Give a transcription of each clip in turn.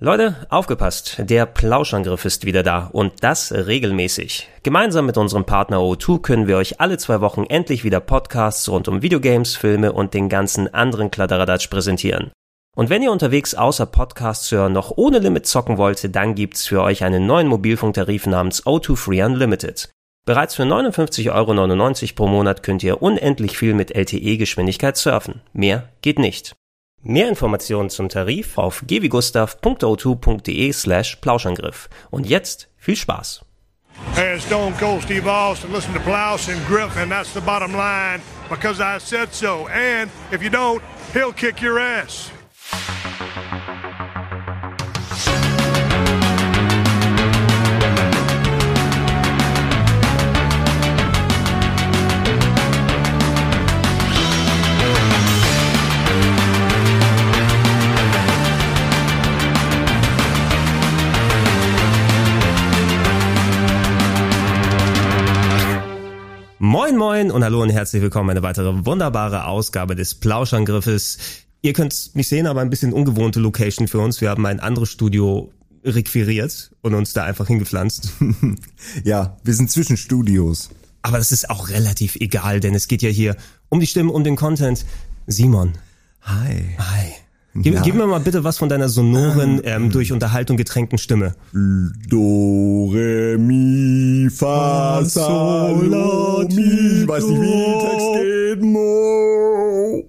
Leute, aufgepasst, der Plauschangriff ist wieder da und das regelmäßig. Gemeinsam mit unserem Partner O2 können wir euch alle zwei Wochen endlich wieder Podcasts rund um Videogames, Filme und den ganzen anderen Kladderadatsch präsentieren. Und wenn ihr unterwegs außer Podcasts hören noch ohne Limit zocken wollt, dann gibt's für euch einen neuen Mobilfunktarif namens O2 Free Unlimited. Bereits für 59,99 Euro pro Monat könnt ihr unendlich viel mit LTE-Geschwindigkeit surfen. Mehr geht nicht. Mehr Informationen zum Tarif auf gewigustav.o2.de slash Plauschangriff. Und jetzt viel Spaß. Hey, Stone Cold Steve Austin. Listen to Plouse and Griff, and that's the bottom line because I said so. And if you don't, he'll kick your ass. Moin moin und hallo und herzlich willkommen eine weitere wunderbare Ausgabe des Plauschangriffes. Ihr könnt mich sehen, aber ein bisschen ungewohnte Location für uns. Wir haben ein anderes Studio requiriert und uns da einfach hingepflanzt. ja, wir sind zwischen Studios. Aber das ist auch relativ egal, denn es geht ja hier um die Stimmen, um den Content. Simon. Hi. Hi. Gib, ja. gib mir mal bitte was von deiner sonoren, ähm, durch Unterhaltung getränkten Stimme. Do, re, mi, fa, sol, la, mi. Ich weiß nicht, wie der Text geht. Mo.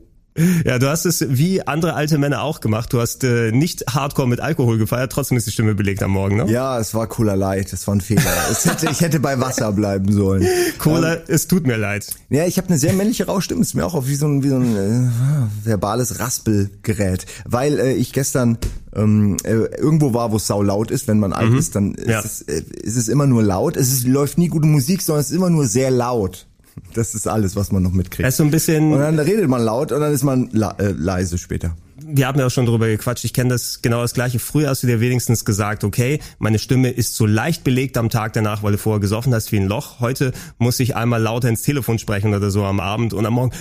Ja, du hast es wie andere alte Männer auch gemacht. Du hast äh, nicht Hardcore mit Alkohol gefeiert, trotzdem ist die Stimme belegt am Morgen, ne? Ja, es war Cola Light, das war ein Fehler. es hätte, ich hätte bei Wasser bleiben sollen. Cola, ähm, es tut mir leid. Ja, ich habe eine sehr männliche Rauschstimme, ist mir auch auf wie so ein, wie so ein äh, verbales Raspelgerät, weil äh, ich gestern ähm, äh, irgendwo war, wo es sau laut ist, wenn man alt mhm. ist, dann ist, ja. es, äh, ist es immer nur laut. Es ist, läuft nie gute Musik, sondern es ist immer nur sehr laut. Das ist alles, was man noch mitkriegt. Es ist so ein bisschen. Und dann redet man laut und dann ist man äh, leise später. Wir haben ja auch schon drüber gequatscht. Ich kenne das genau das gleiche. Früher hast du dir wenigstens gesagt, okay, meine Stimme ist so leicht belegt am Tag danach, weil du vorher gesoffen hast wie ein Loch. Heute muss ich einmal lauter ins Telefon sprechen oder so am Abend und am Morgen.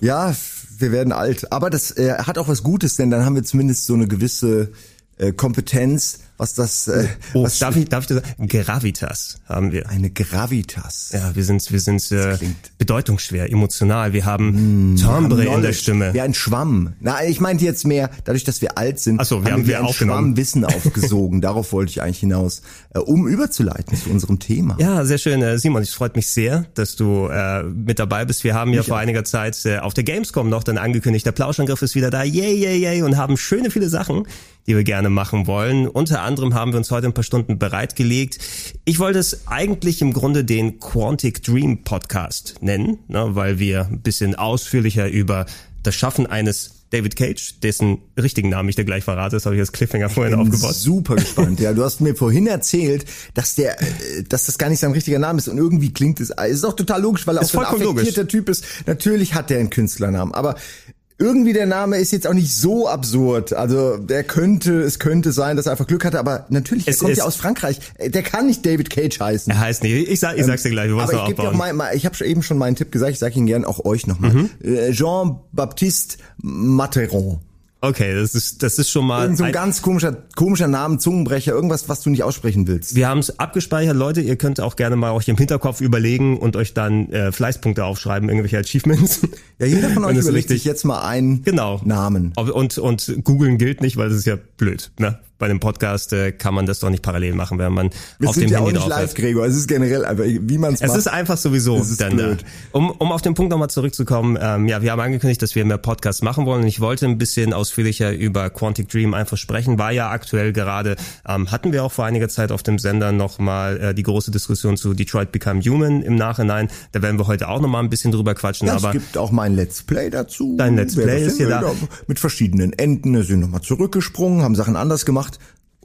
Ja, wir werden alt. Aber das äh, hat auch was Gutes, denn dann haben wir zumindest so eine gewisse äh, Kompetenz, was das. Äh, oh, was darf ich, darf ich das sagen? Gravitas haben wir. Eine Gravitas. Ja, wir sind, wir sind äh, bedeutungsschwer, emotional. Wir haben mm, Timbre in der Stimme. Wie ein Schwamm. Na, ich meinte jetzt mehr, dadurch, dass wir alt sind, Ach so, wir haben, haben wir ein Schwamm Wissen aufgesogen. Darauf wollte ich eigentlich hinaus, äh, um überzuleiten zu unserem Thema. Ja, sehr schön, äh, Simon. Es freut mich sehr, dass du äh, mit dabei bist. Wir haben mich ja vor auch. einiger Zeit äh, auf der Gamescom noch dann angekündigt, der Plauschangriff ist wieder da. Yay, yay, yay. Und haben schöne viele Sachen, die wir gerne machen wollen. Unter anderem haben wir uns heute ein paar Stunden bereitgelegt. Ich wollte es eigentlich im Grunde den Quantic Dream Podcast nennen, ne, weil wir ein bisschen ausführlicher über das Schaffen eines David Cage, dessen richtigen Namen ich dir gleich verrate, das habe ich als Cliffhanger vorhin aufgebaut. Super gespannt. Ja, du hast mir vorhin erzählt, dass der, äh, dass das gar nicht sein richtiger Name ist und irgendwie klingt es, ist auch total logisch, weil er auch so ein affektierter logisch. Typ ist. Natürlich hat der einen Künstlernamen, aber irgendwie der Name ist jetzt auch nicht so absurd. Also der könnte, es könnte sein, dass er einfach Glück hatte, aber natürlich, es, er kommt ja aus Frankreich. Äh, der kann nicht David Cage heißen. Er heißt nicht. Ich sag, ich sag's dir gleich. Ich gebe dir auch mal, ich habe eben schon meinen Tipp gesagt. Ich sage ihn gern auch euch nochmal. Mhm. Äh, Jean-Baptiste Materon. Okay, das ist das ist schon mal Irgend so ein, ein ganz komischer komischer Name, Zungenbrecher, irgendwas, was du nicht aussprechen willst. Wir haben es abgespeichert, Leute. Ihr könnt auch gerne mal euch im Hinterkopf überlegen und euch dann äh, Fleißpunkte aufschreiben, irgendwelche Achievements. Ja, jeder von euch überlegt sich jetzt mal einen genau. Namen. Und und googeln gilt nicht, weil das ist ja blöd. Ne? Bei einem Podcast äh, kann man das doch nicht parallel machen, wenn man Wir auf dem ja Handy nicht live, hat. Gregor. Es ist generell einfach, wie man es macht. Es ist einfach sowieso. Es ist dann, blöd. Um, um auf den Punkt nochmal zurückzukommen, ähm, ja, wir haben angekündigt, dass wir mehr Podcasts machen wollen. Und ich wollte ein bisschen ausführlicher über Quantic Dream einfach sprechen. War ja aktuell gerade, ähm, hatten wir auch vor einiger Zeit auf dem Sender nochmal äh, die große Diskussion zu Detroit Become Human im Nachhinein. Da werden wir heute auch nochmal ein bisschen drüber quatschen. Ja, aber es gibt auch mein Let's Play dazu. Dein Let's Play ist hier da. Mit verschiedenen Enden. sind nochmal zurückgesprungen, haben Sachen anders gemacht.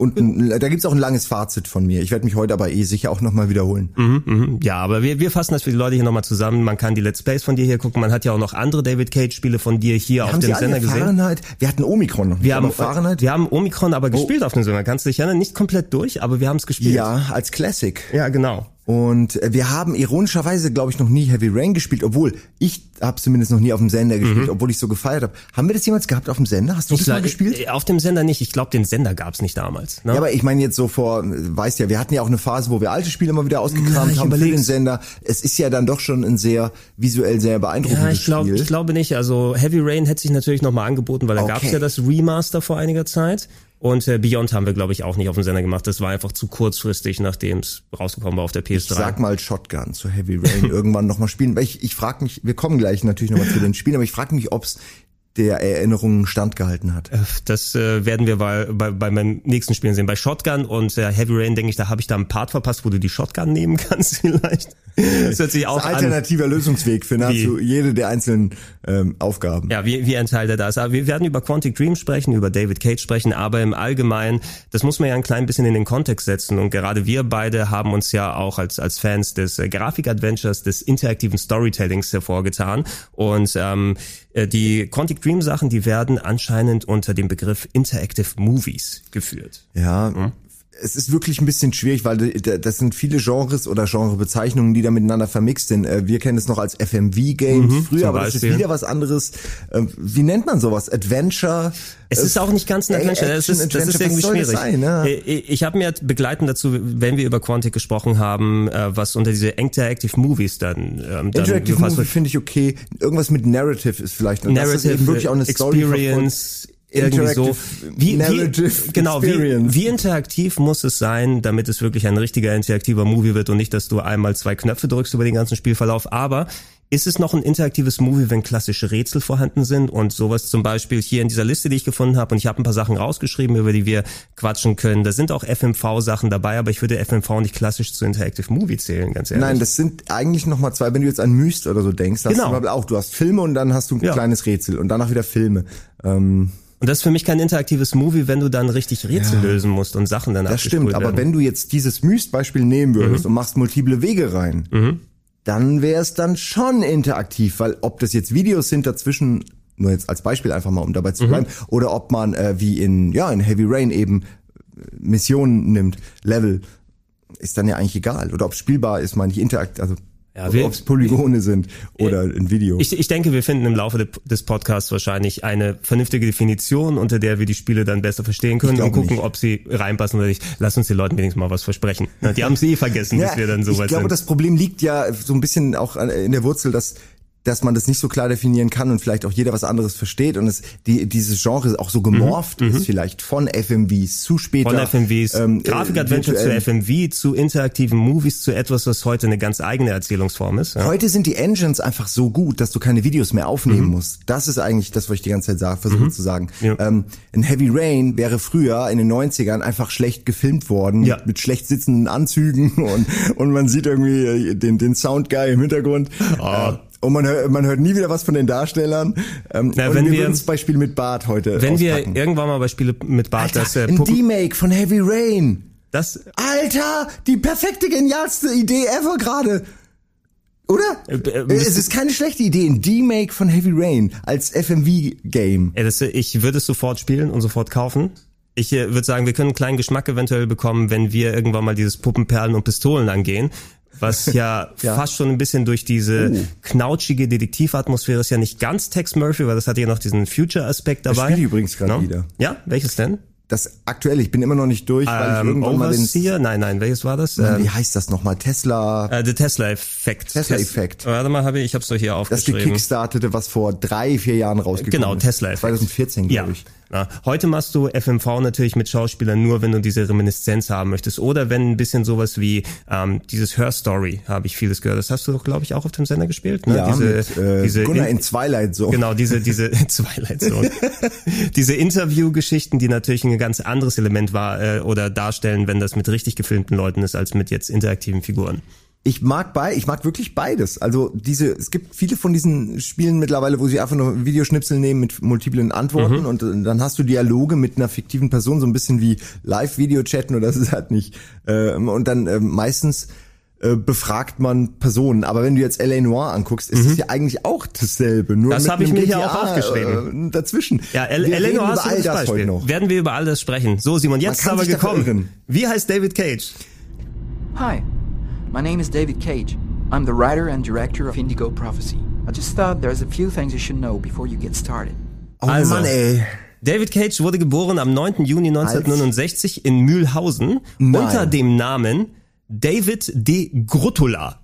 Und ein, da gibt's auch ein langes Fazit von mir. Ich werde mich heute aber eh sicher auch nochmal wiederholen. Mhm, mh. Ja, aber wir, wir fassen das für die Leute hier nochmal zusammen. Man kann die Let's Plays von dir hier gucken. Man hat ja auch noch andere David Cage-Spiele von dir hier wir auf dem Sender gesehen. Fahrenheit? Wir hatten Omikron noch. Wir haben Fahrenheit. Wir haben Omikron aber oh. gespielt auf dem Sender. Kannst du dich erinnern? Nicht komplett durch, aber wir haben es gespielt. Ja, als Classic. Ja, genau. Und äh, wir haben ironischerweise, glaube ich, noch nie Heavy Rain gespielt, obwohl ich habe zumindest noch nie auf dem Sender gespielt, mhm. obwohl ich so gefeiert habe. Haben wir das jemals gehabt auf dem Sender? Hast du ich das mal gespielt? Äh, auf dem Sender nicht. Ich glaube, den Sender gab's nicht damals. Ne? Ja, aber ich meine jetzt so vor, weißt ja, wir hatten ja auch eine Phase, wo wir alte Spiele immer wieder ausgekramt ja, haben für den Sender. Es ist ja dann doch schon ein sehr visuell sehr beeindruckendes ja, ich glaub, Spiel. Ich glaube nicht. Also Heavy Rain hätte sich natürlich nochmal angeboten, weil da okay. gab's ja das Remaster vor einiger Zeit. Und äh, Beyond haben wir, glaube ich, auch nicht auf dem Sender gemacht. Das war einfach zu kurzfristig, nachdem es rausgekommen war auf der PS3. Ich sag mal Shotgun zu Heavy Rain irgendwann nochmal spielen. Ich, ich frage mich, wir kommen gleich natürlich nochmal zu den Spielen, aber ich frage mich, ob's der Erinnerung standgehalten hat. Äh, das äh, werden wir bei, bei, bei meinem nächsten Spielen sehen. Bei Shotgun und äh, Heavy Rain, denke ich, da habe ich da einen Part verpasst, wo du die Shotgun nehmen kannst vielleicht. Das hört sich auch das alternativer an, Lösungsweg für nahezu jede der einzelnen ähm, Aufgaben. Ja, wie, wie ein Teil der da ist. Aber wir werden über Quantic Dream sprechen, über David Cage sprechen, aber im Allgemeinen, das muss man ja ein klein bisschen in den Kontext setzen. Und gerade wir beide haben uns ja auch als, als Fans des äh, Grafik-Adventures, des interaktiven Storytellings hervorgetan. Und ähm, äh, die Quantic Dream Sachen, die werden anscheinend unter dem Begriff Interactive Movies geführt. Ja, hm? Es ist wirklich ein bisschen schwierig, weil das sind viele Genres oder Genrebezeichnungen, die da miteinander vermixt sind. Äh, wir kennen es noch als FMV-Games mhm, früher, aber das ist wieder was anderes. Ähm, wie nennt man sowas? Adventure? Es ist auch nicht ganz ein Adventure. Action, das ist, das ist irgendwie schwierig. Sein, ja? Äh, ich habe mir begleitend dazu, wenn wir über Quantic gesprochen haben, äh, was unter diese Interactive Movies dann, ähm, dann Interactive Movie finde ich okay. Irgendwas mit Narrative ist vielleicht. Narrative, das ist wirklich auch eine Experience. Story irgendwie so. Wie, wie, genau, wie, wie interaktiv muss es sein, damit es wirklich ein richtiger interaktiver Movie wird und nicht, dass du einmal zwei Knöpfe drückst über den ganzen Spielverlauf. Aber ist es noch ein interaktives Movie, wenn klassische Rätsel vorhanden sind und sowas zum Beispiel hier in dieser Liste, die ich gefunden habe, und ich habe ein paar Sachen rausgeschrieben, über die wir quatschen können. Da sind auch FMV-Sachen dabei, aber ich würde FMV nicht klassisch zu Interactive Movie zählen, ganz ehrlich. Nein, das sind eigentlich nochmal zwei, wenn du jetzt an Myst oder so denkst, hast genau. du auch, du hast Filme und dann hast du ein ja. kleines Rätsel und danach wieder Filme. Ähm und das ist für mich kein interaktives Movie, wenn du dann richtig Rätsel ja, lösen musst und Sachen danach Das stimmt, aber wenn du jetzt dieses Myst-Beispiel nehmen würdest mhm. und machst multiple Wege rein, mhm. dann wäre es dann schon interaktiv, weil ob das jetzt Videos sind dazwischen, nur jetzt als Beispiel einfach mal, um dabei zu mhm. bleiben, mhm. oder ob man äh, wie in, ja, in Heavy Rain eben äh, Missionen nimmt, Level, ist dann ja eigentlich egal. Oder ob spielbar ist, meine ich interaktiv, also ja, ob es Polygone sind oder ein Video. Ich, ich denke, wir finden im Laufe des Podcasts wahrscheinlich eine vernünftige Definition, unter der wir die Spiele dann besser verstehen können und gucken, nicht. ob sie reinpassen oder nicht. Lass uns den Leuten wenigstens mal was versprechen. Die haben es eh vergessen, ja, bis wir dann so weit sind. Ich glaube, das Problem liegt ja so ein bisschen auch in der Wurzel, dass dass man das nicht so klar definieren kann und vielleicht auch jeder was anderes versteht und es die dieses Genre auch so gemorpht mhm, ist mhm. vielleicht von FMVs zu später von FMVs ähm, Grafikadventure zu FMV zu interaktiven Movies zu etwas was heute eine ganz eigene Erzählungsform ist ja. heute sind die Engines einfach so gut dass du keine Videos mehr aufnehmen mhm. musst das ist eigentlich das was ich die ganze Zeit sage versuche mhm. zu sagen ja. ähm, ein Heavy Rain wäre früher in den 90ern einfach schlecht gefilmt worden ja. mit schlecht sitzenden Anzügen und und man sieht irgendwie den den Soundguy im Hintergrund oh. äh, und man hört, man hört nie wieder was von den Darstellern. Ähm, Na, und wenn wir, wir uns bei Spiel mit Bart heute Wenn auspacken. wir irgendwann mal bei Spiele mit Bart Alter, das äh, ein D-Make von Heavy Rain. Das Alter, die perfekte genialste Idee ever gerade. Oder? Äh, äh, es ist keine schlechte Idee, ein D-Make von Heavy Rain als FMV-Game. Ich würde es sofort spielen und sofort kaufen. Ich äh, würde sagen, wir können einen kleinen Geschmack eventuell bekommen, wenn wir irgendwann mal dieses Puppenperlen und Pistolen angehen was ja, ja, fast schon ein bisschen durch diese uh. knautschige Detektivatmosphäre ist ja nicht ganz Tex Murphy, weil das hat ja noch diesen Future-Aspekt dabei. Das spiele ich übrigens gerade no? wieder. Ja, welches denn? Das aktuelle, ich bin immer noch nicht durch, weil ähm, ich irgendwann Overseer? mal den... Nein, nein, welches war das? Ähm, wie heißt das nochmal? Tesla... Äh, der Tesla-Effekt. Tesla-Effekt. Warte mal, habe ich, ich hab's doch hier aufgeschrieben. Das gekickstartete, was vor drei, vier Jahren rausgekommen genau, ist. Genau, Tesla-Effekt. 2014, glaube ja. ich. Ja, heute machst du FMV natürlich mit Schauspielern nur, wenn du diese Reminiszenz haben möchtest. Oder wenn ein bisschen sowas wie ähm, dieses Her Story, habe ich vieles gehört. Das hast du doch, glaube ich, auch auf dem Sender gespielt. Ne? Ja, diese, mit, äh, diese Gunnar in, in Twilight Zone. Genau, diese, diese Twilight Zone. diese Interview-Geschichten, die natürlich ein ganz anderes Element war äh, oder darstellen, wenn das mit richtig gefilmten Leuten ist, als mit jetzt interaktiven Figuren ich mag bei, ich mag wirklich beides. Also diese, es gibt viele von diesen Spielen mittlerweile, wo sie einfach nur Videoschnipsel nehmen mit multiplen Antworten mhm. und äh, dann hast du Dialoge mit einer fiktiven Person, so ein bisschen wie Live-Video-Chatten oder das ist halt nicht. Ähm, und dann äh, meistens äh, befragt man Personen. Aber wenn du jetzt L.A. Noir anguckst, ist es mhm. ja eigentlich auch dasselbe. Nur das habe ich mir hier auch aufgeschrieben. Äh, dazwischen. Ja, L.A. Noir ist all das Beispiel. heute noch. Werden wir über all das sprechen. So, Simon, jetzt ist aber gekommen. Wie heißt David Cage? Hi. My name is David Cage. I'm the writer and director of Indigo Prophecy. I just thought there's a few things you should know before you get started. Oh also, Mann, ey. David Cage wurde geboren am 9. Juni 1969 Als? in Mühlhausen Nein. unter dem Namen David de Grutula.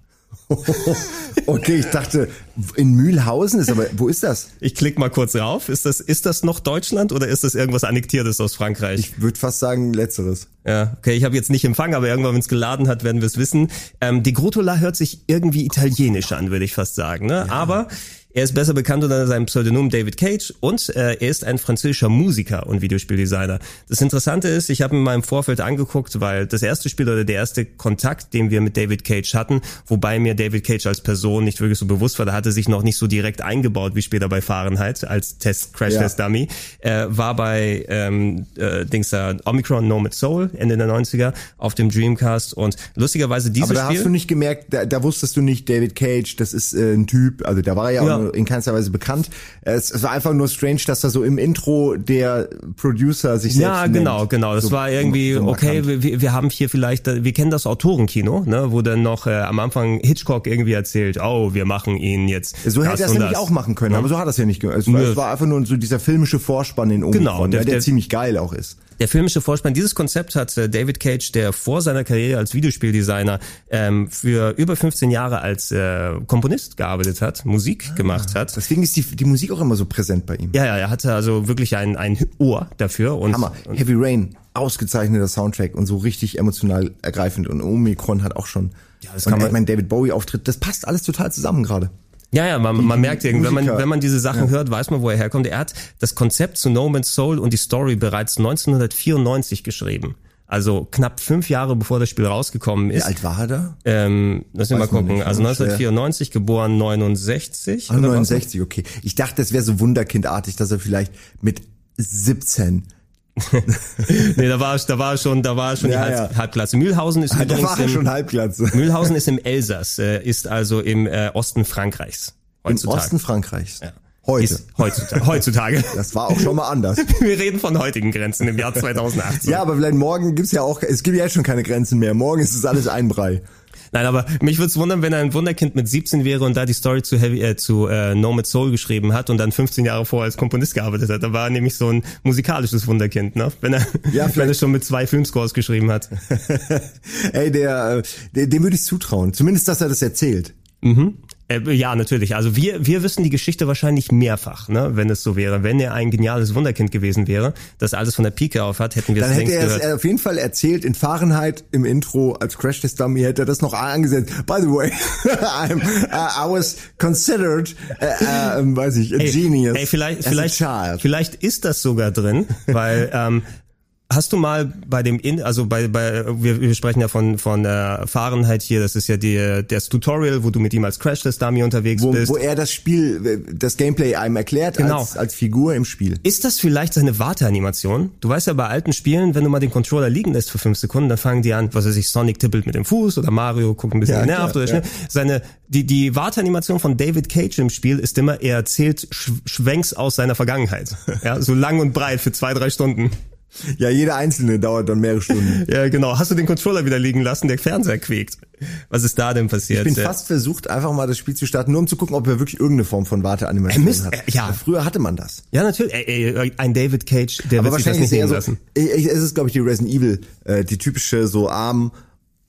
okay, ich dachte, in Mühlhausen ist aber, wo ist das? Ich klicke mal kurz rauf. Ist das, ist das noch Deutschland oder ist das irgendwas Annektiertes aus Frankreich? Ich würde fast sagen, letzteres. Ja, okay, ich habe jetzt nicht empfangen, aber irgendwann, wenn es geladen hat, werden wir es wissen. Ähm, die Grotola hört sich irgendwie italienisch an, würde ich fast sagen. Ne? Ja. Aber er ist besser bekannt unter seinem Pseudonym David Cage und äh, er ist ein französischer Musiker und Videospieldesigner. Das Interessante ist, ich habe mir mal im Vorfeld angeguckt, weil das erste Spiel oder der erste Kontakt, den wir mit David Cage hatten, wobei mir David Cage als Person nicht wirklich so bewusst war, da hatte sich noch nicht so direkt eingebaut wie später bei Fahrenheit als Test Crash ja. Test Dummy, äh, war bei ähm, äh, Dings da Omicron Nomad Soul Ende der 90er auf dem Dreamcast und lustigerweise dieses Aber da Spiel, hast du nicht gemerkt, da, da wusstest du nicht David Cage, das ist äh, ein Typ, also da war ja, ja in keinster Weise bekannt. Es, war einfach nur strange, dass da so im Intro der Producer sich selbst Ja, genau, nennt. genau. Das so, war irgendwie, so okay, wir, wir haben hier vielleicht, wir kennen das Autorenkino, ne, wo dann noch äh, am Anfang Hitchcock irgendwie erzählt, oh, wir machen ihn jetzt. So hätte er es nämlich auch machen können, ja. aber so hat er es ja nicht gemacht. Es, war einfach nur so dieser filmische Vorspann in Omikron, genau, der, der, der ziemlich geil auch ist. Der filmische Vorspann, dieses Konzept hat äh, David Cage, der vor seiner Karriere als Videospieldesigner ähm, für über 15 Jahre als äh, Komponist gearbeitet hat, Musik ah, gemacht hat. Deswegen ist die, die Musik auch immer so präsent bei ihm. Ja, ja, er hatte also wirklich ein, ein Ohr dafür. Und, Hammer. Und Heavy Rain, ausgezeichneter Soundtrack und so richtig emotional ergreifend. Und Omikron hat auch schon. Ja, das und kann man, mein David Bowie Auftritt, das passt alles total zusammen gerade. Ja, ja, man, man merkt irgendwie, wenn man, wenn man diese Sachen ja. hört, weiß man, wo er herkommt. Er hat das Konzept zu No Man's Soul und die Story bereits 1994 geschrieben. Also knapp fünf Jahre bevor das Spiel rausgekommen ist. Wie alt war er da? Ähm, lass mich mal gucken. Also 1994, geboren 69. Ah, 69, okay. Ich dachte, es wäre so wunderkindartig, dass er vielleicht mit 17 nee, da war, da war schon, da war schon ja, die Halb, ja. Halbklasse. Mühlhausen ist da übrigens war im, schon Halbklasse. Mühlhausen ist im Elsass, äh, ist also im äh, Osten Frankreichs. Heutzutage. Im Osten Frankreichs. Ja. Heute. Ist heutzutage. heutzutage. Das war auch schon mal anders. Wir reden von heutigen Grenzen im Jahr 2018. ja, aber vielleicht morgen gibt's ja auch, es gibt ja schon keine Grenzen mehr. Morgen ist es alles ein Brei. Nein, aber mich würde es wundern, wenn er ein Wunderkind mit 17 wäre und da die Story zu Heavy, äh, zu äh, Nomad Soul geschrieben hat und dann 15 Jahre vorher als Komponist gearbeitet hat. Da war er nämlich so ein musikalisches Wunderkind, ne? Wenn er, ja, wenn er schon mit zwei Filmscores geschrieben hat. Ey, der, der dem würde ich zutrauen. Zumindest, dass er das erzählt. Mhm. Äh, ja, natürlich. Also wir, wir wissen die Geschichte wahrscheinlich mehrfach, ne, wenn es so wäre. Wenn er ein geniales Wunderkind gewesen wäre, das alles von der Pike auf hat, hätten wir es längst. Dann hätte er es auf jeden Fall erzählt in Fahrenheit im Intro als Crash Test Dummy hätte er das noch angesetzt. By the way, I'm, uh, I was considered, uh, uh, weiß ich, a ey, genius. Ey, vielleicht, vielleicht, vielleicht ist das sogar drin, weil ähm, Hast du mal bei dem in also bei bei wir, wir sprechen ja von von äh, Fahrenheit hier, das ist ja die das Tutorial, wo du mit ihm als Crash Test Dummy unterwegs wo, bist, wo er das Spiel das Gameplay einem erklärt genau. als als Figur im Spiel. Ist das vielleicht seine Warteanimation? Du weißt ja bei alten Spielen, wenn du mal den Controller liegen lässt für fünf Sekunden, dann fangen die an, was weiß ich, Sonic tippelt mit dem Fuß oder Mario guckt ein bisschen ja, genervt klar, oder schnell. Ja. Seine die die Warteanimation von David Cage im Spiel ist immer er erzählt Sch Schwenks aus seiner Vergangenheit. ja, so lang und breit für zwei, drei Stunden. Ja, jeder einzelne dauert dann mehrere Stunden. ja, genau. Hast du den Controller wieder liegen lassen? Der Fernseher quäkt. Was ist da denn passiert? Ich bin fast versucht, einfach mal das Spiel zu starten, nur um zu gucken, ob er wirklich irgendeine Form von Warteanimation äh, hat. Ja. Früher hatte man das. Ja, natürlich. Ein David Cage, der Aber wird sich das nicht lassen. So, es ist, glaube ich, die Resident Evil, äh, die typische so Arm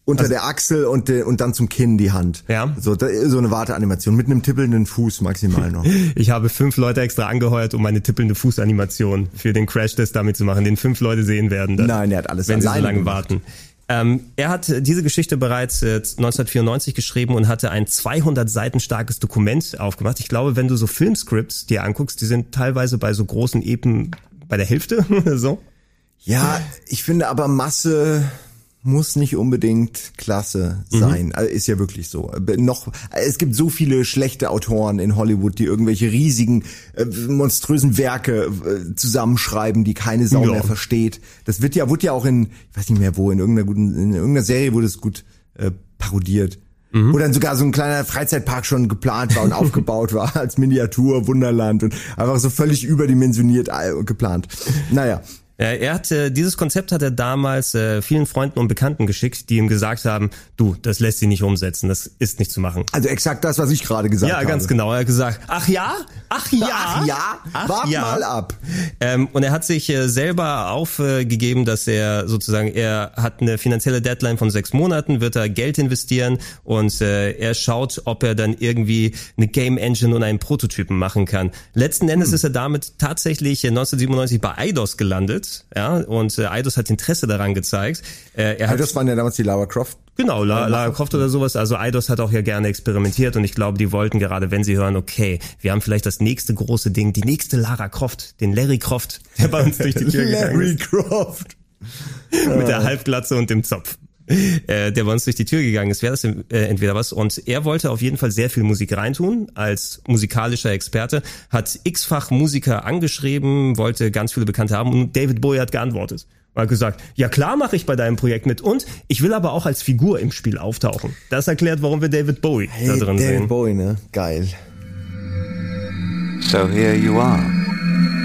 unter also, der Achsel und, de, und dann zum Kinn die Hand. Ja. So, da, so eine Warteanimation mit einem tippelnden Fuß maximal noch. ich habe fünf Leute extra angeheuert, um eine tippelnde Fußanimation für den Crash-Test damit zu machen, den fünf Leute sehen werden. Dann, Nein, er hat alles Wenn sie so lange gemacht. warten. Ähm, er hat diese Geschichte bereits äh, 1994 geschrieben und hatte ein 200 Seiten starkes Dokument aufgemacht. Ich glaube, wenn du so Filmscripts dir anguckst, die sind teilweise bei so großen Epen bei der Hälfte, so. Ja, ich finde aber Masse muss nicht unbedingt klasse mhm. sein. Mhm. Ist ja wirklich so. Noch, es gibt so viele schlechte Autoren in Hollywood, die irgendwelche riesigen, äh, monströsen Werke äh, zusammenschreiben, die keine Sau ja. mehr versteht. Das wird ja, wurde ja auch in, ich weiß nicht mehr wo, in irgendeiner guten, in irgendeiner Serie wurde es gut äh, parodiert. Mhm. Wo dann sogar so ein kleiner Freizeitpark schon geplant war und aufgebaut war als Miniatur Wunderland und einfach so völlig überdimensioniert geplant. Naja, Er hat äh, dieses Konzept hat er damals äh, vielen Freunden und Bekannten geschickt, die ihm gesagt haben, du, das lässt sich nicht umsetzen, das ist nicht zu machen. Also exakt das, was ich gerade gesagt habe. Ja, ganz genau. Er hat gesagt, ach ja, ach ja, ach ja, ach wart ja. mal ab. Ähm, und er hat sich äh, selber aufgegeben, dass er sozusagen, er hat eine finanzielle Deadline von sechs Monaten, wird er Geld investieren und äh, er schaut, ob er dann irgendwie eine Game Engine und einen Prototypen machen kann. Letzten Endes hm. ist er damit tatsächlich 1997 bei Eidos gelandet ja, und äh, Eidos hat Interesse daran gezeigt. Äh, er Eidos waren ja damals die Lara Croft. Genau, La Lara Croft oder sowas. Also Eidos hat auch ja gerne experimentiert und ich glaube, die wollten gerade, wenn sie hören, okay, wir haben vielleicht das nächste große Ding, die nächste Lara Croft, den Larry Croft, der bei uns durch die Tür gegangen ist. Larry Croft. Mit der Halbglatze und dem Zopf. Äh, der bei uns durch die Tür gegangen ist, wäre das äh, entweder was. Und er wollte auf jeden Fall sehr viel Musik reintun als musikalischer Experte, hat x-fach Musiker angeschrieben, wollte ganz viele Bekannte haben und David Bowie hat geantwortet. Er hat gesagt, ja klar mache ich bei deinem Projekt mit und ich will aber auch als Figur im Spiel auftauchen. Das erklärt, warum wir David Bowie hey, da drin David sehen. David Bowie, ne? Geil. So here you are,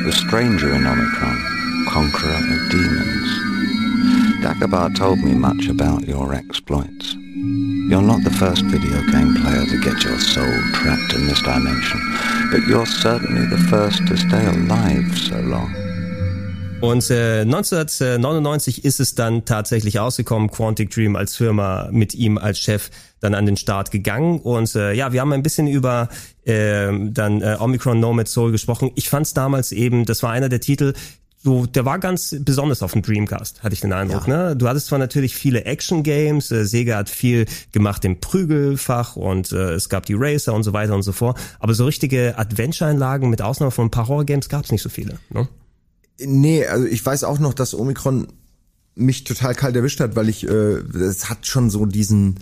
the stranger in Omicron, conqueror of demons. Dagobah told me much about your exploits. You're not the first video game player to get your soul trapped in this dimension, but you're certainly the first to stay alive so long. Und äh, 1999 ist es dann tatsächlich ausgekommen, Quantic Dream als Firma mit ihm als Chef dann an den Start gegangen. Und äh, ja, wir haben ein bisschen über äh, dann äh, Omicron Nomad Soul gesprochen. Ich fand es damals eben, das war einer der Titel, so, der war ganz besonders auf dem Dreamcast, hatte ich den Eindruck. Ja. Ne? Du hattest zwar natürlich viele Action-Games, äh, Sega hat viel gemacht im Prügelfach und äh, es gab die Racer und so weiter und so fort, aber so richtige Adventure-Einlagen mit Ausnahme von ein paar Horror-Games gab es nicht so viele. Ne? Nee, also ich weiß auch noch, dass Omikron mich total kalt erwischt hat, weil ich, äh, es hat schon so diesen,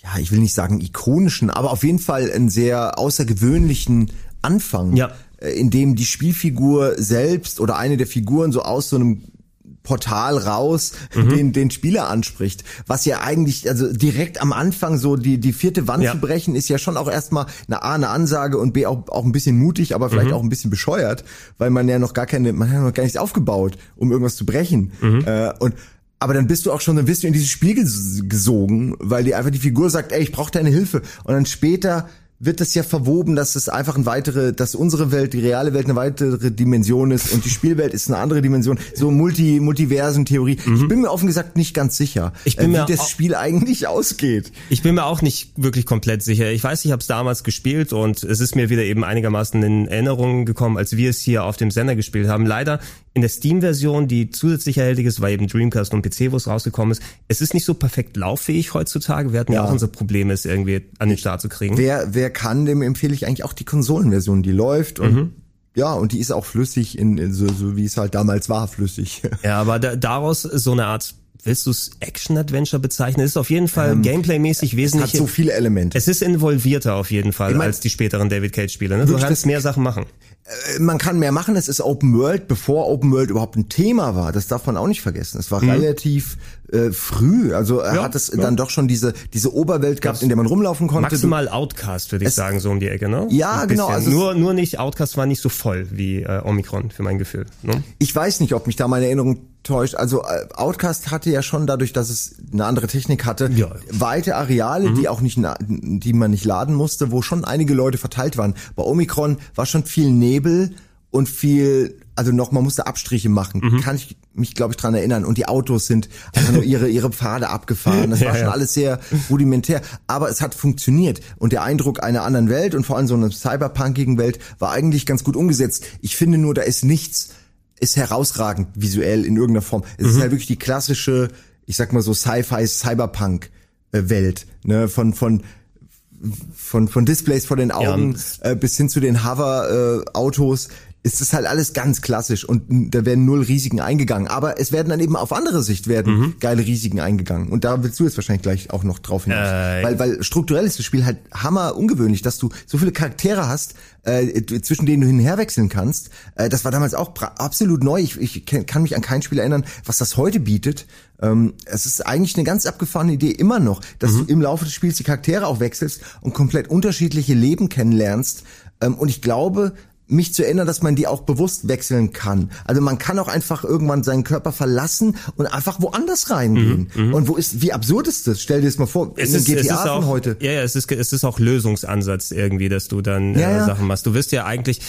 ja, ich will nicht sagen ikonischen, aber auf jeden Fall einen sehr außergewöhnlichen Anfang. Ja äh, in dem die Spielfigur selbst oder eine der Figuren so aus so einem Portal raus mhm. den den Spieler anspricht, was ja eigentlich also direkt am Anfang so die die vierte Wand ja. zu brechen ist ja schon auch erstmal eine A eine Ansage und B auch auch ein bisschen mutig, aber vielleicht mhm. auch ein bisschen bescheuert, weil man ja noch gar keine man hat noch gar nichts aufgebaut, um irgendwas zu brechen mhm. äh, und aber dann bist du auch schon, dann bist du in dieses Spiel gesogen, weil dir einfach die Figur sagt, ey, ich brauche deine Hilfe. Und dann später wird das ja verwoben, dass es einfach ein weitere, dass unsere Welt, die reale Welt eine weitere Dimension ist und die Spielwelt ist eine andere Dimension. So Multi, Multiversen-Theorie. Mhm. Ich bin mir offen gesagt nicht ganz sicher, ich bin äh, wie das Spiel eigentlich ausgeht. Ich bin mir auch nicht wirklich komplett sicher. Ich weiß, ich habe es damals gespielt und es ist mir wieder eben einigermaßen in Erinnerung gekommen, als wir es hier auf dem Sender gespielt haben. Leider in der Steam-Version, die zusätzlich erhältlich ist, weil eben Dreamcast und PC, wo es rausgekommen ist, es ist nicht so perfekt lauffähig heutzutage. Wir hatten ja, ja auch unsere Probleme, es irgendwie an den Start zu kriegen. Wer, wer kann, dem empfehle ich eigentlich auch die Konsolenversion, die läuft und mhm. Ja, und die ist auch flüssig, in, so, so wie es halt damals war, flüssig. Ja, aber da, daraus so eine Art willst du es Action-Adventure bezeichnen? Es ist auf jeden Fall ähm, Gameplay-mäßig wesentlich. Es hat so viele Elemente. Es ist involvierter auf jeden Fall ich mein, als die späteren David Cage-Spiele. Ne? Du kannst mehr Sachen machen. Äh, man kann mehr machen, es ist Open World, bevor Open World überhaupt ein Thema war. Das darf man auch nicht vergessen. Es war mhm. relativ äh, früh. Also er ja, hat es ja. dann doch schon diese diese Oberwelt gehabt, das in der man rumlaufen konnte. Maximal Outcast, würde ich es, sagen, so um die Ecke, ne? Ja, genau. Also nur nur nicht Outcast war nicht so voll wie äh, Omikron für mein Gefühl. Ne? Ich weiß nicht, ob mich da meine Erinnerung täuscht. Also äh, Outcast hatte ja schon dadurch, dass es eine andere Technik hatte, ja. weite Areale, mhm. die auch nicht, die man nicht laden musste, wo schon einige Leute verteilt waren. Bei Omikron war schon viel Nebel und viel, also noch, man musste Abstriche machen. Mhm. Kann ich mich, glaube ich, dran erinnern. Und die Autos sind einfach nur ihre, ihre Pfade abgefahren. Das war ja, schon ja. alles sehr rudimentär. Aber es hat funktioniert. Und der Eindruck einer anderen Welt und vor allem so einer cyberpunkigen Welt war eigentlich ganz gut umgesetzt. Ich finde nur, da ist nichts, ist herausragend visuell in irgendeiner Form. Es mhm. ist halt wirklich die klassische, ich sag mal so Sci-Fi Cyberpunk Welt, ne, von von von von Displays vor den Augen ja. äh, bis hin zu den Hover äh, ist es halt alles ganz klassisch und da werden null Risiken eingegangen. Aber es werden dann eben auf andere Sicht werden mhm. geile Risiken eingegangen. Und da willst du jetzt wahrscheinlich gleich auch noch drauf hinaus. Äh, weil, weil strukturell ist das Spiel halt hammer ungewöhnlich, dass du so viele Charaktere hast, äh, zwischen denen du hin und her wechseln kannst. Äh, das war damals auch absolut neu. Ich, ich kann mich an kein Spiel erinnern, was das heute bietet. Ähm, es ist eigentlich eine ganz abgefahrene Idee immer noch, dass mhm. du im Laufe des Spiels die Charaktere auch wechselst und komplett unterschiedliche Leben kennenlernst. Ähm, und ich glaube, mich zu erinnern, dass man die auch bewusst wechseln kann. Also man kann auch einfach irgendwann seinen Körper verlassen und einfach woanders reingehen. Mhm, mhm. und wo ist, wie absurd ist das? Stell dir das mal vor, es ist, GTA es ist auch, heute. Ja, ja, es ist, es ist auch Lösungsansatz irgendwie, dass du dann ja, äh, ja. Sachen machst. Du wirst ja eigentlich,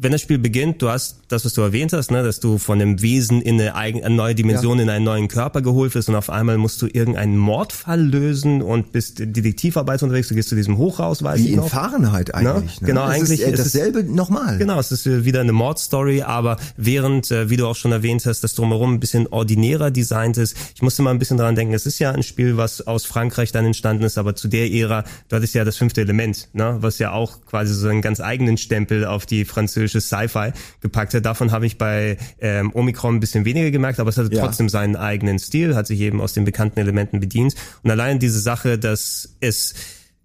wenn das Spiel beginnt, du hast das, was du erwähnt hast, ne, dass du von einem Wesen in eine, eigene, eine neue Dimension, ja. in einen neuen Körper geholt wirst und auf einmal musst du irgendeinen Mordfall lösen und bist Detektivarbeit unterwegs, du gehst zu diesem Hochhaus, weiß Wie ich in noch. Fahrenheit ne? eigentlich. Ne? Genau, das eigentlich ist, äh, dasselbe ist, nochmal. Genau, es ist äh, wieder eine Mordstory, aber während, äh, wie du auch schon erwähnt hast, das drumherum ein bisschen ordinärer designt ist. Ich musste mal ein bisschen dran denken, es ist ja ein Spiel, was aus Frankreich dann entstanden ist, aber zu der Ära, du hattest ja das fünfte Element, ne, was ja auch quasi so einen ganz eigenen Stempel auf die französische Sci-Fi gepackt hat. Davon habe ich bei ähm, Omikron ein bisschen weniger gemerkt, aber es hatte ja. trotzdem seinen eigenen Stil, hat sich eben aus den bekannten Elementen bedient. Und allein diese Sache, dass es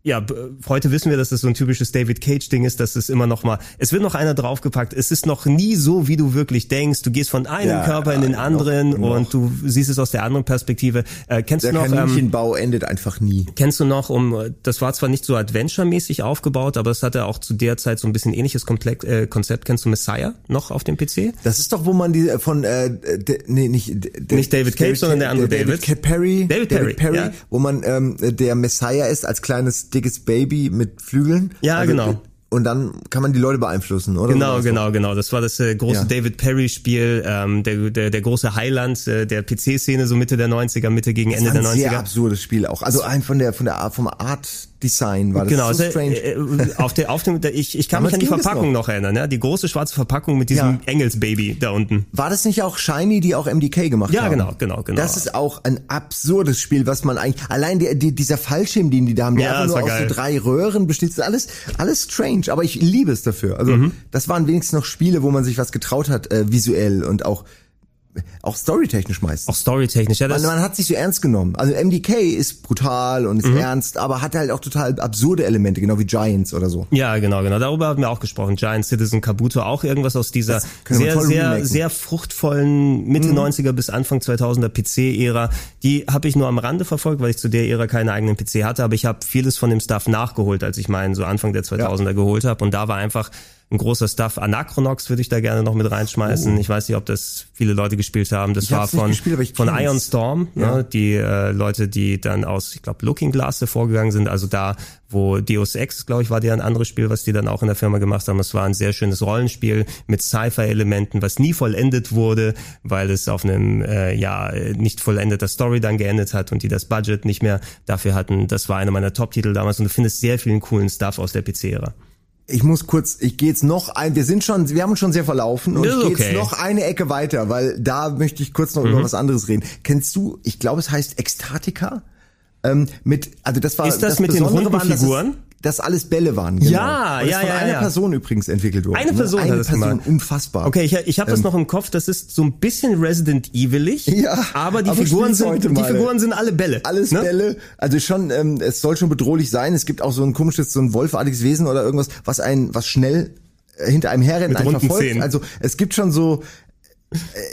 ja, heute wissen wir, dass es so ein typisches David Cage Ding ist, dass es immer noch mal, es wird noch einer draufgepackt. Es ist noch nie so, wie du wirklich denkst. Du gehst von einem ja, Körper in den anderen noch, noch. und du siehst es aus der anderen Perspektive. Äh, kennst der du noch? Der Kaninchenbau ähm, endet einfach nie. Kennst du noch, um, das war zwar nicht so Adventure-mäßig aufgebaut, aber es hatte auch zu der Zeit so ein bisschen ähnliches Komplex, äh, Konzept. Kennst du Messiah noch auf dem PC? Das ist doch, wo man die äh, von, äh, de, nee, nicht, de, nicht David Cage, David, sondern der andere David. David Perry. David Perry, David Perry ja. wo man ähm, der Messiah ist als kleines dickes Baby mit Flügeln. Ja, also, genau. Und dann kann man die Leute beeinflussen, oder? Genau, genau, genau. Das war das äh, große ja. David Perry-Spiel, ähm, der, der, der große Highland äh, der PC-Szene, so Mitte der 90er, Mitte gegen Ende der 90er. Das ist ein sehr absurdes Spiel auch. Also ein von der von der vom Art Design war das genau, so strange. Äh, auf der, auf dem, ich, ich kann mich an die Verpackung noch. noch. erinnern, ja? die große schwarze Verpackung mit diesem ja. Engelsbaby da unten. War das nicht auch Shiny, die auch MDK gemacht ja, haben? Ja, genau, genau, genau. Das ist auch ein absurdes Spiel, was man eigentlich, allein die, die, dieser Fallschirm, den die da haben, der ja, einfach nur aus so drei Röhren besteht, ist alles, alles strange, aber ich liebe es dafür. Also, mhm. das waren wenigstens noch Spiele, wo man sich was getraut hat, äh, visuell und auch auch storytechnisch meistens. Auch storytechnisch, ja. Das man, man hat sich so ernst genommen. Also MDK ist brutal und ist mhm. ernst, aber hat halt auch total absurde Elemente, genau wie Giants oder so. Ja, genau, genau. Darüber haben wir auch gesprochen. Giants, Citizen, Kabuto, auch irgendwas aus dieser sehr, sehr, remaken. sehr fruchtvollen Mitte mhm. 90er bis Anfang 2000er PC-Ära. Die habe ich nur am Rande verfolgt, weil ich zu der Ära keinen eigenen PC hatte, aber ich habe vieles von dem Stuff nachgeholt, als ich meinen so Anfang der 2000er ja. geholt habe und da war einfach ein großer Stuff. Anachronox würde ich da gerne noch mit reinschmeißen. Oh. Ich weiß nicht, ob das viele Leute gespielt haben. Das ich war von, gespielt, von Iron Storm, ne? ja. ne, die äh, Leute, die dann aus, ich glaube, Looking Glass hervorgegangen sind. Also da, wo Deus Ex, glaube ich, war der ein anderes Spiel, was die dann auch in der Firma gemacht haben. Es war ein sehr schönes Rollenspiel mit Sci-Fi-Elementen, was nie vollendet wurde, weil es auf einem äh, ja nicht vollendeter Story dann geendet hat und die das Budget nicht mehr dafür hatten. Das war einer meiner Top-Titel damals und du findest sehr vielen coolen Stuff aus der PC-Ära ich muss kurz, ich gehe jetzt noch ein, wir sind schon, wir haben uns schon sehr verlaufen und ich gehe okay. jetzt noch eine Ecke weiter, weil da möchte ich kurz noch mhm. über was anderes reden. Kennst du, ich glaube es heißt Ekstatika? Ähm, mit, also das war Ist das, das mit Besondere den runden Figuren? Das alles Bälle waren. Genau. Ja, Und ja, von ja. einer ja. Person übrigens entwickelt worden. Eine Person eine hat das Person, gemacht. unfassbar. Okay, ich, ich habe das ähm, noch im Kopf. Das ist so ein bisschen Resident Evilig. Ja, aber die aber Figuren sind die Figuren sind alle Bälle. Alles ne? Bälle. Also schon, ähm, es soll schon bedrohlich sein. Es gibt auch so ein komisches, so ein wolfartiges Wesen oder irgendwas, was ein, was schnell äh, hinter einem herrennt, einfach folgt. Also es gibt schon so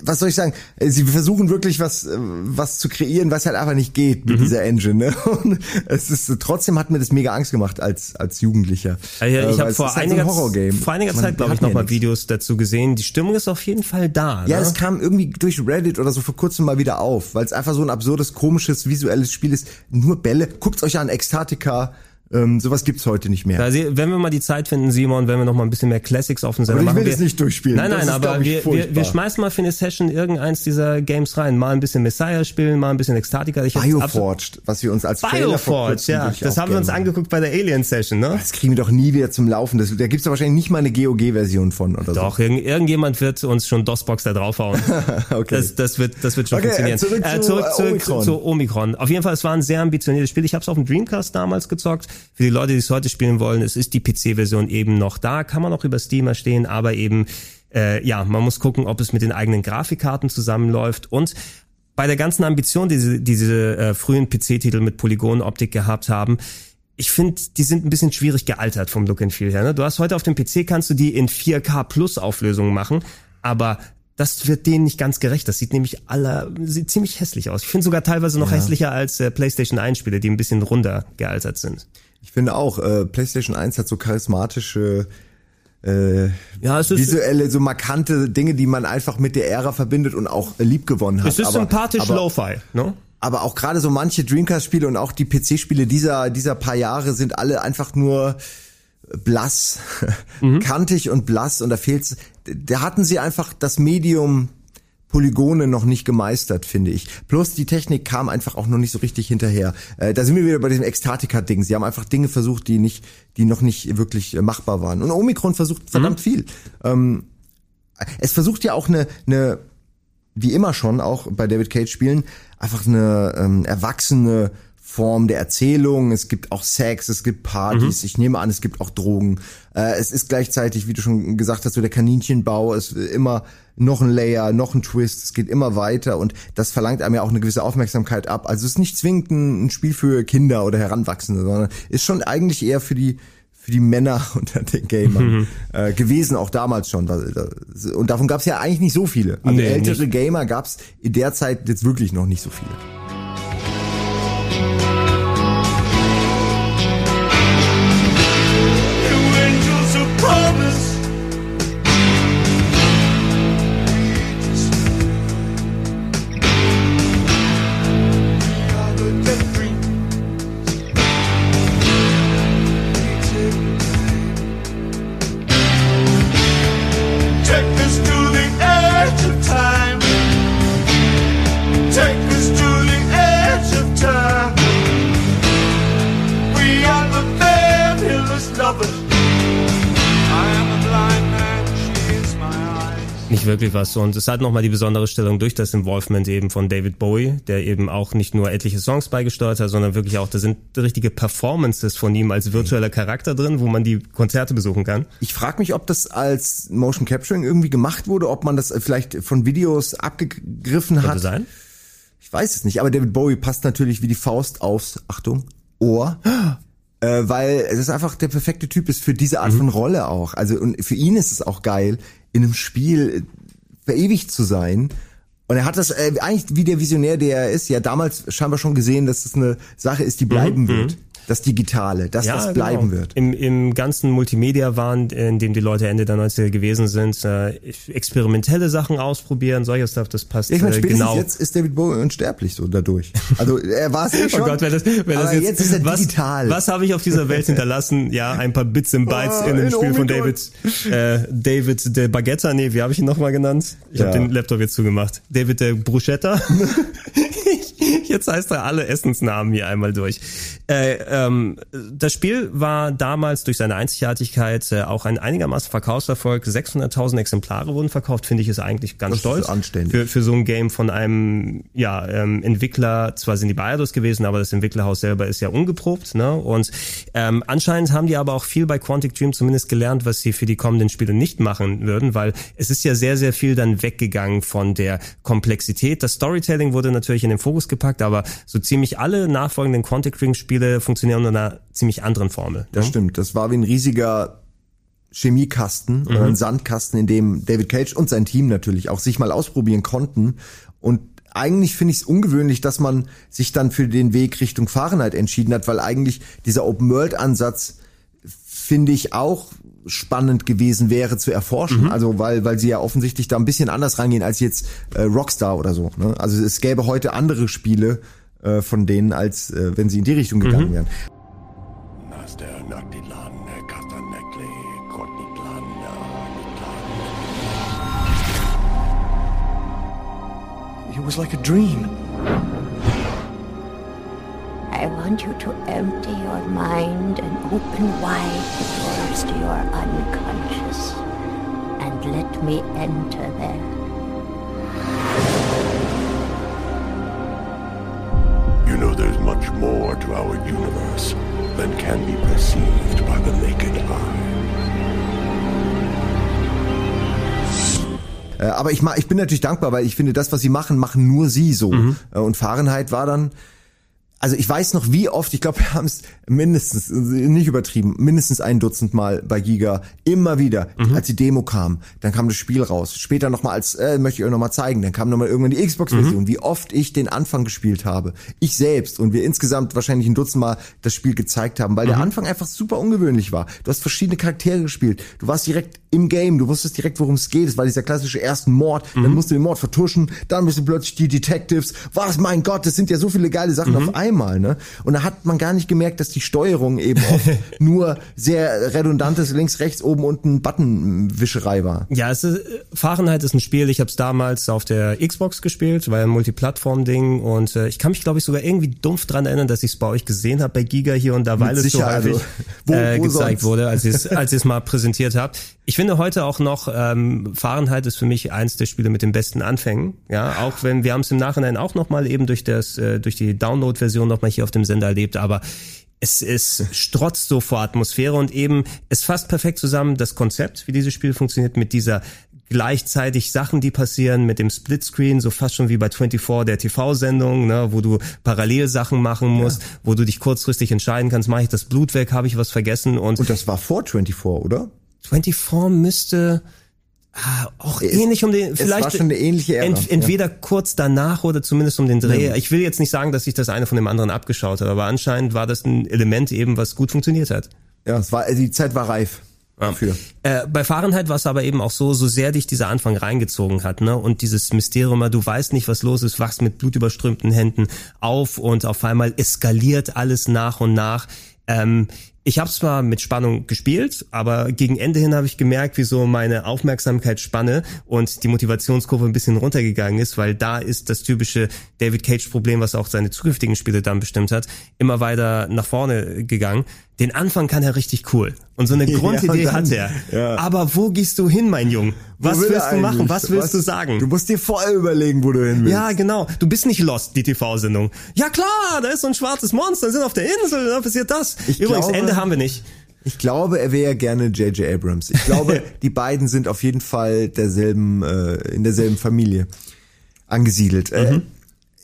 was soll ich sagen? Äh, sie versuchen wirklich was, äh, was zu kreieren, was halt einfach nicht geht mit mhm. dieser Engine. Ne? Und es ist trotzdem hat mir das mega Angst gemacht als als Jugendlicher. Also ich habe vor, halt einiger, so vor einiger Zeit glaube ich noch mal Videos dazu gesehen. Die Stimmung ist auf jeden Fall da. Ja, ne? es kam irgendwie durch Reddit oder so vor kurzem mal wieder auf, weil es einfach so ein absurdes, komisches, visuelles Spiel ist. Nur Bälle. Guckt euch an, Ekstatika ähm, sowas gibt's heute nicht mehr. Also, wenn wir mal die Zeit finden, Simon, wenn wir noch mal ein bisschen mehr Classics auf den Sender machen. Ich will es nicht durchspielen. Nein, nein, aber wir, wir, wir schmeißen mal für eine Session irgendeins dieser Games rein. Mal ein bisschen Messiah spielen, mal ein bisschen Ekstatika. Ich Bioforged, was wir uns als Bioforged, ja. Das haben wir uns angeguckt bei der Alien Session, ne? Das kriegen wir doch nie wieder zum Laufen. Das, da gibt's doch wahrscheinlich nicht mal eine GOG-Version von oder doch, so. Doch, irgend, irgendjemand wird uns schon DOSBox da draufhauen. okay. Das, das wird, das wird schon okay, funktionieren. Zurück, äh, zurück zu, äh, Omikron. Zu, zu Omikron. Auf jeden Fall, es war ein sehr ambitioniertes Spiel. Ich habe es auf dem Dreamcast damals gezockt. Für die Leute, die es heute spielen wollen, es ist die PC-Version eben noch da, kann man auch über Steam erstehen, aber eben äh, ja, man muss gucken, ob es mit den eigenen Grafikkarten zusammenläuft und bei der ganzen Ambition, die diese, diese äh, frühen PC-Titel mit Polygonoptik gehabt haben, ich finde, die sind ein bisschen schwierig gealtert vom Look and Feel her. Ne? Du hast heute auf dem PC kannst du die in 4K Plus Auflösungen machen, aber das wird denen nicht ganz gerecht. Das sieht nämlich aller sieht ziemlich hässlich aus. Ich finde sogar teilweise noch ja. hässlicher als äh, PlayStation 1 Spiele, die ein bisschen runder gealtert sind. Ich finde auch, äh, PlayStation 1 hat so charismatische äh, ja, es ist visuelle, so markante Dinge, die man einfach mit der Ära verbindet und auch lieb gewonnen hat. Es ist aber, sympathisch Lo-Fi, ne? Aber auch gerade so manche Dreamcast-Spiele und auch die PC-Spiele dieser, dieser paar Jahre sind alle einfach nur blass, mhm. kantig und blass und da fehlt's, da hatten sie einfach das Medium Polygone noch nicht gemeistert, finde ich. Plus die Technik kam einfach auch noch nicht so richtig hinterher. Äh, da sind wir wieder bei diesem Ekstatika-Ding. Sie haben einfach Dinge versucht, die nicht, die noch nicht wirklich äh, machbar waren. Und Omikron versucht verdammt mhm. viel. Ähm, es versucht ja auch eine, eine, wie immer schon, auch bei David Cage Spielen, einfach eine ähm, erwachsene Form der Erzählung. Es gibt auch Sex, es gibt Partys. Mhm. Ich nehme an, es gibt auch Drogen. Äh, es ist gleichzeitig, wie du schon gesagt hast, so der Kaninchenbau. Es ist immer noch ein Layer, noch ein Twist. Es geht immer weiter und das verlangt einem ja auch eine gewisse Aufmerksamkeit ab. Also es ist nicht zwingend ein Spiel für Kinder oder Heranwachsende, sondern ist schon eigentlich eher für die für die Männer unter den Gamern mhm. äh, gewesen, auch damals schon. Und davon gab es ja eigentlich nicht so viele. Also nee, ältere nicht. Gamer gab es in der Zeit jetzt wirklich noch nicht so viele. Thank you. Wirklich was. Und es hat nochmal die besondere Stellung durch das Involvement eben von David Bowie, der eben auch nicht nur etliche Songs beigesteuert hat, sondern wirklich auch, da sind richtige Performances von ihm als virtueller Charakter drin, wo man die Konzerte besuchen kann. Ich frage mich, ob das als Motion Capturing irgendwie gemacht wurde, ob man das vielleicht von Videos abgegriffen Könnte hat. sein? Ich weiß es nicht, aber David Bowie passt natürlich wie die Faust aufs, Achtung, Ohr. Äh, weil es ist einfach der perfekte Typ ist für diese Art mhm. von Rolle auch. Also und für ihn ist es auch geil, in einem Spiel verewigt zu sein. Und er hat das äh, eigentlich wie der Visionär, der er ist, ja damals scheinbar schon gesehen, dass das eine Sache ist, die bleiben mhm. wird. Das Digitale, dass ja, das bleiben genau. wird. Im, Im ganzen Multimedia-Wahn, in dem die Leute Ende der 90er gewesen sind, äh, experimentelle Sachen ausprobieren, solcher Stuff, das passt ich meine, äh, genau. Jetzt ist David Bowie unsterblich so dadurch. Also er war es eh schon. Oh Gott, wenn das, wenn das jetzt, jetzt ist er was, digital. Was habe ich auf dieser Welt hinterlassen? Ja, ein paar Bits and Bytes oh, in einem Spiel von David, äh, David de Baguetta, nee, wie habe ich ihn nochmal genannt? Ich ja. habe den Laptop jetzt zugemacht. David de Bruschetta. Jetzt heißt er alle Essensnamen hier einmal durch. Äh, ähm, das Spiel war damals durch seine Einzigartigkeit äh, auch ein einigermaßen Verkaufserfolg. 600.000 Exemplare wurden verkauft, finde ich ist eigentlich ganz das stolz. Ist anständig. Für, für so ein Game von einem ja, ähm, Entwickler, zwar sind die bei gewesen, aber das Entwicklerhaus selber ist ja ungeprobt. Ne? Und ähm, anscheinend haben die aber auch viel bei Quantic Dream zumindest gelernt, was sie für die kommenden Spiele nicht machen würden, weil es ist ja sehr, sehr viel dann weggegangen von der Komplexität. Das Storytelling wurde natürlich in den Fokus gepackt, aber so ziemlich alle nachfolgenden Quantic Dream Spiele funktionieren unter einer ziemlich anderen Formel. Das ne? stimmt. Das war wie ein riesiger Chemiekasten mhm. oder ein Sandkasten, in dem David Cage und sein Team natürlich auch sich mal ausprobieren konnten. Und eigentlich finde ich es ungewöhnlich, dass man sich dann für den Weg Richtung Fahrenheit entschieden hat, weil eigentlich dieser Open-World-Ansatz finde ich auch spannend gewesen wäre zu erforschen. Mhm. Also weil weil sie ja offensichtlich da ein bisschen anders rangehen als jetzt äh, Rockstar oder so. Ne? Also es gäbe heute andere Spiele äh, von denen, als äh, wenn sie in die Richtung gegangen mhm. wären. It was like a dream. I want you to empty your mind and open wide the doors to your unconscious and let me enter there. You know there's much more to our universe than can be perceived by the naked eye. Äh, aber ich, ich bin natürlich dankbar, weil ich finde, das, was sie machen, machen nur sie so. Mhm. Äh, und Fahrenheit war dann also ich weiß noch wie oft, ich glaube, wir haben es mindestens, nicht übertrieben, mindestens ein Dutzend Mal bei Giga, immer wieder, mhm. als die Demo kam, dann kam das Spiel raus. Später nochmal als, äh, möchte ich euch nochmal zeigen, dann kam nochmal irgendwann die Xbox-Version, mhm. wie oft ich den Anfang gespielt habe. Ich selbst und wir insgesamt wahrscheinlich ein Dutzend Mal das Spiel gezeigt haben, weil mhm. der Anfang einfach super ungewöhnlich war. Du hast verschiedene Charaktere gespielt, du warst direkt im Game, du wusstest direkt, worum es geht. Es war dieser klassische ersten Mord, dann mhm. musst du den Mord vertuschen, dann bist du plötzlich die Detectives. Was, mein Gott, das sind ja so viele geile Sachen mhm. auf einmal einmal, ne? Und da hat man gar nicht gemerkt, dass die Steuerung eben oft nur sehr redundantes links, rechts, oben, unten Buttonwischerei war. Ja, es ist, Fahrenheit ist ein Spiel, ich habe es damals auf der Xbox gespielt, war ein Multiplattform-Ding und äh, ich kann mich, glaube ich, sogar irgendwie dumpf dran erinnern, dass ich es bei euch gesehen habe bei Giga hier und da, weil es so häufig also, wo, äh, wo gezeigt sonst? wurde, als ihr es mal präsentiert habt. Ich finde heute auch noch, ähm, Fahrenheit ist für mich eins der Spiele mit den besten Anfängen. Ja, auch wenn wir haben es im Nachhinein auch noch mal eben durch das äh, durch die Download-Version noch mal hier auf dem Sender erlebt, aber es ist strotzt so vor Atmosphäre und eben es fasst perfekt zusammen das Konzept, wie dieses Spiel funktioniert mit dieser gleichzeitig Sachen, die passieren mit dem Splitscreen, so fast schon wie bei 24 der TV-Sendung, ne, wo du parallel Sachen machen musst, ja. wo du dich kurzfristig entscheiden kannst, mache ich das Blut weg, habe ich was vergessen und Und das war vor 24, oder? 24 müsste ah, auch es, ähnlich um den vielleicht war schon eine ähnliche Ära, ent, entweder ja. kurz danach oder zumindest um den Dreh. Ja. Ich will jetzt nicht sagen, dass sich das eine von dem anderen abgeschaut hat, aber anscheinend war das ein Element eben, was gut funktioniert hat. Ja, es war die Zeit war reif. Dafür. Äh, bei Fahrenheit war es aber eben auch so, so sehr dich dieser Anfang reingezogen hat, ne? Und dieses Mysterium, du weißt nicht, was los ist, wachst mit blutüberströmten Händen auf und auf einmal eskaliert alles nach und nach. Ähm, ich habe zwar mit Spannung gespielt, aber gegen Ende hin habe ich gemerkt, wie so meine Aufmerksamkeitsspanne und die Motivationskurve ein bisschen runtergegangen ist, weil da ist das typische David Cage-Problem, was auch seine zukünftigen Spiele dann bestimmt hat, immer weiter nach vorne gegangen. Den Anfang kann er richtig cool und so eine Grundidee dann, hat er. Ja. Aber wo gehst du hin, mein Jung? Was willst du machen? Was willst Was? du sagen? Du musst dir vorher überlegen, wo du hin willst. Ja, genau. Du bist nicht lost, die TV-Sendung. Ja klar, da ist so ein schwarzes Monster, sind auf der Insel, da passiert das. Ich Übrigens, glaube, Ende haben wir nicht. Ich glaube, er wäre gerne J.J. Abrams. Ich glaube, die beiden sind auf jeden Fall derselben, äh, in derselben Familie angesiedelt. Äh, mhm. Äh,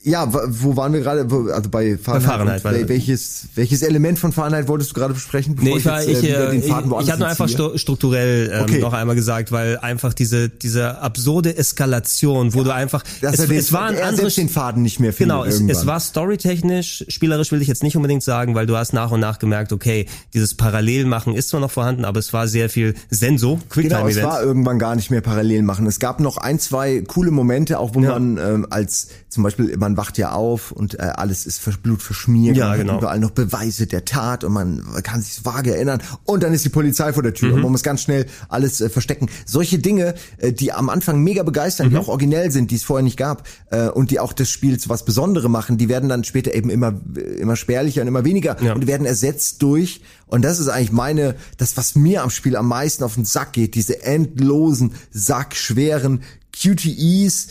ja, wo waren wir gerade? Also bei Fahrenheit. Bei Fahrenheit und, welches, welches Element von Fahrenheit wolltest du gerade besprechen? Nee, ich, war, ich, ich, äh, ich, ich hatte nur einfach strukturell ähm, okay. noch einmal gesagt, weil einfach diese diese absurde Eskalation, wo ja, du einfach es, den, es war ein anderes den Faden nicht mehr Genau, es, es war storytechnisch, spielerisch will ich jetzt nicht unbedingt sagen, weil du hast nach und nach gemerkt, okay, dieses Parallelmachen ist zwar noch vorhanden, aber es war sehr viel Senso, Quicktime Genau, es war irgendwann gar nicht mehr Parallelmachen. Es gab noch ein, zwei coole Momente, auch wo ja. man ähm, als zum Beispiel man wacht ja auf und äh, alles ist Blut verschmiert. Ja, genau. Überall noch Beweise der Tat und man kann sich vage erinnern. Und dann ist die Polizei vor der Tür mhm. und man muss ganz schnell alles äh, verstecken. Solche Dinge, äh, die am Anfang mega begeistern, mhm. die auch originell sind, die es vorher nicht gab äh, und die auch das Spiel zu was Besondere machen, die werden dann später eben immer immer spärlicher und immer weniger ja. und werden ersetzt durch und das ist eigentlich meine, das was mir am Spiel am meisten auf den Sack geht, diese endlosen, sackschweren QTEs,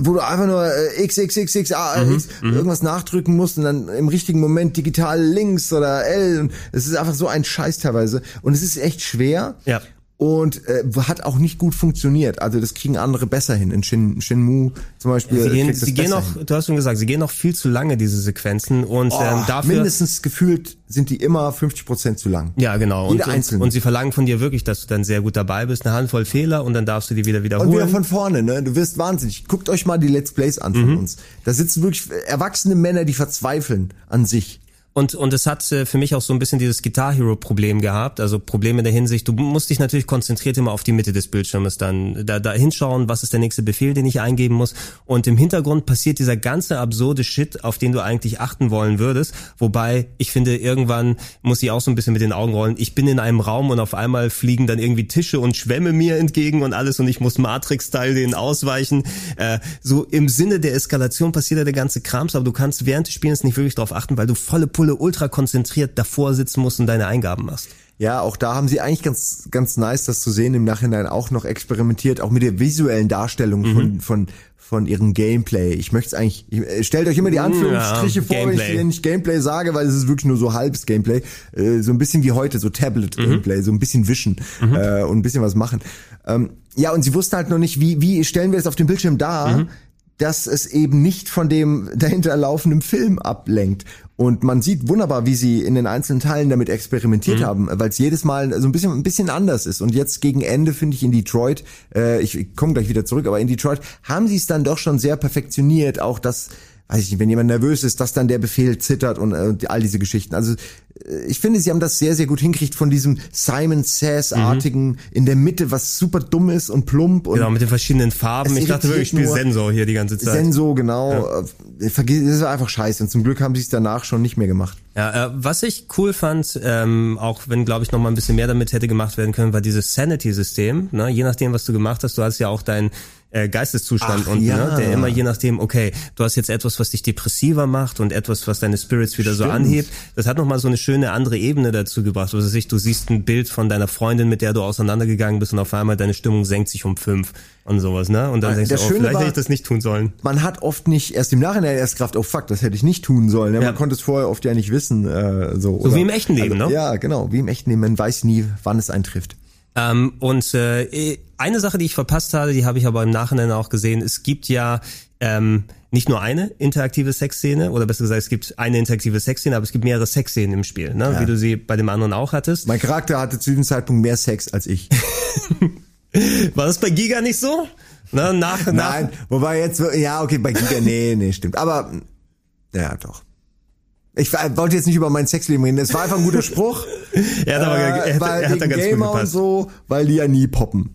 wo du einfach nur äh, XXXX mhm, mhm, irgendwas nachdrücken musst und dann im richtigen Moment digital links oder L. Und es ist einfach so ein Scheiß teilweise. Und es ist echt schwer. Ja und äh, hat auch nicht gut funktioniert. Also das kriegen andere besser hin. In Shin, Shenmue zum Beispiel. Sie gehen, sie gehen noch, hin. du hast schon gesagt, sie gehen noch viel zu lange diese Sequenzen und oh, ähm, dafür mindestens gefühlt sind die immer 50 Prozent zu lang. Ja, genau. Jede und, einzelne. und sie verlangen von dir wirklich, dass du dann sehr gut dabei bist, eine Handvoll Fehler und dann darfst du die wieder wiederholen. Und wieder von vorne, ne? Du wirst wahnsinnig. Guckt euch mal die Let's Plays an von mhm. uns. Da sitzen wirklich erwachsene Männer, die verzweifeln an sich. Und, und es hat äh, für mich auch so ein bisschen dieses Guitar Hero Problem gehabt, also Problem in der Hinsicht, du musst dich natürlich konzentriert immer auf die Mitte des Bildschirmes dann da, da hinschauen, was ist der nächste Befehl, den ich eingeben muss. Und im Hintergrund passiert dieser ganze absurde Shit, auf den du eigentlich achten wollen würdest. Wobei ich finde, irgendwann muss ich auch so ein bisschen mit den Augen rollen. Ich bin in einem Raum und auf einmal fliegen dann irgendwie Tische und Schwämme mir entgegen und alles und ich muss Matrix-Style denen ausweichen. Äh, so im Sinne der Eskalation passiert da der ganze Krams, aber du kannst während des Spielens nicht wirklich darauf achten, weil du volle Pulle Schule ultra konzentriert davor sitzen musst und deine Eingaben machst. Ja, auch da haben sie eigentlich ganz, ganz nice, das zu sehen, im Nachhinein auch noch experimentiert, auch mit der visuellen Darstellung mhm. von, von, von ihrem Gameplay. Ich möchte es eigentlich, ich, stellt euch immer die Anführungsstriche ja, vor, wenn ich hier nicht Gameplay sage, weil es ist wirklich nur so halbes Gameplay. Äh, so ein bisschen wie heute, so Tablet-Gameplay, mhm. so ein bisschen wischen mhm. äh, und ein bisschen was machen. Ähm, ja, und sie wussten halt noch nicht, wie, wie stellen wir es auf dem Bildschirm dar, mhm dass es eben nicht von dem dahinter laufenden Film ablenkt. Und man sieht wunderbar, wie sie in den einzelnen Teilen damit experimentiert mhm. haben, weil es jedes Mal so ein bisschen ein bisschen anders ist. Und jetzt gegen Ende finde ich in Detroit, äh, ich, ich komme gleich wieder zurück, aber in Detroit haben sie es dann doch schon sehr perfektioniert, auch das weiß ich nicht, wenn jemand nervös ist, dass dann der Befehl zittert und äh, all diese Geschichten. Also äh, ich finde, sie haben das sehr, sehr gut hingekriegt von diesem Simon Says-artigen mhm. in der Mitte, was super dumm ist und plump. Und genau, mit den verschiedenen Farben. Ich dachte wirklich, ich spiele Sensor hier die ganze Zeit. Sensor, genau. Ja. Äh, vergiss, das war einfach scheiße. Und zum Glück haben sie es danach schon nicht mehr gemacht. Ja, äh, was ich cool fand, ähm, auch wenn, glaube ich, noch mal ein bisschen mehr damit hätte gemacht werden können, war dieses Sanity-System. Ne? Je nachdem, was du gemacht hast, du hast ja auch dein äh, Geisteszustand Ach, und ja. ne, der immer je nachdem, okay, du hast jetzt etwas, was dich depressiver macht und etwas, was deine Spirits wieder Stimmt. so anhebt. Das hat nochmal so eine schöne andere Ebene dazu gebracht. Also sich, du siehst ein Bild von deiner Freundin, mit der du auseinandergegangen bist und auf einmal deine Stimmung senkt sich um fünf und sowas, ne? Und dann denkst du, oh, vielleicht war, hätte ich das nicht tun sollen. Man hat oft nicht erst im Nachhinein erst Kraft, oh fuck, das hätte ich nicht tun sollen. Ja, ja. Man konnte es vorher oft ja nicht wissen. Äh, so so oder, wie im echten Leben, also, ne? Ja, genau, wie im echten Leben. Man weiß nie, wann es eintrifft. Ähm, und äh, eine Sache, die ich verpasst habe, die habe ich aber im Nachhinein auch gesehen. Es gibt ja ähm, nicht nur eine interaktive Sexszene, oder besser gesagt, es gibt eine interaktive Sexszene, aber es gibt mehrere Sexszenen im Spiel, ne? Ja. wie du sie bei dem anderen auch hattest. Mein Charakter hatte zu diesem Zeitpunkt mehr Sex als ich. War das bei Giga nicht so? Na, nach, nach Nein, wobei jetzt, ja, okay, bei Giga, nee, nee, stimmt. Aber, ja, doch. Ich wollte jetzt nicht über mein Sexleben reden. Es war einfach ein guter Spruch. er hat aber äh, er hat, er hat da ganz Gamer und so, weil die ja nie poppen.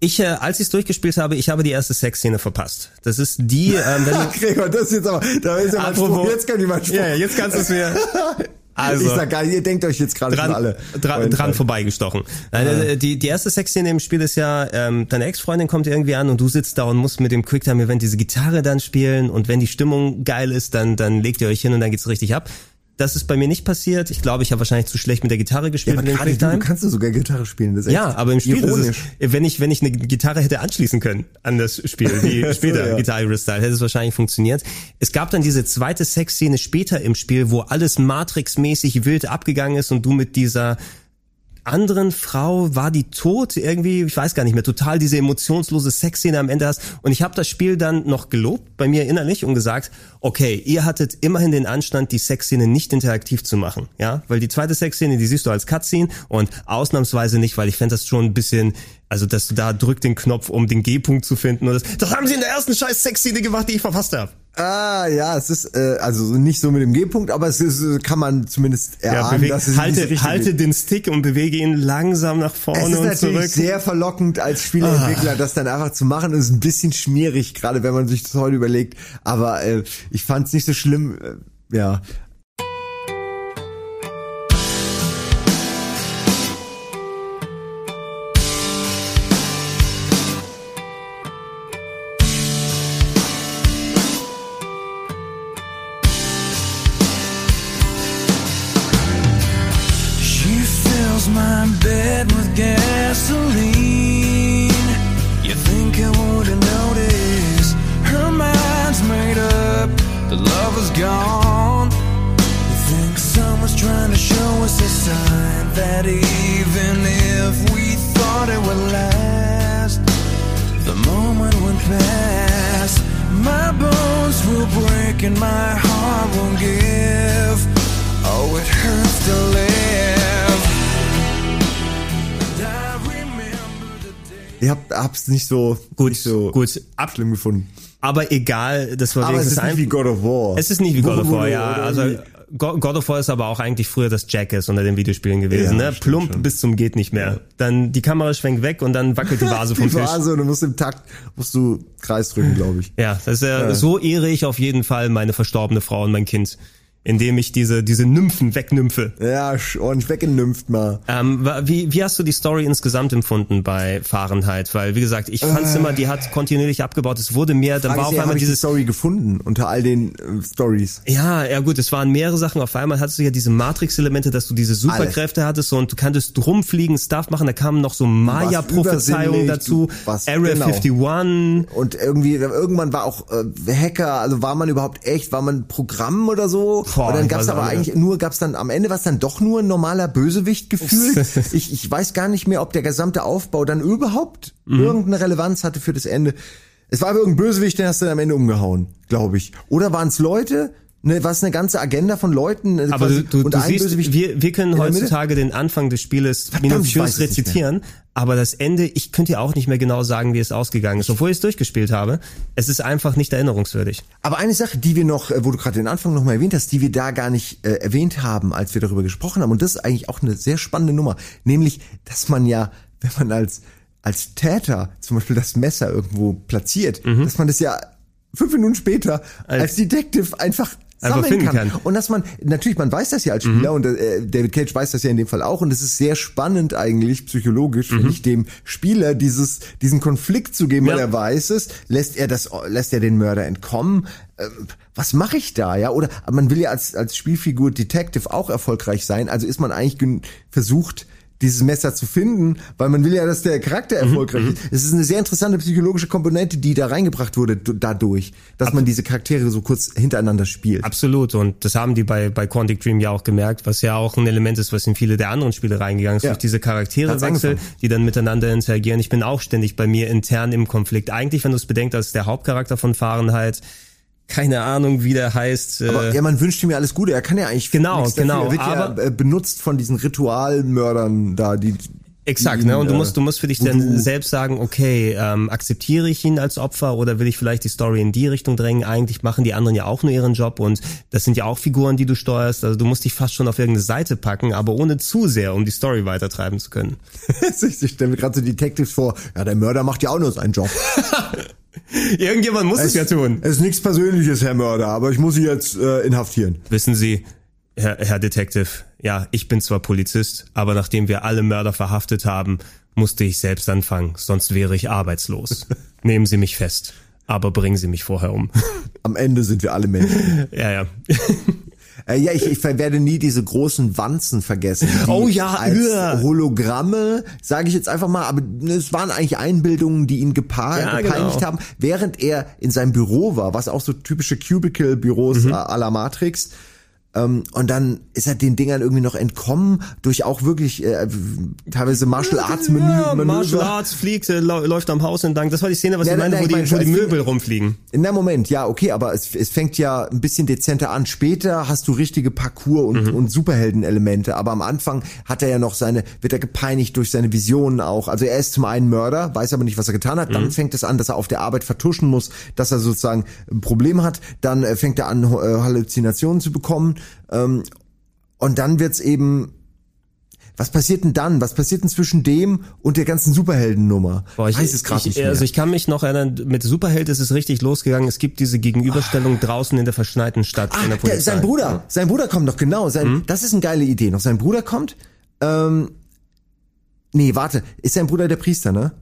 Ich, äh, als ich es durchgespielt habe, ich habe die erste Sexszene verpasst. Das ist die, ähm, wenn Gregor, das ist jetzt aber, da ist ja mein Spruch. Jetzt kann ich mal Spruch. Ja, jetzt kannst du es mir. Also, ich sag gar nicht, ihr denkt euch jetzt gerade dran, alle. Dran, dran vorbeigestochen. Ja. Die, die erste Sexszene im Spiel ist ja, ähm, deine Ex-Freundin kommt irgendwie an und du sitzt da und musst mit dem Quicktime-Event diese Gitarre dann spielen und wenn die Stimmung geil ist, dann, dann legt ihr euch hin und dann geht's richtig ab. Das ist bei mir nicht passiert. Ich glaube, ich habe wahrscheinlich zu schlecht mit der Gitarre gespielt. Ja, aber gerade du, kannst du sogar Gitarre spielen. Das ist ja, aber im Spiel ironisch. ist es, wenn ich wenn ich eine Gitarre hätte anschließen können an das Spiel, wie später so, ja. Guitar Hero Style, hätte es wahrscheinlich funktioniert. Es gab dann diese zweite Sexszene später im Spiel, wo alles Matrix-mäßig wild abgegangen ist und du mit dieser anderen Frau war die tot irgendwie, ich weiß gar nicht mehr, total diese emotionslose Sexszene am Ende hast und ich habe das Spiel dann noch gelobt bei mir innerlich und gesagt, okay, ihr hattet immerhin den Anstand, die Sexszene nicht interaktiv zu machen, ja, weil die zweite Sexszene, die siehst du als Cutscene und ausnahmsweise nicht, weil ich fände das schon ein bisschen also, dass du da drückt den Knopf, um den G-Punkt zu finden. Und das, das haben sie in der ersten scheiß Sexszene gemacht, die ich verfasst habe. Ah, ja, es ist äh, also nicht so mit dem G-Punkt, aber es ist, äh, kann man zumindest erahnen, ja, beweg, dass es halte, halte den Stick und bewege ihn langsam nach vorne und zurück. Es ist natürlich sehr verlockend als Spieleentwickler, ah. das dann einfach zu machen. Es ist ein bisschen schmierig, gerade wenn man sich das heute überlegt. Aber äh, ich fand es nicht so schlimm. Äh, ja, hab's nicht so gut, nicht so gut, ab schlimm gefunden. Aber egal, das war aber es ist nicht wie God of War. Es ist nicht wie God of War, ja. Also God of War ist aber auch eigentlich früher das Jackass unter den Videospielen gewesen, ja, ne? Plump schon. bis zum geht nicht mehr. Ja. Dann die Kamera schwenkt weg und dann wackelt die Vase vom die Tisch. Die Vase und du musst im Takt musst du Kreis drücken, glaube ich. Ja, das ist ja, ja, so ehre ich auf jeden Fall meine verstorbene Frau und mein Kind indem ich diese diese Nymphen wegnymphe. Ja, ordentlich weggenympft mal. Ähm, wie, wie hast du die Story insgesamt empfunden bei Fahrenheit? Weil, wie gesagt, ich fand's äh, immer, die hat kontinuierlich abgebaut. Es wurde mehr, dann war auf einmal diese Story gefunden unter all den äh, Stories. Ja, ja gut, es waren mehrere Sachen. Auf einmal hattest du ja diese Matrix-Elemente, dass du diese Superkräfte Alles. hattest und du kanntest rumfliegen, Stuff machen. Da kamen noch so Maya-Prophezeiungen dazu. Area genau. 51. Und irgendwie, irgendwann war auch äh, Hacker, also war man überhaupt echt, war man Programm oder so? Boah, und dann gab's aber eigentlich nur, gab's dann am Ende was dann doch nur ein normaler Bösewicht gefühlt. ich, ich weiß gar nicht mehr, ob der gesamte Aufbau dann überhaupt mhm. irgendeine Relevanz hatte für das Ende. Es war aber irgendein Bösewicht, den hast du dann am Ende umgehauen, glaube ich. Oder waren es Leute? Ne, was eine ganze Agenda von Leuten. äh, Aber quasi, du, du, und du siehst, wir, wir können heutzutage den Anfang des Spieles minutiös rezitieren, aber das Ende, ich könnte ja auch nicht mehr genau sagen, wie es ausgegangen ist, obwohl ich es durchgespielt habe. Es ist einfach nicht erinnerungswürdig. Aber eine Sache, die wir noch, äh, wo du gerade den Anfang noch mal erwähnt hast, die wir da gar nicht äh, erwähnt haben, als wir darüber gesprochen haben, und das ist eigentlich auch eine sehr spannende Nummer, nämlich, dass man ja, wenn man als als Täter zum Beispiel das Messer irgendwo platziert, Mhm. dass man das ja fünf Minuten später als, Als- Detective Einfach sammeln finden kann. kann. Und dass man, natürlich, man weiß das ja als Spieler und äh, David Cage weiß das ja in dem Fall auch und es ist sehr spannend eigentlich psychologisch, finde ich, dem Spieler dieses, diesen Konflikt zu geben, weil Ja. er weiß es, lässt er das, lässt er den Mörder entkommen, ähm, was mache ich da, ja? Oder man will ja als, als Spielfigur Detective auch erfolgreich sein, also ist man eigentlich gen- versucht, dieses Messer zu finden, weil man will ja, dass der Charakter erfolgreich ist. Es ist eine sehr interessante psychologische Komponente, die da reingebracht wurde dadurch, dass man diese Charaktere so kurz hintereinander spielt. Absolut. Und das haben die bei, bei Quantic Dream ja auch gemerkt, was ja auch ein Element ist, was in viele der anderen Spiele reingegangen ist, Ja. durch diese Charakterewechsel, die dann miteinander interagieren. Ich bin auch ständig bei mir intern im Konflikt. Eigentlich, wenn du es bedenkst, als der Hauptcharakter von Fahrenheit, keine Ahnung, wie der heißt. Aber äh, ja, man wünscht ihm ja alles Gute. Er kann ja eigentlich Genau, genau, Er wird aber- ja äh, benutzt von diesen Ritualmördern da, die Exakt, ne? Und du äh, musst, du musst für dich dann selbst sagen, okay, ähm, akzeptiere ich ihn als Opfer oder will ich vielleicht die Story in die Richtung drängen? Eigentlich machen die anderen ja auch nur ihren Job und das sind ja auch Figuren, die du steuerst. Also du musst dich fast schon auf irgendeine Seite packen, aber ohne zu sehr, um die Story weitertreiben zu können. ich stelle mir gerade so Detectives vor, ja, der Mörder macht ja auch nur seinen Job. Irgendjemand muss es ja tun. Es ist nichts Persönliches, Herr Mörder, aber ich muss Sie jetzt äh, inhaftieren. Wissen Sie, Herr, Herr Detective, ja, ich bin zwar Polizist, aber nachdem wir alle Mörder verhaftet haben, musste ich selbst anfangen, sonst wäre ich arbeitslos. Nehmen Sie mich fest, aber bringen Sie mich vorher um. Am Ende sind wir alle Menschen. ja, ja. Äh, ja, ich, ich werde nie diese großen Wanzen vergessen. Oh ja, als ja. Hologramme, sage ich jetzt einfach mal, aber es waren eigentlich Einbildungen, die ihn gepa Ja, gepeinigt genau. haben, während er in seinem Büro war, was auch so typische Cubicle-Büros Mhm. äh, à la Matrix. Ähm, und dann ist er den Dingern irgendwie noch entkommen durch auch wirklich äh, teilweise Martial Arts Menü, Ja, Manöver. Martial Arts fliegt, äh, läuft am Haus entlang. Das war die Szene, was Ja, ich nein, wo ich die, meine, wo die Möbel rumfliegen. In dem Moment, ja, okay, aber es, es fängt ja ein bisschen dezenter an. Später hast du richtige Parcours und, Mhm. und Superhelden-Elemente, aber am Anfang hat er ja noch seine, wird er gepeinigt durch seine Visionen auch. Also er ist zum einen Mörder, weiß aber nicht, was er getan hat. Mhm. Dann fängt es an, dass er auf der Arbeit vertuschen muss, dass er sozusagen ein Problem hat. Dann äh, fängt er an, äh, Halluzinationen zu bekommen. Ähm, und dann wird's eben was passiert denn dann? Was passiert denn zwischen dem und der ganzen Superheldennummer? Boah, ich weiß es gerade ich, nicht mehr. Also ich kann mich noch erinnern, mit Superheld ist es richtig losgegangen. Es gibt diese Gegenüberstellung draußen in der verschneiten Stadt Ah, der, sein Bruder, sein Bruder kommt doch genau. Sein, Mhm. Das ist eine geile Idee. Noch sein Bruder kommt. Ähm, nee, warte, ist sein Bruder der Priester, ne?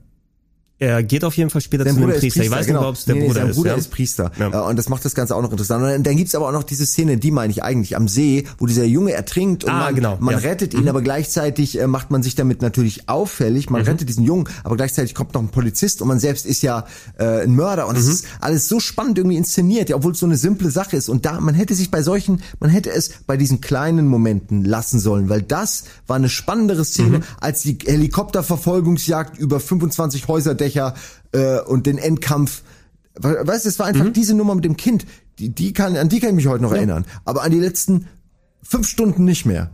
Er geht auf jeden Fall später Sein zu einem Bruder ist Priester. Priester, Ich weiß genau. nicht, ob es der nee, Bruder sein ist. Bruder ja? ist Priester. Ja. Äh, Und das macht das Ganze auch noch interessant. Und dann gibt's aber auch noch diese Szene, die meine ich eigentlich, am See, wo dieser Junge ertrinkt und Ah, man, genau, man ja. Mhm. rettet ihn, aber gleichzeitig äh, macht man sich damit natürlich auffällig. Man rettet diesen Jungen, aber gleichzeitig kommt noch ein Polizist und man selbst ist ja äh, ein Mörder. Und es Mhm. ist alles so spannend irgendwie inszeniert, ja, obwohl es so eine simple Sache ist. Und da, man hätte sich bei solchen, man hätte es bei diesen kleinen Momenten lassen sollen, weil das war eine spannendere Szene Mhm. als die Helikopterverfolgungsjagd über 25 Häuserdächer äh, und den Endkampf. We- Weißt du, es war einfach Mhm. diese Nummer mit dem Kind, die, die kann, an die kann ich mich heute noch erinnern. Aber an die letzten fünf Stunden nicht mehr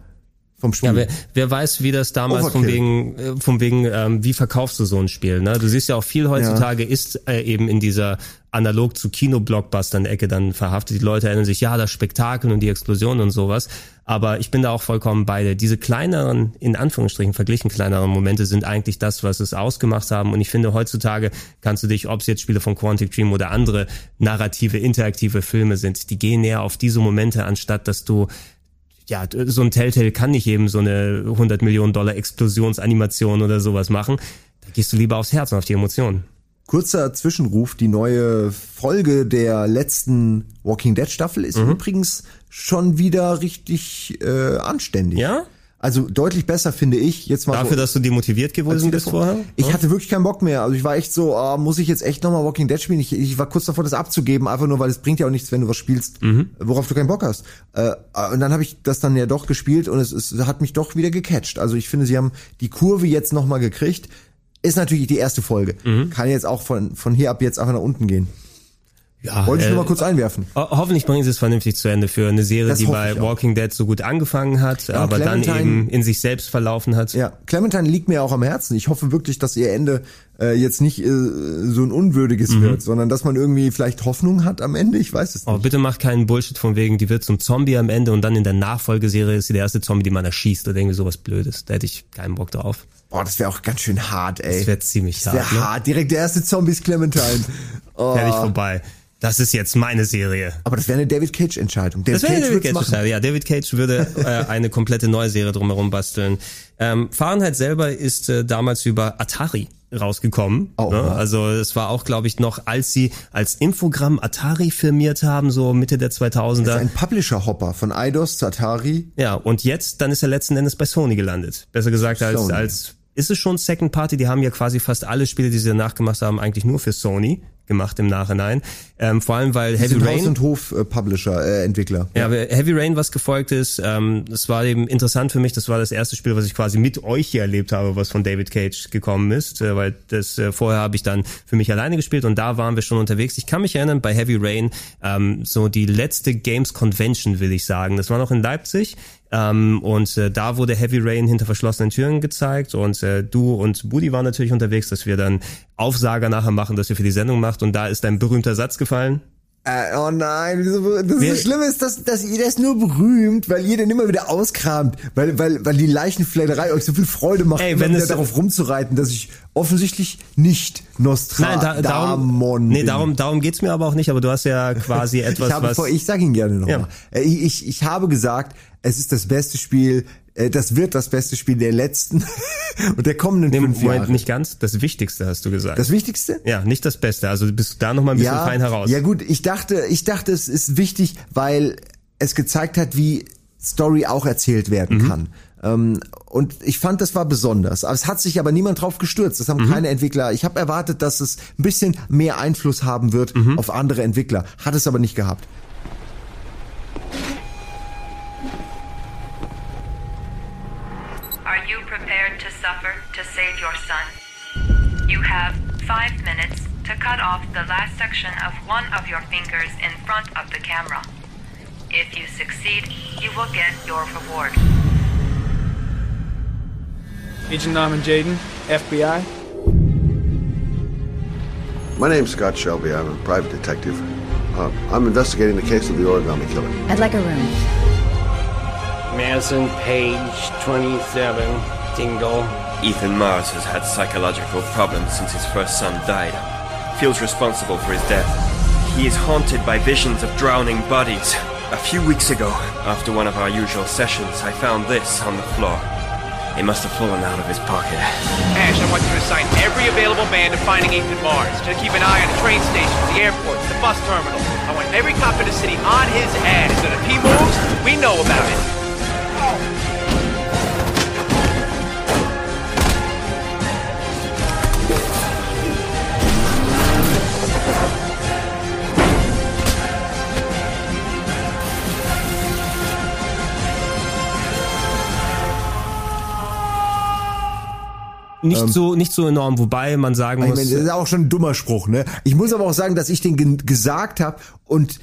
vom Spiel. Ja, wer, wer weiß, wie das damals von Overkill. wegen, äh, von wegen, ähm, wie verkaufst du so ein Spiel? Ne? Du siehst ja auch viel heutzutage ist äh, eben in dieser analog zu Kino-Blockbustern-Ecke dann verhaftet. Die Leute erinnern sich, ja, das Spektakel und die Explosion und sowas. Aber ich bin da auch vollkommen bei dir. Diese kleineren, in Anführungsstrichen verglichen kleineren Momente sind eigentlich das, was es ausgemacht haben. Und ich finde, heutzutage kannst du dich, ob es jetzt Spiele von Quantic Dream oder andere narrative, interaktive Filme sind, die gehen näher auf diese Momente, anstatt dass du ja, so ein Telltale kann nicht eben so eine 100 Millionen Dollar Explosionsanimation oder sowas machen. Da gehst du lieber aufs Herz und auf die Emotionen. Kurzer Zwischenruf, die neue Folge der letzten Walking Dead Staffel ist Mhm. übrigens schon wieder richtig äh, anständig. Ja? Also deutlich besser finde ich. Jetzt mal Dafür, so, dass du demotiviert gewesen bist vorher? Ich hatte wirklich keinen Bock mehr. Also ich war echt so, ah, muss ich jetzt echt nochmal Walking Dead spielen? Ich, ich war kurz davor, das abzugeben, einfach nur, weil es bringt ja auch nichts, wenn du was spielst, Mhm. worauf du keinen Bock hast. Äh, und dann habe ich das dann ja doch gespielt und es, es hat mich doch wieder gecatcht. Also ich finde, sie haben die Kurve jetzt nochmal gekriegt. ist natürlich die erste Folge. Mhm. Kann jetzt auch von, von hier ab jetzt einfach nach unten gehen. Ja, Wollte ich äh, nur mal kurz einwerfen. Ho hoffentlich bringen sie es vernünftig zu Ende für eine Serie, das die bei Walking Dead so gut angefangen hat, ja, aber Clementine, dann eben in sich selbst verlaufen hat. Ja, Clementine liegt mir auch am Herzen. Ich hoffe wirklich, dass ihr Ende äh, jetzt nicht äh, so ein unwürdiges mhm. wird, sondern dass man irgendwie vielleicht Hoffnung hat am Ende. Ich weiß es oh, nicht. Oh, bitte mach keinen Bullshit von wegen, die wird zum Zombie am Ende und dann in der Nachfolgeserie ist sie der erste Zombie, die man erschießt oder irgendwie sowas Blödes. Da hätte ich keinen Bock drauf. Boah, das wäre auch ganz schön hart, ey. Das wäre ziemlich das wär hart. Das wäre hart. Direkt der erste Zombie ist Clementine. Oh. Fertig vorbei das ist jetzt meine Serie. Aber das wäre eine David Cage Entscheidung. David das wäre eine David Cage Entscheidung. Ja, David Cage würde äh, eine komplette neue Serie drumherum basteln. Ähm, Fahrenheit selber ist äh, damals über Atari rausgekommen. Oh, ne? Also es war auch, glaube ich, noch, als sie als Infogramm Atari firmiert haben, so Mitte der 2000er. Das ist ein Publisher-Hopper von Eidos zu Atari. Ja, und jetzt, dann ist er letzten Endes bei Sony gelandet. Besser gesagt als, Sony. als ist es schon Second Party? Die haben ja quasi fast alle Spiele, die sie danach gemacht haben, eigentlich nur für Sony gemacht im Nachhinein. Ähm, vor allem, weil Heavy Rain. Haus und Hof äh, Publisher, äh, Entwickler. Ja, ja, Heavy Rain, was gefolgt ist, ähm, das war eben interessant für mich. Das war das erste Spiel, was ich quasi mit euch hier erlebt habe, was von David Cage gekommen ist, äh, weil das äh, vorher habe ich dann für mich alleine gespielt und da waren wir schon unterwegs. Ich kann mich erinnern, bei Heavy Rain, ähm, so die letzte Games Convention, will ich sagen. Das war noch in Leipzig. Ähm, und äh, da wurde Heavy Rain hinter verschlossenen Türen gezeigt und äh, du und Budi waren natürlich unterwegs, dass wir dann Aufsager nachher machen, dass ihr für die Sendung macht und da ist ein berühmter Satz gefallen. Äh, oh nein, das, das Schlimme ist, dass, dass ihr das nur berühmt, weil ihr den immer wieder auskramt, weil, weil, weil die Leichenflatterei euch so viel Freude macht, Ey, wenn es darauf rumzureiten, dass ich offensichtlich nicht Nostradamus Nein, da, darum, Nee, darum, darum geht's mir aber auch nicht, aber du hast ja quasi etwas, ich habe was... Ich sag ihn gerne nochmal. Ja. Äh, ich, ich, ich habe gesagt, es ist das beste Spiel, das wird das beste Spiel der letzten und der kommenden nee, fünf Moment, Jahre. nicht ganz. Das Wichtigste hast du gesagt. Das Wichtigste? Ja, nicht das Beste. Also bist du da noch mal ein bisschen ja, fein heraus. Ja gut, ich dachte, ich dachte, es ist wichtig, weil es gezeigt hat, wie Story auch erzählt werden mhm. kann. Ähm, und ich fand, das war besonders. Es hat sich aber niemand drauf gestürzt. Das haben mhm. keine Entwickler. Ich habe erwartet, dass es ein bisschen mehr Einfluss haben wird mhm. auf andere Entwickler. Hat es aber nicht gehabt. Save your son. You have five minutes to cut off the last section of one of your fingers in front of the camera. If you succeed, you will get your reward. Agent Norman Jaden, FBI. My name's Scott Shelby. I'm a private detective. Uh, I'm investigating the case of the origami killer. I'd like a room. Madison Page, 27, Dingle. Ethan Mars has had psychological problems since his first son died. Feels responsible for his death. He is haunted by visions of drowning bodies. A few weeks ago, after one of our usual sessions, I found this on the floor. It must have fallen out of his pocket. Ash, I want you to assign every available man to finding Ethan Mars. To keep an eye on the train stations, the airports, the bus terminals. I want every cop in the city on his ass. So if he moves, we know about it. Nicht ähm, so nicht so enorm, wobei man sagen muss. Meine, das ist auch schon ein dummer Spruch, ne? Ich muss aber auch sagen, dass ich den gesagt habe und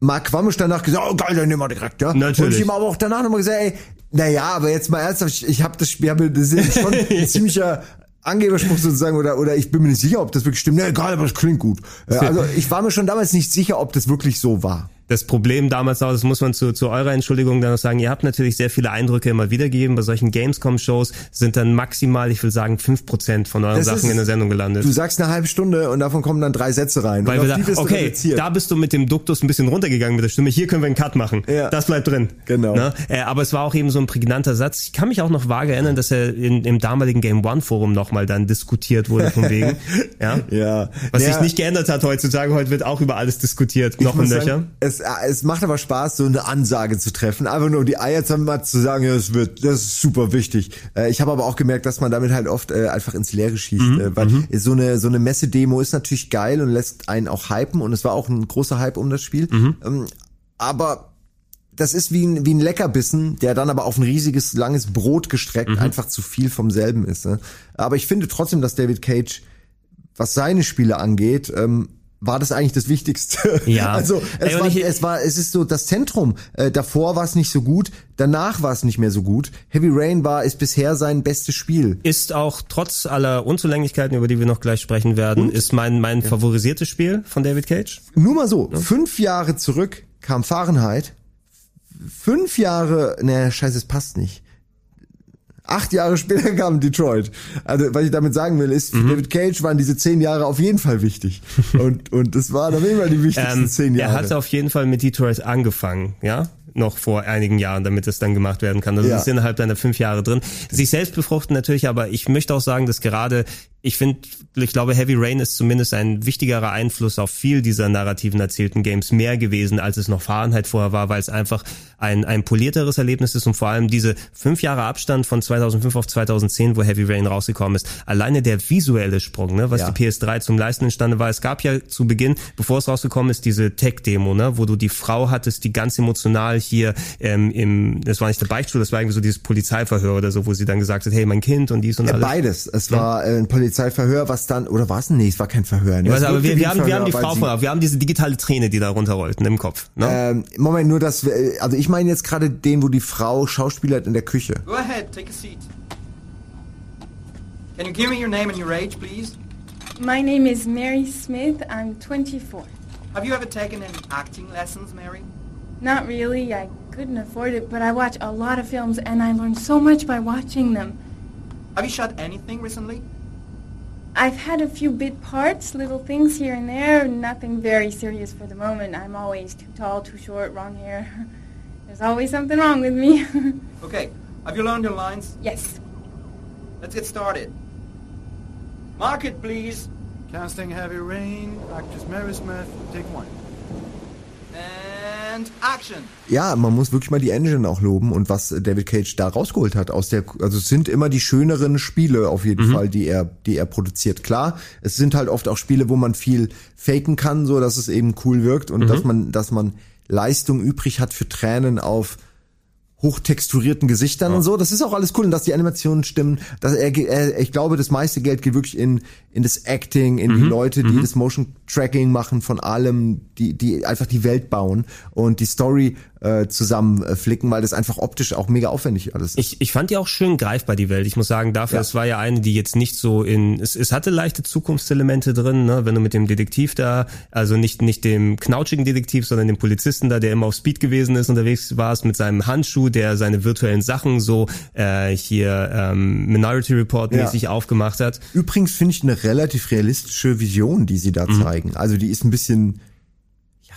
Mark Quammisch danach gesagt, oh geil, dann nehmen wir direkt, ja. Natürlich. Und ich ihm aber auch danach nochmal gesagt, ey, naja, aber jetzt mal ernsthaft, ich, ich habe das Spiel, das ist schon ein ziemlicher Angeberspruch sozusagen oder oder ich bin mir nicht sicher, ob das wirklich stimmt. Na egal, aber es klingt gut. Also ich war mir schon damals nicht sicher, ob das wirklich so war das Problem damals auch, das muss man zu, zu eurer Entschuldigung dann noch sagen, ihr habt natürlich sehr viele Eindrücke immer wiedergegeben. Bei solchen Gamescom-Shows sind dann maximal, ich will sagen, fünf Prozent von euren das Sachen ist, in der Sendung gelandet. Du sagst eine halbe Stunde und davon kommen dann drei Sätze rein. Weil wir da, okay, da bist du mit dem Duktus ein bisschen runtergegangen mit der Stimme. Hier können wir einen Cut machen. Ja. Das bleibt drin. Genau. Ne? Äh, aber es war auch eben so ein prägnanter Satz. Ich kann mich auch noch vage erinnern, dass er in, im damaligen Game One Forum nochmal dann diskutiert wurde von wegen. ja. ja. Was ja. sich nicht geändert hat heutzutage. Heute wird auch über alles diskutiert. Noch ein Löcher. Es, es macht aber Spaß, so eine Ansage zu treffen. Einfach nur die Eier zu haben, zu sagen, ja, das wird, das ist super wichtig. Äh, ich habe aber auch gemerkt, dass man damit halt oft äh, einfach ins Leere schießt. Mhm. Äh, weil mhm. so eine, so eine Messedemo ist natürlich geil und lässt einen auch hypen und es war auch ein großer Hype um das Spiel. Mhm. Ähm, aber das ist wie ein, wie ein Leckerbissen, der dann aber auf ein riesiges, langes Brot gestreckt mhm. einfach zu viel vom selben ist. Ne? Aber ich finde trotzdem, dass David Cage, was seine Spiele angeht, ähm, war das eigentlich das Wichtigste. Ja. Also es, Ey, war, ich, es war, es ist so das Zentrum. Äh, davor war es nicht so gut, danach war es nicht mehr so gut. Heavy Rain war ist bisher sein bestes Spiel. Ist auch trotz aller Unzulänglichkeiten, über die wir noch gleich sprechen werden, Und? ist mein mein ja. favorisiertes Spiel von David Cage. Nur mal so, ja. fünf Jahre zurück kam Fahrenheit. Fünf Jahre, ne, scheiße, es passt nicht. Acht Jahre später kam Detroit. Also, was ich damit sagen will, ist, für mhm. David Cage waren diese zehn Jahre auf jeden Fall wichtig. Und, und das waren auf jeden Fall die wichtigsten ähm, zehn Jahre. Er hatte auf jeden Fall mit Detroit angefangen, ja? noch vor einigen Jahren, damit es dann gemacht werden kann. Also ja. das ist innerhalb deiner fünf Jahre drin. Sich selbst befruchten natürlich, aber ich möchte auch sagen, dass gerade ich finde, ich glaube, Heavy Rain ist zumindest ein wichtigerer Einfluss auf viel dieser narrativen erzählten Games mehr gewesen, als es noch Fahrenheit vorher war, weil es einfach ein, ein polierteres Erlebnis ist und vor allem diese fünf Jahre Abstand von 2005 auf 2010, wo Heavy Rain rausgekommen ist, alleine der visuelle Sprung, ne, was ja. die PS3 zum Leisten entstanden war. Es gab ja zu Beginn, bevor es rausgekommen ist, diese Tech-Demo, ne, wo du die Frau hattest, die ganz emotional hier ähm, im, das war nicht der Beichtstuhl, das war irgendwie so dieses Polizeiverhör oder so, wo sie dann gesagt hat, hey, mein Kind und dies und ja, alles. Beides. Es war äh, ein Polizei Polizeiverhör, was dann, oder war es? Nee, es war kein Verhör. Ne? Weiß, aber wir, wir, haben, wir haben die Frau vor, wir haben diese digitale Träne, die da runterrollt im Kopf. Ne? Ähm, Moment, nur dass, wir, also ich meine jetzt gerade den, wo die Frau Schauspieler in der Küche. Go ahead, take a seat. Can you give me your name and your age, please? My name is Mary Smith. I'm 24. Have you ever taken any acting lessons, Mary? Not really. I couldn't afford it, but I watch a lot of films and I learn so much by watching them. Have you shot anything recently? I've had a few bit parts, little things here and there, nothing very serious for the moment. I'm always too tall, too short, wrong hair. There's always something wrong with me. okay, have you learned your lines? Yes. Let's get started. Market, please. Casting Heavy Rain, actress Mary Smith, take one. And action. Ja, man muss wirklich mal die Engine auch loben und was David Cage da rausgeholt hat aus der, also es sind immer die schöneren Spiele auf jeden mhm. Fall, die er, die er produziert. Klar, es sind halt oft auch Spiele, wo man viel faken kann, so dass es eben cool wirkt und mhm. dass man, dass man Leistung übrig hat für Tränen auf hochtexturierten Gesichtern ja. und so. Das ist auch alles cool und dass die Animationen stimmen. Dass er, er, ich glaube, das meiste Geld geht wirklich in in das Acting, in mhm. die Leute, die mhm. das Motion Tracking machen von allem, die die einfach die Welt bauen und die Story äh, zusammenflicken, weil das einfach optisch auch mega aufwendig alles ist. Ich, ich fand die auch schön greifbar, die Welt. Ich muss sagen, dafür, ja. es war ja eine, die jetzt nicht so in, es, es hatte leichte Zukunftselemente drin, ne? wenn du mit dem Detektiv da, also nicht, nicht dem knautschigen Detektiv, sondern dem Polizisten da, der immer auf Speed gewesen ist, unterwegs warst mit seinem Handschuh, der seine virtuellen Sachen so äh, hier ähm, Minority Report mäßig ja. aufgemacht hat. Übrigens finde ich eine relativ realistische Vision, die sie da mhm. zeigen. Also die ist ein bisschen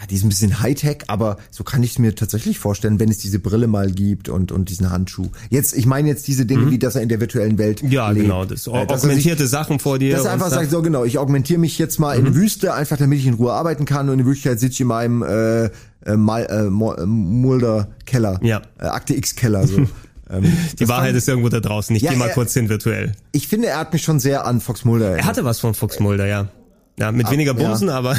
die ist ein bisschen Hightech, aber so kann ich es mir tatsächlich vorstellen, wenn es diese Brille mal gibt und, und diesen Handschuh. Jetzt, ich meine jetzt diese Dinge, mhm. wie dass er in der virtuellen Welt Ja, lebt. genau, das äh, augmentierte sich, Sachen vor dir. Dass er einfach sagt, so genau, ich augmentiere mich jetzt mal mhm. in Wüste, einfach damit ich in Ruhe arbeiten kann und in Wirklichkeit sitze ich in meinem äh, äh, Mal, äh, äh Mulder Keller, ja. äh, Akte X Keller so. Ähm, die Wahrheit ist irgendwo da draußen. Ich ja, geh mal er, kurz hin virtuell. Ich finde, er hat mich schon sehr an Fox Mulder. Er hatte was von Fox Mulder, ja. Ja, mit Ab, weniger Bumsen, ja. aber.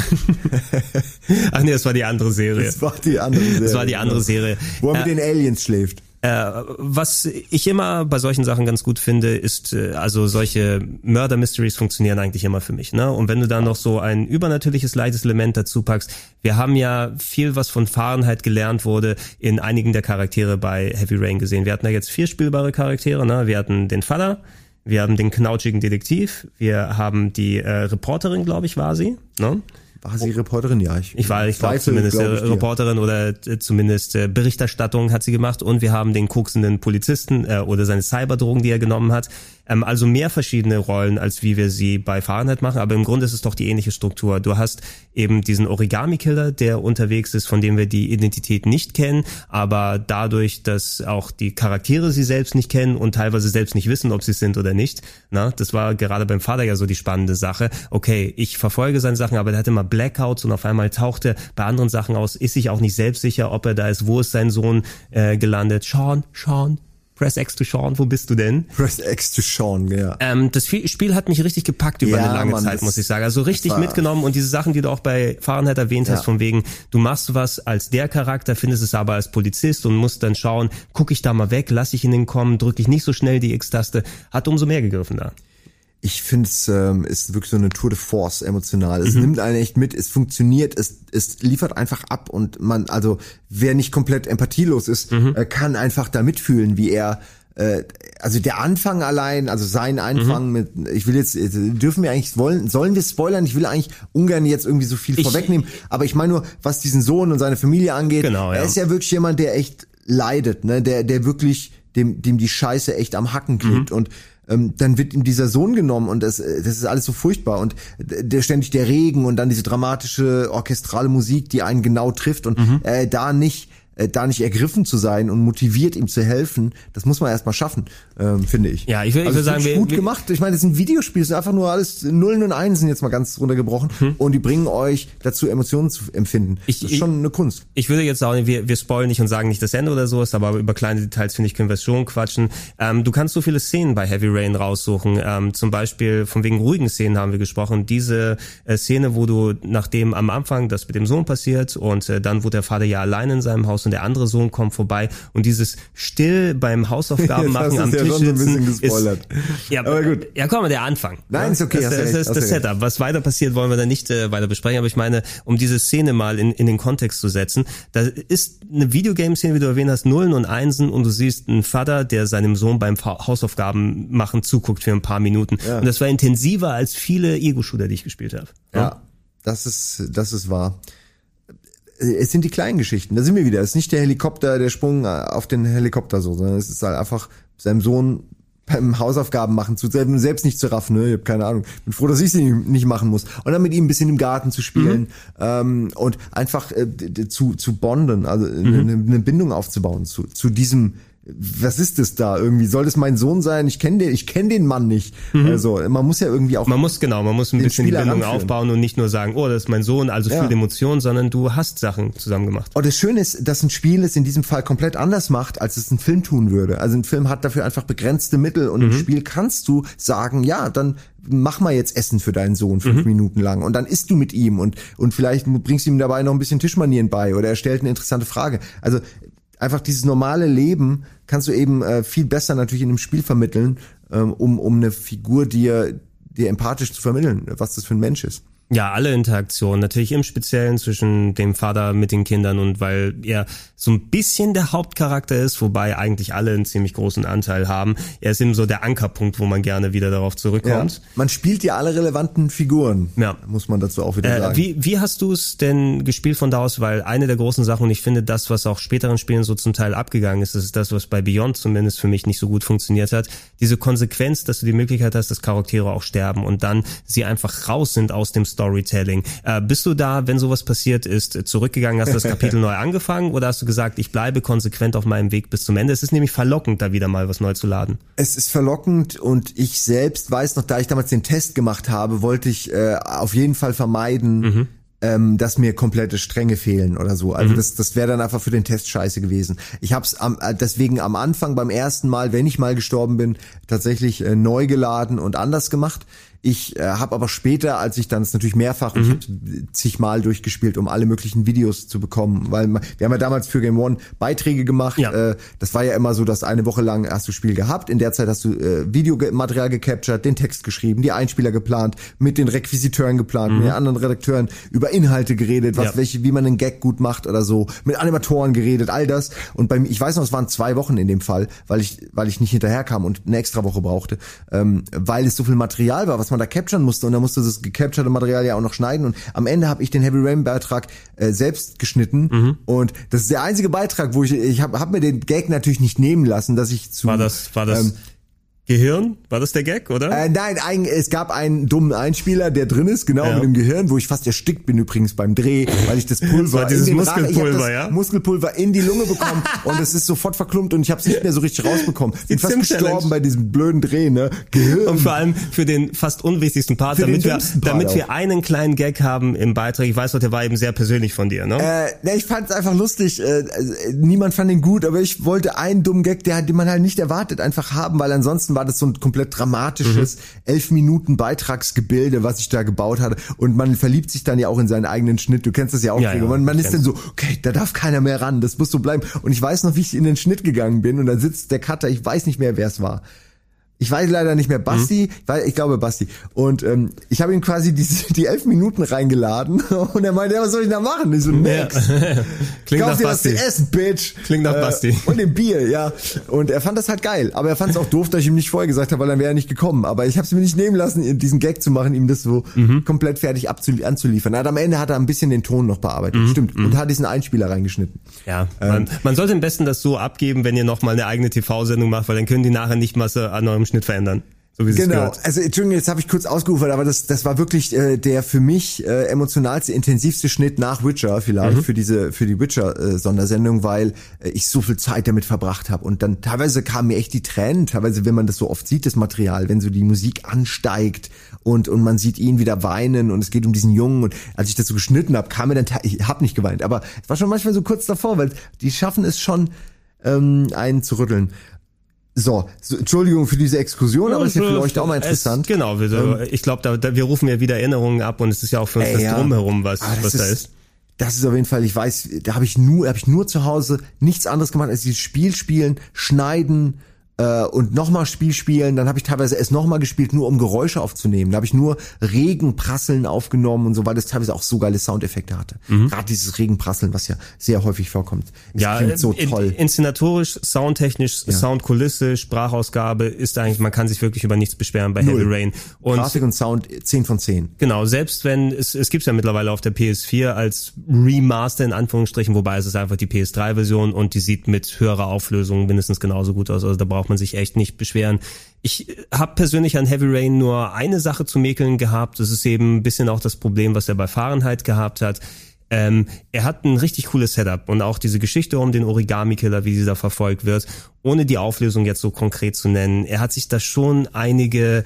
Ach nee, das war die andere Serie. Das war die andere Serie. Das war die andere Serie. Wo er äh, mit den Aliens schläft. Äh, was ich immer bei solchen Sachen ganz gut finde, ist, äh, also solche Murder-Mysteries funktionieren eigentlich immer für mich. Ne? Und wenn du da noch so ein übernatürliches, leichtes Element dazu packst, wir haben ja viel, was von Fahrenheit gelernt wurde, in einigen der Charaktere bei Heavy Rain gesehen. Wir hatten da jetzt vier spielbare Charaktere. Ne? Wir hatten den Vater, wir haben den knautschigen Detektiv, wir haben die äh, Reporterin, glaube ich, war sie. Ne? War sie Reporterin? Ja, ich, ich war, ich glaube zumindest glaub ich, äh, Reporterin oder äh, zumindest äh, Berichterstattung hat sie gemacht und wir haben den koksenden Polizisten äh, oder seine Cyberdrogen, die er genommen hat. Ähm, also mehr verschiedene Rollen, als wie wir sie bei Fahrenheit machen, aber im Grunde ist es doch die ähnliche Struktur. Du hast eben diesen Origami-Killer, der unterwegs ist, von dem wir die Identität nicht kennen, aber dadurch, dass auch die Charaktere sie selbst nicht kennen und teilweise selbst nicht wissen, ob sie es sind oder nicht. Na, das war gerade beim Vater ja so die spannende Sache. Okay, ich verfolge seine Sachen, aber der hat immer Blackouts und auf einmal taucht er bei anderen Sachen aus, ist sich auch nicht selbst sicher, ob er da ist, wo ist sein Sohn äh, gelandet. Sean, Sean, Press X to Sean, wo bist du denn? Press X to Sean, ja. Ähm, das Spiel hat mich richtig gepackt über ja, eine lange Mann, Zeit, muss ich sagen. Also richtig mitgenommen und diese Sachen, die du auch bei Fahrenheit erwähnt ja. hast, von wegen, du machst was als der Charakter, findest es aber als Polizist und musst dann schauen, gucke ich da mal weg, lasse ich ihn den kommen, drücke ich nicht so schnell die X-Taste, hat umso mehr gegriffen da ich finde es ähm, ist wirklich so eine Tour de Force emotional. Es mhm. nimmt einen echt mit, es funktioniert, es, es liefert einfach ab und man, also wer nicht komplett empathielos ist, mhm. äh, kann einfach da mitfühlen, wie er äh, also der Anfang allein, also sein Anfang mhm. mit, ich will jetzt, dürfen wir eigentlich, wollen, sollen wir spoilern? Ich will eigentlich ungern jetzt irgendwie so viel ich, vorwegnehmen, aber ich meine nur, was diesen Sohn und seine Familie angeht, genau, ja. er ist ja wirklich jemand, der echt leidet, ne, der, der wirklich, dem, dem die Scheiße echt am Hacken klebt mhm. und ähm, dann wird ihm dieser Sohn genommen und das, das ist alles so furchtbar und der ständig der Regen und dann diese dramatische orchestrale Musik, die einen genau trifft und mhm. äh, da nicht äh, da nicht ergriffen zu sein und motiviert ihm zu helfen, das muss man erstmal schaffen, ähm, finde ich. Ja, ich würde also sagen, wir, gut wir, gemacht. Ich meine, das sind Videospiele, das sind einfach nur alles Nullen und Einsen jetzt mal ganz runtergebrochen hm. und die bringen euch dazu, Emotionen zu empfinden. Ich, das ist schon eine Kunst. Ich würde jetzt auch wir, wir spoilen nicht und sagen nicht das Ende oder sowas, aber über kleine Details finde ich können wir schon quatschen. Ähm, du kannst so viele Szenen bei Heavy Rain raussuchen. Ähm, zum Beispiel von wegen ruhigen Szenen haben wir gesprochen. Diese äh, Szene, wo du nachdem am Anfang das mit dem Sohn passiert und äh, dann wurde der Vater ja allein in seinem Haus und der andere Sohn kommt vorbei und dieses still beim Hausaufgaben machen am Tisch sitzen so ist, ja, aber gut. Ja, komm der Anfang. Nein, ist okay. Das, das, das ist das Setup. Was weiter passiert, wollen wir da nicht äh, weiter besprechen, aber ich meine, um diese Szene mal in, in den Kontext zu setzen, da ist eine Videogame-Szene, wie du erwähnt hast, Nullen und Einsen und du siehst einen Vater, der seinem Sohn beim Hausaufgaben machen zuguckt für ein paar Minuten. Ja. Und das war intensiver als viele Ego-Shooter, die ich gespielt habe. Ja. ja, das ist, das ist wahr es sind die kleinen Geschichten. Da sind wir wieder. Es ist nicht der Helikopter, der Sprung auf den Helikopter so, sondern es ist halt einfach seinem Sohn beim Hausaufgaben machen zu selbst nicht zu raffen, ne? Ich habe keine Ahnung. Bin froh, dass ich sie nicht machen muss. Und dann mit ihm ein bisschen im Garten zu spielen mhm. ähm, und einfach äh, zu zu bonden, also mhm. eine, eine Bindung aufzubauen zu zu diesem was ist das da irgendwie? Soll das mein Sohn sein? Ich kenne den, ich kenne den Mann nicht. Mhm. Also man muss ja irgendwie auch. Man muss genau, man muss ein bisschen Spieler die Bindung ranführen. aufbauen und nicht nur sagen, oh, das ist mein Sohn, also ja. viel Emotion, sondern du hast Sachen zusammen gemacht. Und oh, das Schöne ist, dass ein Spiel es in diesem Fall komplett anders macht, als es ein Film tun würde. Also ein Film hat dafür einfach begrenzte Mittel und mhm. im Spiel kannst du sagen, ja, dann mach mal jetzt Essen für deinen Sohn fünf mhm. Minuten lang und dann isst du mit ihm und und vielleicht bringst du ihm dabei noch ein bisschen Tischmanieren bei oder er stellt eine interessante Frage. Also einfach dieses normale Leben kannst du eben äh, viel besser natürlich in einem Spiel vermitteln, ähm, um, um eine Figur dir, dir empathisch zu vermitteln, was das für ein Mensch ist. Ja, alle Interaktionen. Natürlich im Speziellen zwischen dem Vater mit den Kindern und weil er so ein bisschen der Hauptcharakter ist, wobei eigentlich alle einen ziemlich großen Anteil haben. Er ist eben so der Ankerpunkt, wo man gerne wieder darauf zurückkommt. Ja, man spielt ja alle relevanten Figuren. Ja. Muss man dazu auch wieder äh, sagen. Wie, wie hast du es denn gespielt von da aus? Weil eine der großen Sachen, und ich finde das, was auch späteren Spielen so zum Teil abgegangen ist, ist das, was bei Beyond zumindest für mich nicht so gut funktioniert hat. Diese Konsequenz, dass du die Möglichkeit hast, dass Charaktere auch sterben und dann sie einfach raus sind aus dem Story Storytelling. Äh, bist du da, wenn sowas passiert ist, zurückgegangen, hast das Kapitel neu angefangen oder hast du gesagt, ich bleibe konsequent auf meinem Weg bis zum Ende? Es ist nämlich verlockend, da wieder mal was neu zu laden. Es ist verlockend und ich selbst weiß noch, da ich damals den Test gemacht habe, wollte ich äh, auf jeden Fall vermeiden, mhm ähm, dass mir komplette Stränge fehlen oder so. Also mhm. das, das wäre dann einfach für den Test scheiße gewesen. Ich habe es am, äh, deswegen am Anfang beim ersten Mal, wenn ich mal gestorben bin, tatsächlich äh, neu geladen und anders gemacht. Ich äh, habe aber später, als ich dann es natürlich mehrfach, mhm. ich zigmal durchgespielt, um alle möglichen Videos zu bekommen, weil wir haben ja damals für Game One Beiträge gemacht. Ja. Äh, das war ja immer so, dass eine Woche lang hast du Spiel gehabt, in der Zeit hast du äh, Videomaterial gecaptured, den Text geschrieben, die Einspieler geplant, mit den Requisiteuren geplant, mhm. mit den anderen Redakteuren über Inhalte geredet, was ja. welche, wie man einen Gag gut macht oder so, mit Animatoren geredet, all das. Und bei mir, ich weiß noch, es waren zwei Wochen in dem Fall, weil ich, weil ich nicht hinterherkam und eine extra Woche brauchte, ähm, weil es so viel Material war, was man da capturen musste. Und dann musste das gecapturete Material ja auch noch schneiden. Und am Ende habe ich den Heavy Rain Beitrag äh, selbst geschnitten. Mhm. und das ist der einzige Beitrag, wo ich ich habe hab mir den Gag natürlich nicht nehmen lassen, dass ich zu war das war das ähm, Gehirn? War das der Gag, oder? Äh, nein, ein, es gab einen dummen Einspieler, der drin ist, genau ja. mit dem Gehirn, wo ich fast erstickt bin übrigens beim Dreh, weil ich das Pulver das dieses in den Muskelpulver, das ja? Muskelpulver in die Lunge bekommen und es ist sofort verklumpt und ich habe es nicht mehr so richtig rausbekommen. Bin fast gestorben bei diesem blöden Dreh, ne? Gehirn. Und vor allem für den fast unwichtigsten Part, für damit wir damit wir einen kleinen Gag haben im Beitrag. Ich weiß noch, der war eben sehr persönlich von dir, ne? Äh, ne, ich fand es einfach lustig. Äh, äh, niemand fand ihn gut, aber ich wollte einen dummen Gag, der den man halt nicht erwartet, einfach haben, weil ansonsten war das so ein komplett dramatisches, mhm. elf Minuten Beitragsgebilde, was ich da gebaut hatte. Und man verliebt sich dann ja auch in seinen eigenen Schnitt. Du kennst das ja auch. Ja, ja, man, man ist dann so, okay, da darf keiner mehr ran. Das muss so bleiben. Und ich weiß noch, wie ich in den Schnitt gegangen bin und dann sitzt der Cutter, ich weiß nicht mehr, wer es war ich weiß leider nicht mehr Basti, mhm. weil ich glaube Basti. Und ähm, ich habe ihm quasi die, die elf Minuten reingeladen und er meinte, ja, was soll ich da machen? Ich so, nix. Ja. Klingt Kauf nach dir Basti. was zu essen, Bitch. Klingt nach äh, Basti. Und dem Bier, ja. Und er fand das halt geil. Aber er fand es auch doof, dass ich ihm nicht vorher gesagt habe, weil dann wäre er nicht gekommen. Aber ich habe es mir nicht nehmen lassen, diesen Gag zu machen, ihm das so mhm. komplett fertig anzuliefern. Hat am Ende hat er ein bisschen den Ton noch bearbeitet. Mhm. Stimmt. Und mhm. hat diesen Einspieler reingeschnitten. Ja. Ähm, man, man sollte am besten das so abgeben, wenn ihr noch mal eine eigene TV-Sendung macht, weil dann können die nachher nicht mal so an eurem Schnitt verändern. So wie genau, also Entschuldigung, jetzt habe ich kurz ausgerufen, aber das, das war wirklich äh, der für mich äh, emotionalste, intensivste Schnitt nach Witcher vielleicht mhm. für diese für die Witcher-Sondersendung, äh, weil äh, ich so viel Zeit damit verbracht habe und dann teilweise kamen mir echt die Tränen, teilweise wenn man das so oft sieht, das Material, wenn so die Musik ansteigt und und man sieht ihn wieder weinen und es geht um diesen Jungen und als ich das so geschnitten habe, kam mir dann ich habe nicht geweint, aber es war schon manchmal so kurz davor, weil die schaffen es schon ähm, einen zu rütteln. So, so, Entschuldigung für diese Exkursion, ja, aber ist ja für euch auch mal interessant. Es, genau, wir, ähm, ich glaube, da, da, wir rufen ja wieder Erinnerungen ab und es ist ja auch für uns äh, das ja. Drumherum, was, ah, was ist, da ist. Das ist auf jeden Fall, ich weiß, da habe ich nur, habe ich nur zu Hause nichts anderes gemacht als dieses Spiel spielen, schneiden, äh, und nochmal Spiel spielen. Dann habe ich teilweise es nochmal gespielt, nur um Geräusche aufzunehmen. Da habe ich nur Regenprasseln aufgenommen und so, weil das teilweise auch so geile Soundeffekte hatte. Mhm. Gerade dieses Regenprasseln, was ja sehr häufig vorkommt. Das ja, klingt so in, toll. Inszenatorisch, soundtechnisch, ja. Soundkulisse, Sprachausgabe ist eigentlich, man kann sich wirklich über nichts beschweren bei Null. Heavy Rain. Und Grafik und Sound 10 von 10. Genau, selbst wenn, es, es gibt's ja mittlerweile auf der PS4 als Remaster in Anführungsstrichen, wobei es ist einfach die PS3-Version und die sieht mit höherer Auflösung mindestens genauso gut aus. Also da braucht man sich echt nicht beschweren. Ich habe persönlich an Heavy Rain nur eine Sache zu mäkeln gehabt. Das ist eben ein bisschen auch das Problem, was er bei Fahrenheit gehabt hat. Ähm, er hat ein richtig cooles Setup und auch diese Geschichte um den Origami-Killer, wie da verfolgt wird, ohne die Auflösung jetzt so konkret zu nennen. Er hat sich da schon einige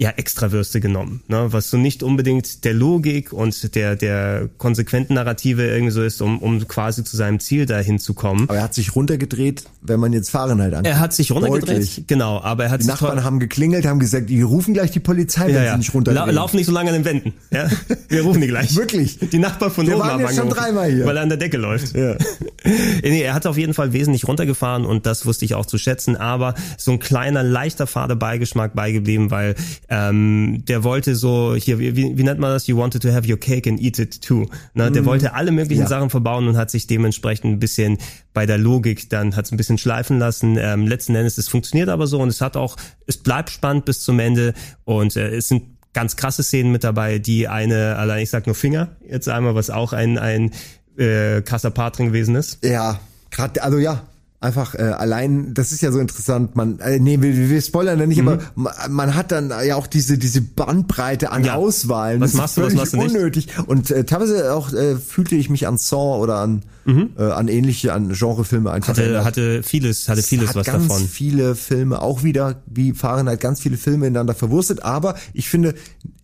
ja, Extrawürste genommen, ne? was so nicht unbedingt der Logik und der, der konsequenten Narrative irgendwie so ist, um, um quasi zu seinem Ziel dahin zu kommen. Aber er hat sich runtergedreht, wenn man jetzt Fahrenheit anguckt. Er hat sich runtergedreht, Deutlich. genau, aber er hat Die sich Nachbarn haben geklingelt, haben gesagt, wir rufen gleich die Polizei, wenn ja, ja. sie nicht runtergehen. La laufen nicht so lange an den Wänden, ja? Wir rufen die gleich. Wirklich? Die Nachbarn von wir oben waren haben schon dreimal hier. Weil er an der Decke läuft. Ja. nee, er hat auf jeden Fall wesentlich runtergefahren und das wusste ich auch zu schätzen, aber so ein kleiner, leichter Fadebeigeschmack beigeblieben, weil ähm, der wollte so, hier, wie, wie nennt man das? You wanted to have your cake and eat it too. Ne? Der mm. wollte alle möglichen ja. Sachen verbauen und hat sich dementsprechend ein bisschen bei der Logik dann hat es ein bisschen schleifen lassen. Ähm, letzten Endes, es funktioniert aber so und es hat auch, es bleibt spannend bis zum Ende und äh, es sind ganz krasse Szenen mit dabei, die eine, allein ich sag nur Finger, jetzt einmal, was auch ein, ein äh, krasser Part drin gewesen ist. Ja, gerade, also ja, einfach äh, allein, das ist ja so interessant, man, äh, nee, wir, wir spoilern da nicht, mhm. aber man, man hat dann ja auch diese diese Bandbreite an ja. Auswahlen. Was das machst du, was machst du nicht? unnötig. Und äh, teilweise auch äh, fühlte ich mich an Saw oder an mhm. äh, an ähnliche, an Genrefilme einfach. Hatte, hatte vieles, hatte vieles hat was ganz davon. viele Filme, auch wieder wie Fahrenheit, ganz viele Filme ineinander verwurstet, aber ich finde,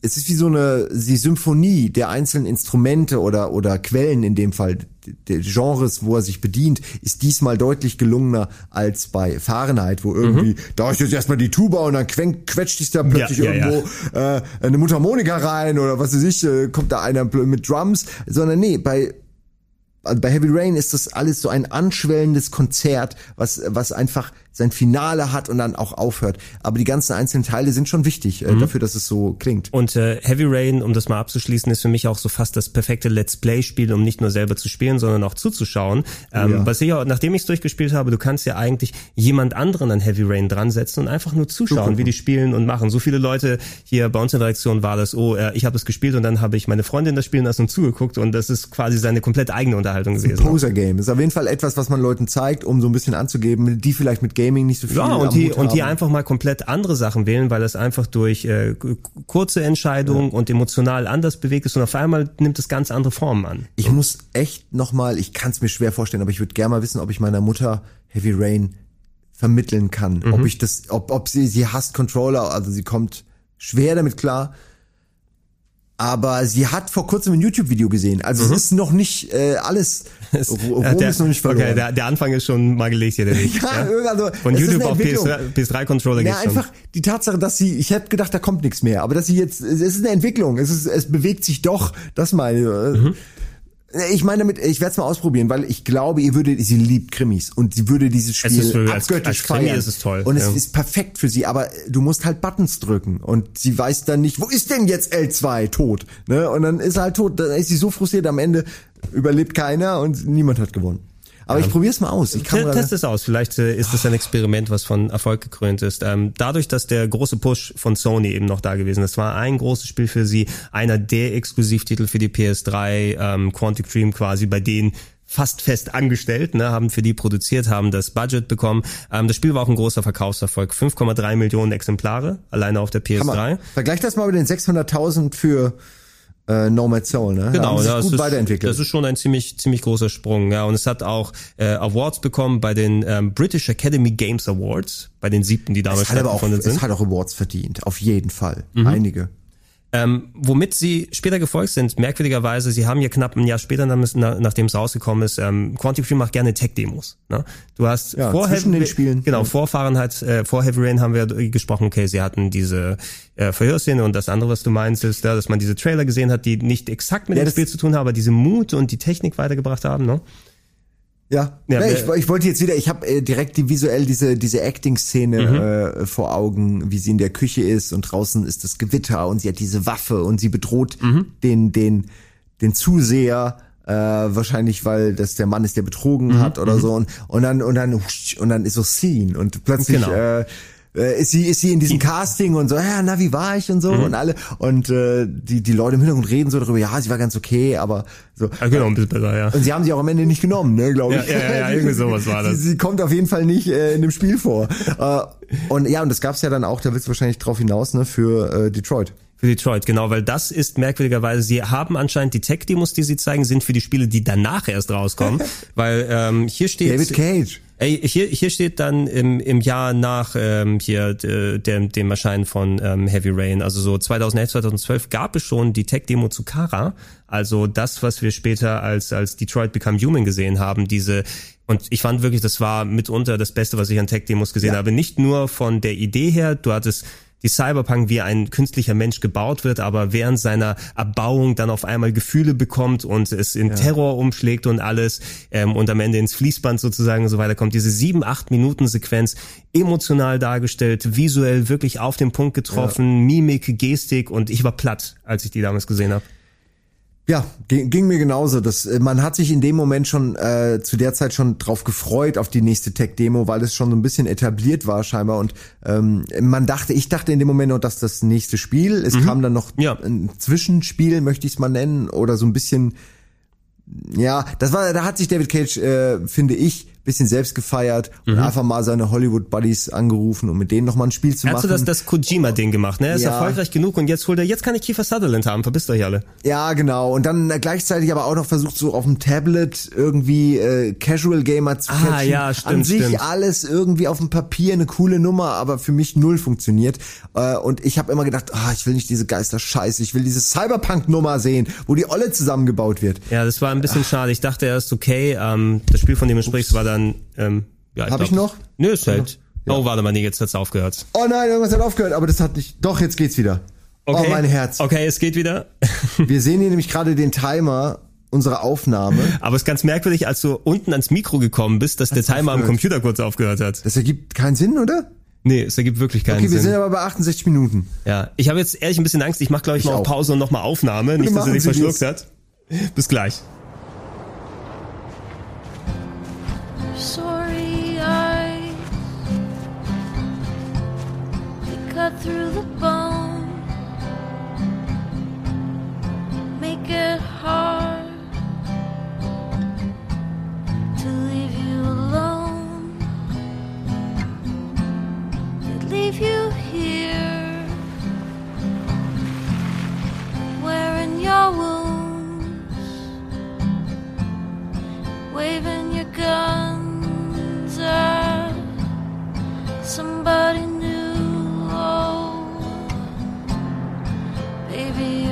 es ist wie so eine die Symphonie der einzelnen Instrumente oder oder Quellen in dem Fall der Genres, wo er sich bedient, ist diesmal deutlich gelungener als bei Fahrenheit, wo irgendwie, mhm. da ist jetzt erstmal die Tuba und dann quetscht sich da plötzlich ja, ja, irgendwo ja. Äh, eine Mundharmonika rein oder was weiß ich, äh, kommt da einer mit Drums, sondern nee, bei also bei Heavy Rain ist das alles so ein anschwellendes Konzert, was, was einfach sein Finale hat und dann auch aufhört. Aber die ganzen einzelnen Teile sind schon wichtig äh, mhm. dafür, dass es so klingt. Und äh, Heavy Rain, um das mal abzuschließen, ist für mich auch so fast das perfekte Let's Play-Spiel, um nicht nur selber zu spielen, sondern auch zuzuschauen. Ähm, ja. Was ich auch, nachdem ich es durchgespielt habe, du kannst ja eigentlich jemand anderen an Heavy Rain dran setzen und einfach nur zuschauen, so, wie die spielen und machen. So viele Leute hier bei uns in der Reaktion war das, oh, äh, ich habe es gespielt und dann habe ich meine Freundin das spielen lassen und zugeguckt und das ist quasi seine komplett eigene Unterhaltung gewesen. Poser-Game ist auf jeden Fall etwas, was man Leuten zeigt, um so ein bisschen anzugeben, die vielleicht mit Game Gaming nicht so viel Ja, und die, und die einfach mal komplett andere Sachen wählen, weil es einfach durch äh, kurze Entscheidungen und emotional anders bewegt ist und auf einmal nimmt es ganz andere Formen an. Ich muss echt nochmal, ich kann es mir schwer vorstellen, aber ich würde gerne mal wissen, ob ich meiner Mutter Heavy Rain vermitteln kann. Mhm. Ob ich das, ob, ob sie, sie hasst Controller, also sie kommt schwer damit klar. Aber sie hat vor kurzem ein YouTube-Video gesehen. Also es ist noch nicht äh, alles, Rom Äh, der, ist noch nicht verloren. Okay, der, der Anfang ist schon mal gelegt hier, der Weg. Ja, also, Von YouTube auf Entwicklung. PS3, PS3-Controller Ja, geht's schon. einfach die Tatsache, dass sie, ich hätte gedacht, da kommt nichts mehr, aber dass sie jetzt, es ist eine Entwicklung, es ist, es bewegt sich doch, das meine ich. Mhm. Ich meine damit, ich werde es mal ausprobieren, weil ich glaube, ihr würdet, sie liebt Krimis und sie würde dieses Spiel ist wirklich- als- abgöttisch als Krimi feiern. ist es toll, Und es ja. ist perfekt für sie, aber du musst halt Buttons drücken und sie weiß dann nicht, wo ist denn jetzt L2 tot? Ne? Und dann ist er halt tot, dann ist sie so frustriert, am Ende überlebt keiner und niemand hat gewonnen. Aber ich probiere es mal aus. Ich kann mal- Test es aus. Vielleicht äh, ist es ein Experiment, was von Erfolg gekrönt ist. Ähm, dadurch, dass der große Push von Sony eben noch da gewesen ist, war ein großes Spiel für sie, einer der Exklusivtitel für die PS3, ähm, Quantic Dream quasi bei denen fast fest angestellt, ne, haben für die produziert, haben das Budget bekommen. Ähm, das Spiel war auch ein großer Verkaufserfolg. 5,3 Millionen Exemplare alleine auf der Hammer. PS3. Vergleich das mal mit den 600.000 für äh, Nomad Soul, ne? Da Genau, sich ja, gut ist, weiterentwickelt. das ist schon ein ziemlich ziemlich großer Sprung, ja. Und es hat auch äh, Awards bekommen bei den ähm, British Academy Games Awards, bei den siebten, die damals stattgefunden sind. es hat auch Awards verdient, auf jeden Fall. Mhm. Einige. Ähm, womit sie später gefolgt sind, merkwürdigerweise, sie haben ja knapp ein Jahr später, nach- nach- nachdem es rausgekommen ist, ähm, Quantic Dream macht gerne Tech-Demos. Ne? Du hast Ja, vor zwischen Heavy, den Spielen. Genau, vor Fahrenheit, äh, vor Heavy Rain haben wir gesprochen, okay, sie hatten diese äh, Verhörszene und das andere, was du meinst, ist, ja, dass man diese Trailer gesehen hat, die nicht exakt mit Ja, dem Spiel zu tun haben, aber diese Mut und die Technik weitergebracht haben. Ne? Ja, Ja, wer- ich, ich wollte jetzt wieder, ich habe äh, direkt die visuell diese diese Acting-Szene äh, vor Augen, wie sie in der Küche ist und draußen ist das Gewitter und sie hat diese Waffe und sie bedroht den den den Zuseher äh, wahrscheinlich, weil das der Mann ist, der betrogen hat oder so und und dann und dann und dann ist so Scene und plötzlich Genau. äh, äh, ist sie ist sie in diesem Casting und so ja na wie war ich und so und alle und äh, die die Leute im Hintergrund reden so darüber ja sie war ganz okay aber so Ja, genau, ein bisschen besser, ja. und sie haben sie auch am Ende nicht genommen, ne, glaube ich. ja, ja, ja, irgendwie sowas war das. Sie, sie kommt auf jeden Fall nicht äh, in dem Spiel vor. äh, und ja, und das gab's ja dann auch, da willst du wahrscheinlich drauf hinaus, ne, für äh, Detroit. Für Detroit, genau, weil das ist merkwürdigerweise, sie haben anscheinend die Tech-Demos, die sie zeigen, sind für die Spiele, die danach erst rauskommen. weil ähm, hier steht. David Cage. Ey, hier, hier steht dann im, im Jahr nach ähm, hier d- dem, dem Erscheinen von ähm, Heavy Rain, also so 2011, 2012 gab es schon die Tech-Demo zu Kara, also das, was wir später als als Detroit Become Human gesehen haben, diese und ich fand wirklich, das war mitunter das Beste, was ich an Tech-Demos gesehen Ja. habe. Nicht nur von der Idee her, du hattest die Cyberpunk wie ein künstlicher Mensch gebaut wird, aber während seiner Erbauung dann auf einmal Gefühle bekommt und es in Terror umschlägt und alles ähm, und am Ende ins Fließband sozusagen und so weiter kommt. Diese sieben, acht Minuten Sequenz emotional dargestellt, visuell wirklich auf den Punkt getroffen, Mimik, Gestik und ich war platt, als ich die damals gesehen habe. Ja, ging, ging mir genauso. Das, äh, man hat sich in dem Moment schon äh, zu der Zeit schon drauf gefreut auf die nächste Tech-Demo, weil es schon so ein bisschen etabliert war scheinbar. Und ähm, man dachte, ich dachte in dem Moment noch, dass das nächste Spiel. Es kam dann noch Ja. ein Zwischenspiel, möchte ich es mal nennen, oder so ein bisschen. Ja, das war, da hat sich David Cage, äh, finde ich, bisschen selbst gefeiert und einfach mal seine Hollywood Buddies angerufen, um mit denen noch mal ein Spiel zu Er hat so machen. das, das Kojima-Ding gemacht, ne? Er ist Ja. erfolgreich genug und jetzt holt er, jetzt kann ich Kiefer Sutherland haben, verpisst euch alle. Ja, genau. Und dann äh, gleichzeitig aber auch noch versucht, so auf dem Tablet irgendwie äh, Casual Gamer zu Ah, catchen. ja, stimmt, An sich stimmt. alles irgendwie auf dem Papier eine coole Nummer, aber für mich null funktioniert. Äh, und ich habe immer gedacht, ah, ich will nicht diese Geister-Scheiße, ich will diese Cyberpunk-Nummer sehen, wo die Olle zusammengebaut wird. Ja, das war ein bisschen schade. Ich dachte erst, okay, ähm, das Spiel, von dem du sprichst, war dann, ähm, ja, Hab glaub, ich noch? Nö, ist halt. Oh, warte mal, nee, jetzt hat's aufgehört. Oh nein, irgendwas hat aufgehört, aber das hat nicht. Doch, jetzt geht's wieder. Okay. Oh, mein Herz. Okay, es geht wieder. Wir sehen hier nämlich gerade den Timer unserer Aufnahme. Aber es ist ganz merkwürdig, als du unten ans Mikro gekommen bist, dass der Timer am aufgehört. Computer kurz aufgehört hat. Das ergibt keinen Sinn, oder? Nee, es ergibt wirklich keinen Okay, wir Sinn. sind aber bei 68 Minuten. ja, ich habe jetzt ehrlich ein bisschen Angst. Ich mache, glaube ich, Ich mal auf. Pause und nochmal Aufnahme. Nicht, dass er Sie verschluckt das. hat. Bis gleich. sorry eyes. They cut through the bone, make it hard to leave you alone. They leave you here, wearing your wounds, waving your gun somebody new. Oh, baby,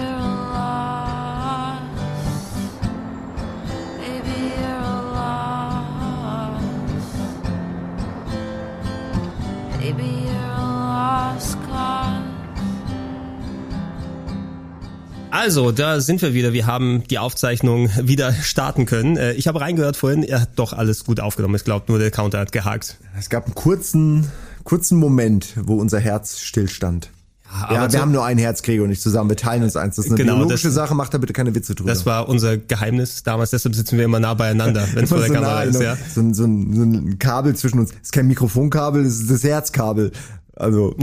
Also, da sind wir wieder. Wir haben die Aufzeichnung wieder starten können. Äh, Ich habe reingehört vorhin, er hat doch alles gut aufgenommen. Ich glaube, nur der Counter hat gehakt. Es gab einen kurzen, kurzen Moment, wo unser Herz stillstand. aber Ja, so- wir haben nur ein Herz, Gregor und ich zusammen. Wir teilen uns eins. Das ist eine Genau, biologische das- Sache. Macht da bitte keine Witze drüber. Das war unser Geheimnis damals, deshalb sitzen wir immer nah beieinander, wenn es vor der so Kamera nah, ist. Ja. so, ein, so, so ein Kabel zwischen uns. Das ist kein Mikrofonkabel, das ist das Herzkabel. Also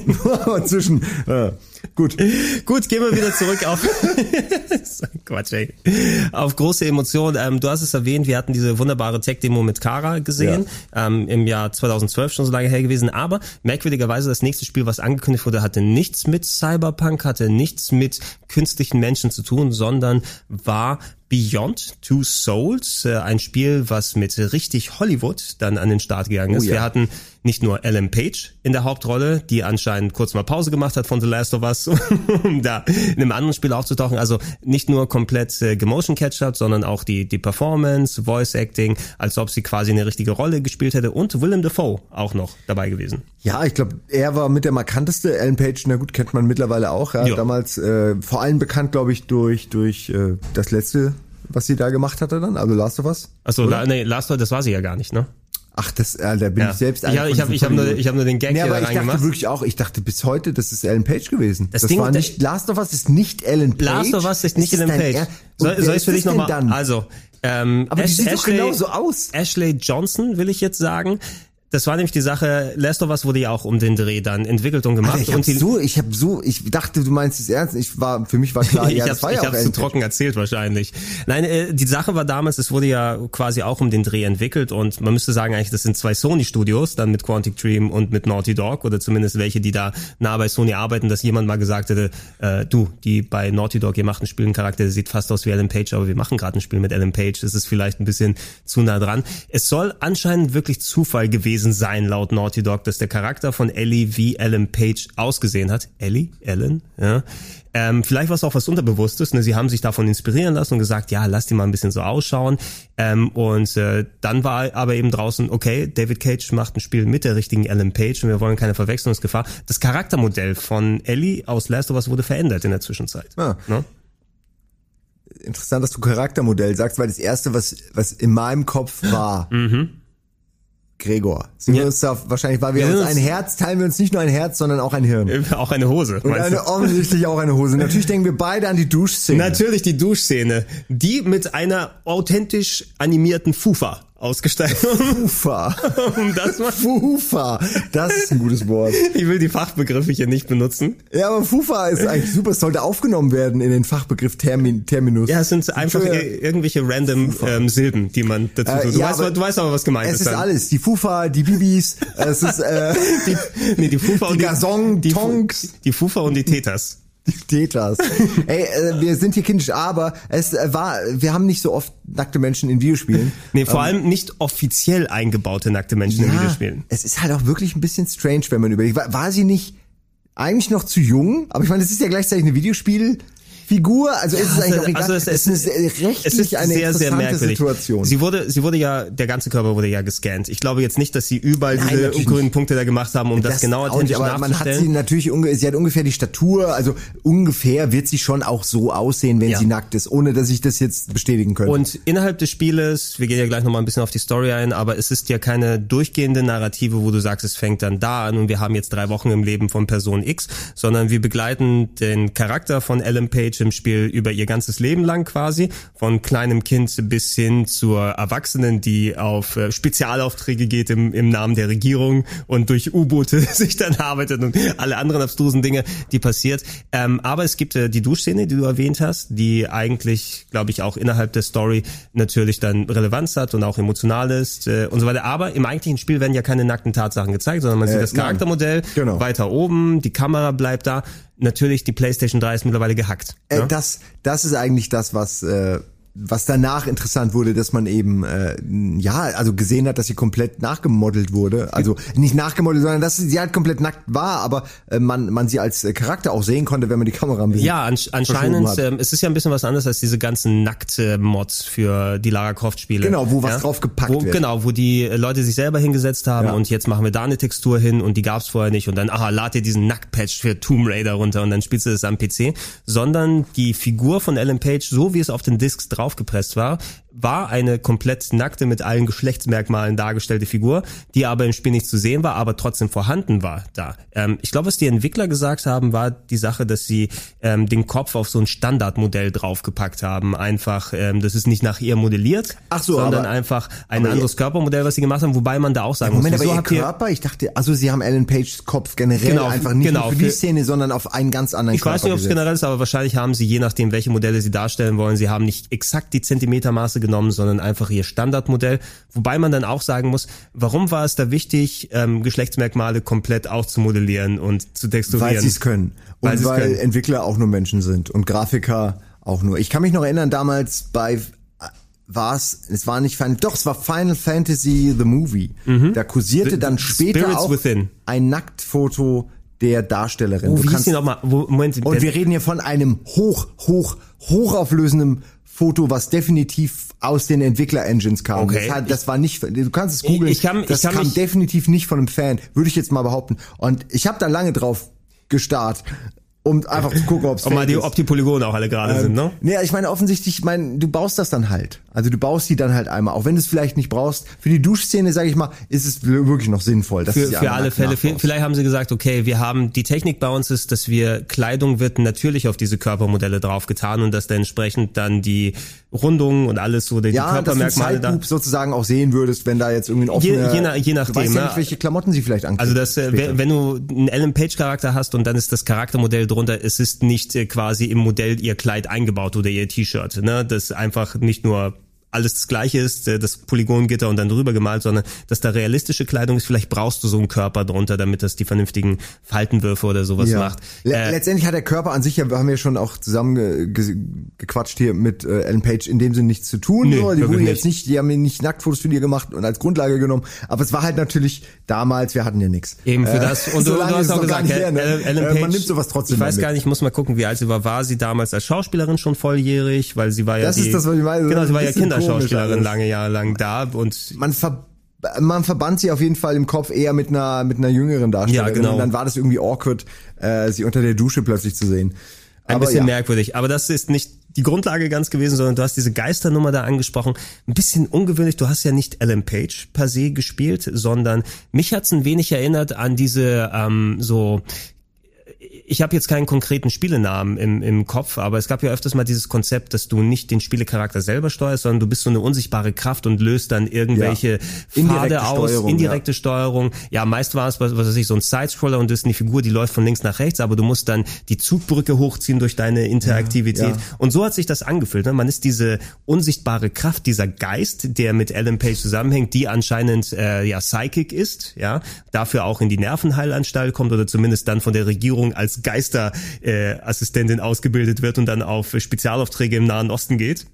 zwischen. Ja. Gut. Gut, gehen wir wieder zurück auf Quatsch, ey. Auf große Emotionen. Ähm, du hast es erwähnt, wir hatten diese wunderbare Tech-Demo mit Kara gesehen, ähm, im Jahr 2012 schon so lange her gewesen. Aber merkwürdigerweise das nächste Spiel, was angekündigt wurde, hatte nichts mit Cyberpunk, hatte nichts mit künstlichen Menschen zu tun, sondern war Beyond Two Souls, äh, ein Spiel, was mit richtig Hollywood dann an den Start gegangen ist. Oh ja. Wir hatten nicht nur Ellen Page in der Hauptrolle, die anscheinend kurz mal Pause gemacht hat von The Last of Us, um da in einem anderen Spiel aufzutauchen. Also nicht nur komplett äh, gemotion catch-up, sondern auch die, die Performance, Voice Acting, als ob sie quasi eine richtige Rolle gespielt hätte und Willem Dafoe auch noch dabei gewesen. Ja, ich glaube, er war mit der markanteste. Alan Page, na gut, kennt man mittlerweile auch. Ja. Damals äh, vor allem bekannt, glaube ich, durch durch äh, das letzte, was sie da gemacht hatte dann, also Last of Us. Achso, la, nee, Last One, das war sie ja gar nicht, ne? Ach, das, äh, da bin Ja. ich selbst. Ich hab- einer ich hab- ich hab nur- ich hab nur den Gag nee, hier aber ich dachte reingemacht. wirklich auch, ich dachte bis heute, das ist Alan Page gewesen. Das Das, Ding war nicht, Last of Us ist nicht Alan Page. Last of Us ist nicht Ellen Page. Er- Soll, soll ich für dich nochmal? dann? Also, ähm, Aber die Ash- sieht doch Ashley- genauso aus. Ashley Johnson will ich jetzt sagen. Das war nämlich die Sache, Last of Us wurde ja auch um den Dreh dann entwickelt und gemacht. Alter, ich hab und die, so, ich habe so, ich dachte, du meinst es ernst. Ich war, für mich war klar, ich ja, hab's, das war ich ja auch hab's zu trocken erzählt wahrscheinlich. Nein, äh, die Sache war damals, es wurde ja quasi auch um den Dreh entwickelt und man müsste sagen eigentlich, das sind zwei Sony-Studios, dann mit Quantic Dream und mit Naughty Dog oder zumindest welche, die da nah bei Sony arbeiten, dass jemand mal gesagt hätte, äh, du, die bei Naughty Dog, ihr macht ein Spiel, ein Charakter, der sieht fast aus wie Alan Page, aber wir machen gerade ein Spiel mit Alan Page, das ist vielleicht ein bisschen zu nah dran. Es soll anscheinend wirklich Zufall gewesen sein, laut Naughty Dog, dass der Charakter von Ellie wie Alan Page ausgesehen hat. Ellie? Ellen? Ja. Ähm, vielleicht war es auch was Unterbewusstes. Ne? Sie haben sich davon inspirieren lassen und gesagt, ja, lass die mal ein bisschen so ausschauen. Ähm, und äh, dann war aber eben draußen, okay, David Cage macht ein Spiel mit der richtigen Ellen Page und wir wollen keine Verwechslungsgefahr. Das Charaktermodell von Ellie aus Last of Us wurde verändert in der Zwischenzeit. Ah. Ne? Interessant, dass du Charaktermodell sagst, weil das erste, was, was in meinem Kopf war, Gregor. Sind wir uns da, wahrscheinlich, weil wir, sind uns ein Herz, teilen wir uns nicht nur ein Herz, sondern auch ein Hirn. Auch eine Hose. Und eine, offensichtlich auch eine Hose. Natürlich denken wir beide an die Duschszene. Natürlich die Duschszene, die mit einer authentisch animierten Fufa ausgestattet. Fufa. um das mal. Fufa. Das ist ein gutes Wort. Ich will die Fachbegriffe hier nicht benutzen. Ja, aber Fufa ist eigentlich super. Es sollte aufgenommen werden in den Fachbegriff Termin, Terminus. Ja, es sind einfach ir- irgendwelche random ähm, Silben, die man dazu Äh, tut. Du, ja, weißt, aber du weißt aber, was gemeint Es ist. ist dann. alles. Die Fufa, die Bibis, es ist, äh, Die, nee, die Fufa die und die, Gazon, die, Tonks. die Fufa und die Tetas. Die Tetras. Ey, äh, wir sind hier kindisch, aber es äh, war, wir haben nicht so oft nackte Menschen in Videospielen. Nee, vor Ähm, allem nicht offiziell eingebaute nackte Menschen in Videospielen. Es ist halt auch wirklich ein bisschen strange, wenn man überlegt. War, war sie nicht eigentlich noch zu jung? Aber ich meine, es ist ja gleichzeitig eine Videospielfigur, also ist es eigentlich auch egal. also es, es, ist eine, rechtlich es ist eine sehr, sehr merkwürdig. Situation. Sie wurde, sie wurde ja, der ganze Körper wurde ja gescannt. Ich glaube jetzt nicht, dass sie überall Nein, diese grünen Punkte da gemacht haben, um das, genau auch nicht, aber man hat sie natürlich sie hat ungefähr die Statur, also ungefähr wird sie schon auch so aussehen, wenn Ja. sie nackt ist, ohne dass ich das jetzt bestätigen könnte. Und innerhalb des Spieles, wir gehen ja gleich nochmal ein bisschen auf die Story ein, aber es ist ja keine durchgehende Narrative, wo du sagst, es fängt dann da an und wir haben jetzt drei Wochen im Leben von Person X, sondern wir begleiten den Charakter von Ellen Page im Spiel über ihr ganzes Leben lang quasi, von kleinem Kind bis hin zur Erwachsenen, die auf äh, Spezialaufträge geht im, im Namen der Regierung und durch U-Boote sich dann arbeitet und alle anderen abstrusen Dinge, die passiert. Ähm, aber es gibt äh, die Duschszene, die du erwähnt hast, die eigentlich, glaube ich, auch innerhalb der Story natürlich dann Relevanz hat und auch emotional ist äh, und so weiter. Aber im eigentlichen Spiel werden ja keine nackten Tatsachen gezeigt, sondern man Äh, sieht das nein. Charaktermodell Genau. weiter oben, die Kamera bleibt da. Natürlich, die PlayStation 3 ist mittlerweile gehackt. Äh, ne? das, das ist eigentlich das, was, äh, was danach interessant wurde, dass man eben äh, ja, also gesehen hat, dass sie komplett nachgemodelt wurde. Also nicht nachgemodelt, sondern dass sie halt komplett nackt war, aber äh, man man sie als äh, Charakter auch sehen konnte, wenn man die Kamera ein bisschen Ja, ansch anscheinend ähm, es ist ja ein bisschen was anderes als diese ganzen nackte Mods für die Lara Croft Spiele. Genau, wo was ja? drauf gepackt wo, wird. Genau, wo die Leute sich selber hingesetzt haben Ja. und jetzt machen wir da eine Textur hin und die gab's vorher nicht und dann aha, lad dir diesen Nacktpatch für Tomb Raider runter und dann spielst du das am PC, sondern die Figur von Ellen Page, so wie es auf den Discs draufgepresst war, war eine komplett nackte mit allen Geschlechtsmerkmalen dargestellte Figur, die aber im Spiel nicht zu sehen war, aber trotzdem vorhanden war da. Ähm, ich glaube, was die Entwickler gesagt haben, war die Sache, dass sie ähm, den Kopf auf so ein Standardmodell draufgepackt haben. Einfach, ähm, das ist nicht nach ihr modelliert, Ach so, sondern aber- einfach ein aber anderes Körpermodell, was sie gemacht haben, wobei man da auch sagen Moment, muss, aber wieso ihr ihr Körper, ich dachte, also sie haben Ellen Pages Kopf generell Genau, einfach nicht genau, für die Szene, sondern auf einen ganz anderen Ich weiß Körper nicht, ob es generell ist, aber wahrscheinlich haben sie, je nachdem, welche Modelle sie darstellen wollen, sie haben nicht exakt die Zentimetermaße genommen, sondern einfach ihr Standardmodell. Wobei man dann auch sagen muss, warum war es da wichtig, ähm, Geschlechtsmerkmale komplett auszumodellieren und zu texturieren? Weil sie es können. Und Weil können. Entwickler auch nur Menschen sind und Grafiker auch nur. Ich kann mich noch erinnern, damals bei war es, es war nicht Final, doch, es war Final Fantasy The Movie. Da kursierte The- dann später Spirits auch Within. ein Nacktfoto der Darstellerin. Oh, Du wie hieß kannst- die nochmal? Wo- Moment, Und wir reden hier von einem hoch, hoch, hochauflösenden Foto, was definitiv aus den Entwickler-Engines kam. Okay. Das, hat, das war nicht, du kannst es googeln, Ich- ich kann- ich das kann kam definitiv nicht von einem Fan, würde ich jetzt mal behaupten. Und ich habe da lange drauf gestarrt, um einfach zu gucken, ob es ob, mal die, ob die Polygone auch alle gerade sind, ne? Nee, ich meine offensichtlich, ich meine, du baust das dann halt. Also du baust die dann halt einmal, auch wenn du es vielleicht nicht brauchst. Für die Duschszene, sage ich mal, ist es wirklich noch sinnvoll. Dass Für, sie für alle Fälle. nachbaust. Vielleicht haben sie gesagt, okay, wir haben die Technik bei uns ist, dass wir Kleidung wird natürlich auf diese Körpermodelle draufgetan und dass da entsprechend dann die Rundungen und alles so die, Ja, du Körpermerkmale da. Sozusagen auch sehen würdest, wenn da jetzt irgendwie ein Je, offener... je, nach- je du nachdem. weißt ja nicht, welche Klamotten sie vielleicht ankriegt. Also das, äh, später. wenn, wenn du einen Ellen Page Charakter hast und dann ist das Charaktermodell drunter, es ist nicht äh, quasi im Modell ihr Kleid eingebaut oder ihr T-Shirt, ne? Das einfach nicht nur alles das gleiche ist, äh, das Polygongitter und dann drüber gemalt, sondern dass da realistische Kleidung ist, vielleicht brauchst du so einen Körper drunter, damit das die vernünftigen Faltenwürfe oder sowas ja. macht. Le Äh, letztendlich hat der Körper an sich, ja, wir haben ja schon auch zusammen ge ge gequatscht hier mit äh, Ellen Page, in dem Sinne nichts zu tun. Nö. Die wirklich wurde nicht. jetzt nicht, die haben nicht Nacktfotos für die gemacht und als Grundlage genommen. Aber es war halt natürlich damals, wir hatten ja nichts. Eben für Äh, das. Und so du, du hast auch gesagt, her, ne? Ellen, Äh, Page, man nimmt sowas trotzdem Ich weiß mal gar nicht, ich muss mal gucken, wie alt sie war. War sie damals als Schauspielerin schon volljährig? Weil sie war ja Das die, ist das, was ich meine. Genau, sie war ja komisch Kinderschauspielerin alles. lange Jahre lang da und man ver man verband sie auf jeden Fall im Kopf eher mit einer mit einer jüngeren Darstellerin. Ja, genau. Und dann war das irgendwie awkward, äh, sie unter der Dusche plötzlich zu sehen. Ein Aber bisschen ja. merkwürdig. Aber das ist nicht die Grundlage ganz gewesen, sondern du hast diese Geisternummer da angesprochen. Ein bisschen ungewöhnlich. Du hast ja nicht Ellen Page per se gespielt, sondern mich hat's ein wenig erinnert an diese ähm, so ich habe jetzt keinen konkreten Spielenamen im, im Kopf, aber es gab ja öfters mal dieses Konzept, dass du nicht den Spielecharakter selber steuerst, sondern du bist so eine unsichtbare Kraft und löst dann irgendwelche Ja. Pfade aus, Steuerung, indirekte Steuerung. Ja, meist war es, was, was weiß ich, so ein Sidescroller und das ist eine Figur, die läuft von links nach rechts, aber du musst dann die Zugbrücke hochziehen durch deine Interaktivität. Ja, ja. Und so hat sich das angefühlt. Ne? Man ist diese unsichtbare Kraft, dieser Geist, der mit Ellen Page zusammenhängt, die anscheinend äh, ja Psychic ist, ja, dafür auch in die Nervenheilanstalt kommt oder zumindest dann von der Regierung als Geisterassistentin äh, Assistentin ausgebildet wird und dann auf Spezialaufträge im Nahen Osten geht.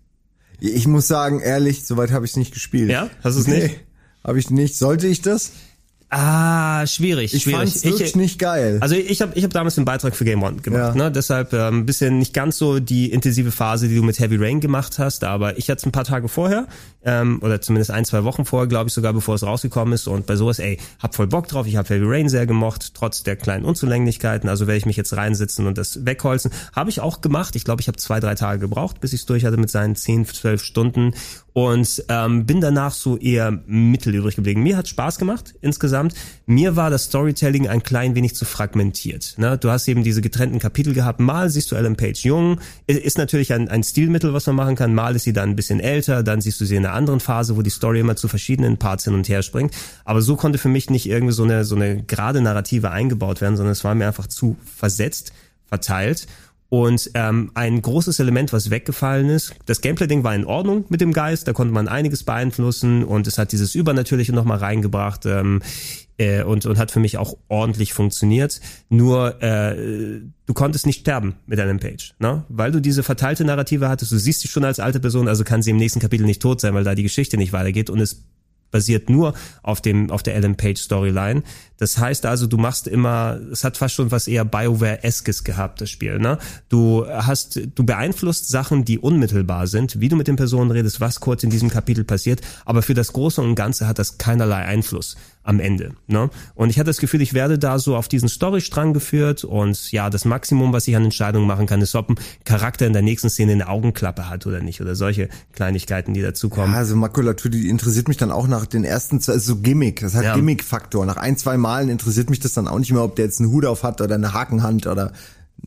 Ich muss sagen, ehrlich, soweit habe ich es nicht gespielt. Ja? Hast du es nicht? Habe ich nicht. Sollte ich das? Ah, schwierig. Ich schwierig. fand's wirklich nicht geil. Also ich habe ich hab damals einen Beitrag für Game One gemacht, Ja. ne? deshalb ähm, ein bisschen nicht ganz so die intensive Phase, die du mit Heavy Rain gemacht hast, aber ich hatte es ein paar Tage vorher ähm, oder zumindest ein, zwei Wochen vorher, glaube ich sogar, bevor es rausgekommen ist und bei sowas, ey, hab voll Bock drauf, ich habe Heavy Rain sehr gemocht, trotz der kleinen Unzulänglichkeiten, also werde ich mich jetzt reinsetzen und das wegholzen. Habe ich auch gemacht, ich glaube, ich habe zwei, drei Tage gebraucht, bis ich es durch hatte mit seinen 10, 12 Stunden und ähm, bin danach so eher mittel übrig geblieben. Mir hat Spaß gemacht insgesamt. Mir war das Storytelling ein klein wenig zu fragmentiert. Ne? Du hast eben diese getrennten Kapitel gehabt. Mal siehst du Ellen Page jung, ist natürlich ein, ein Stilmittel, was man machen kann. Mal ist sie dann ein bisschen älter, dann siehst du sie in einer anderen Phase, wo die Story immer zu verschiedenen Parts hin und her springt. Aber so konnte für mich nicht irgendwie so eine so eine gerade Narrative eingebaut werden, sondern es war mir einfach zu versetzt, verteilt. Und ähm, ein großes Element, was weggefallen ist, das Gameplay-Ding war in Ordnung mit dem Geist, da konnte man einiges beeinflussen und es hat dieses Übernatürliche nochmal reingebracht ähm, äh, und, und hat für mich auch ordentlich funktioniert. Nur äh, du konntest nicht sterben mit deinem Page, ne? weil du diese verteilte Narrative hattest. Du siehst dich schon als alte Person, also kann sie im nächsten Kapitel nicht tot sein, weil da die Geschichte nicht weitergeht und es basiert nur auf dem auf der Ellen Page Storyline. Das heißt also, du machst immer, es hat fast schon was eher BioWare-eskes gehabt, das Spiel. Ne? Du hast, du beeinflusst Sachen, die unmittelbar sind, wie du mit den Personen redest, was kurz in diesem Kapitel passiert, aber für das Große und Ganze hat das keinerlei Einfluss am Ende. Ne? Und ich hatte das Gefühl, ich werde da so auf diesen Storystrang geführt und ja, das Maximum, was ich an Entscheidungen machen kann, ist, ob ein Charakter in der nächsten Szene eine Augenklappe hat oder nicht oder solche Kleinigkeiten, die dazukommen. Ja, also Makulatur, die interessiert mich dann auch nach den ersten zwei, also so Gimmick, das hat Ja. Gimmick-Faktor. Nach ein, zwei Malen interessiert mich das dann auch nicht mehr, ob der jetzt einen Hut auf hat oder eine Hakenhand oder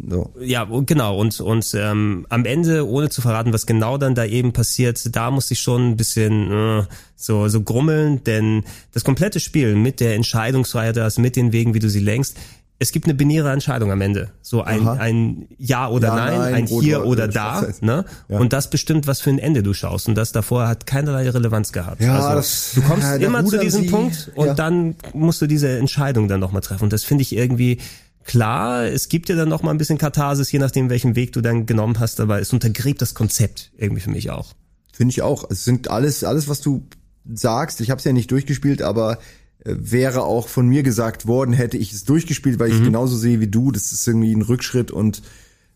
so. Ja, und genau. Und, und ähm, am Ende, ohne zu verraten, was genau dann da eben passiert, da musste ich schon ein bisschen äh, so, so grummeln, denn das komplette Spiel mit der Entscheidungsfreiheit, das mit den Wegen, wie du sie lenkst, es gibt eine binäre Entscheidung am Ende. So ein, Aha. ein Ja oder Ja, Nein, nein, ein Hier oder- oder da. Ne? Ja. Und das bestimmt, was für ein Ende du schaust. Und das davor hat keinerlei Relevanz gehabt. Ja, also, das- du kommst ja, immer zu diesem Punkt und dann musst du diese Entscheidung dann nochmal treffen. Und das finde ich irgendwie klar. Es gibt dir dann nochmal ein bisschen Katharsis, je nachdem, welchen Weg du dann genommen hast, aber es untergräbt das Konzept irgendwie für mich auch. Finde ich auch. Es sind alles, alles, was du sagst. Ich habe es ja nicht durchgespielt, aber äh, wäre auch von mir gesagt worden, hätte ich es durchgespielt, weil ich es genauso sehe wie du. Das ist irgendwie ein Rückschritt und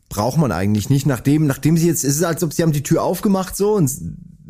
braucht man eigentlich nicht. Nachdem, nachdem sie jetzt, es ist, als ob sie haben die Tür aufgemacht so und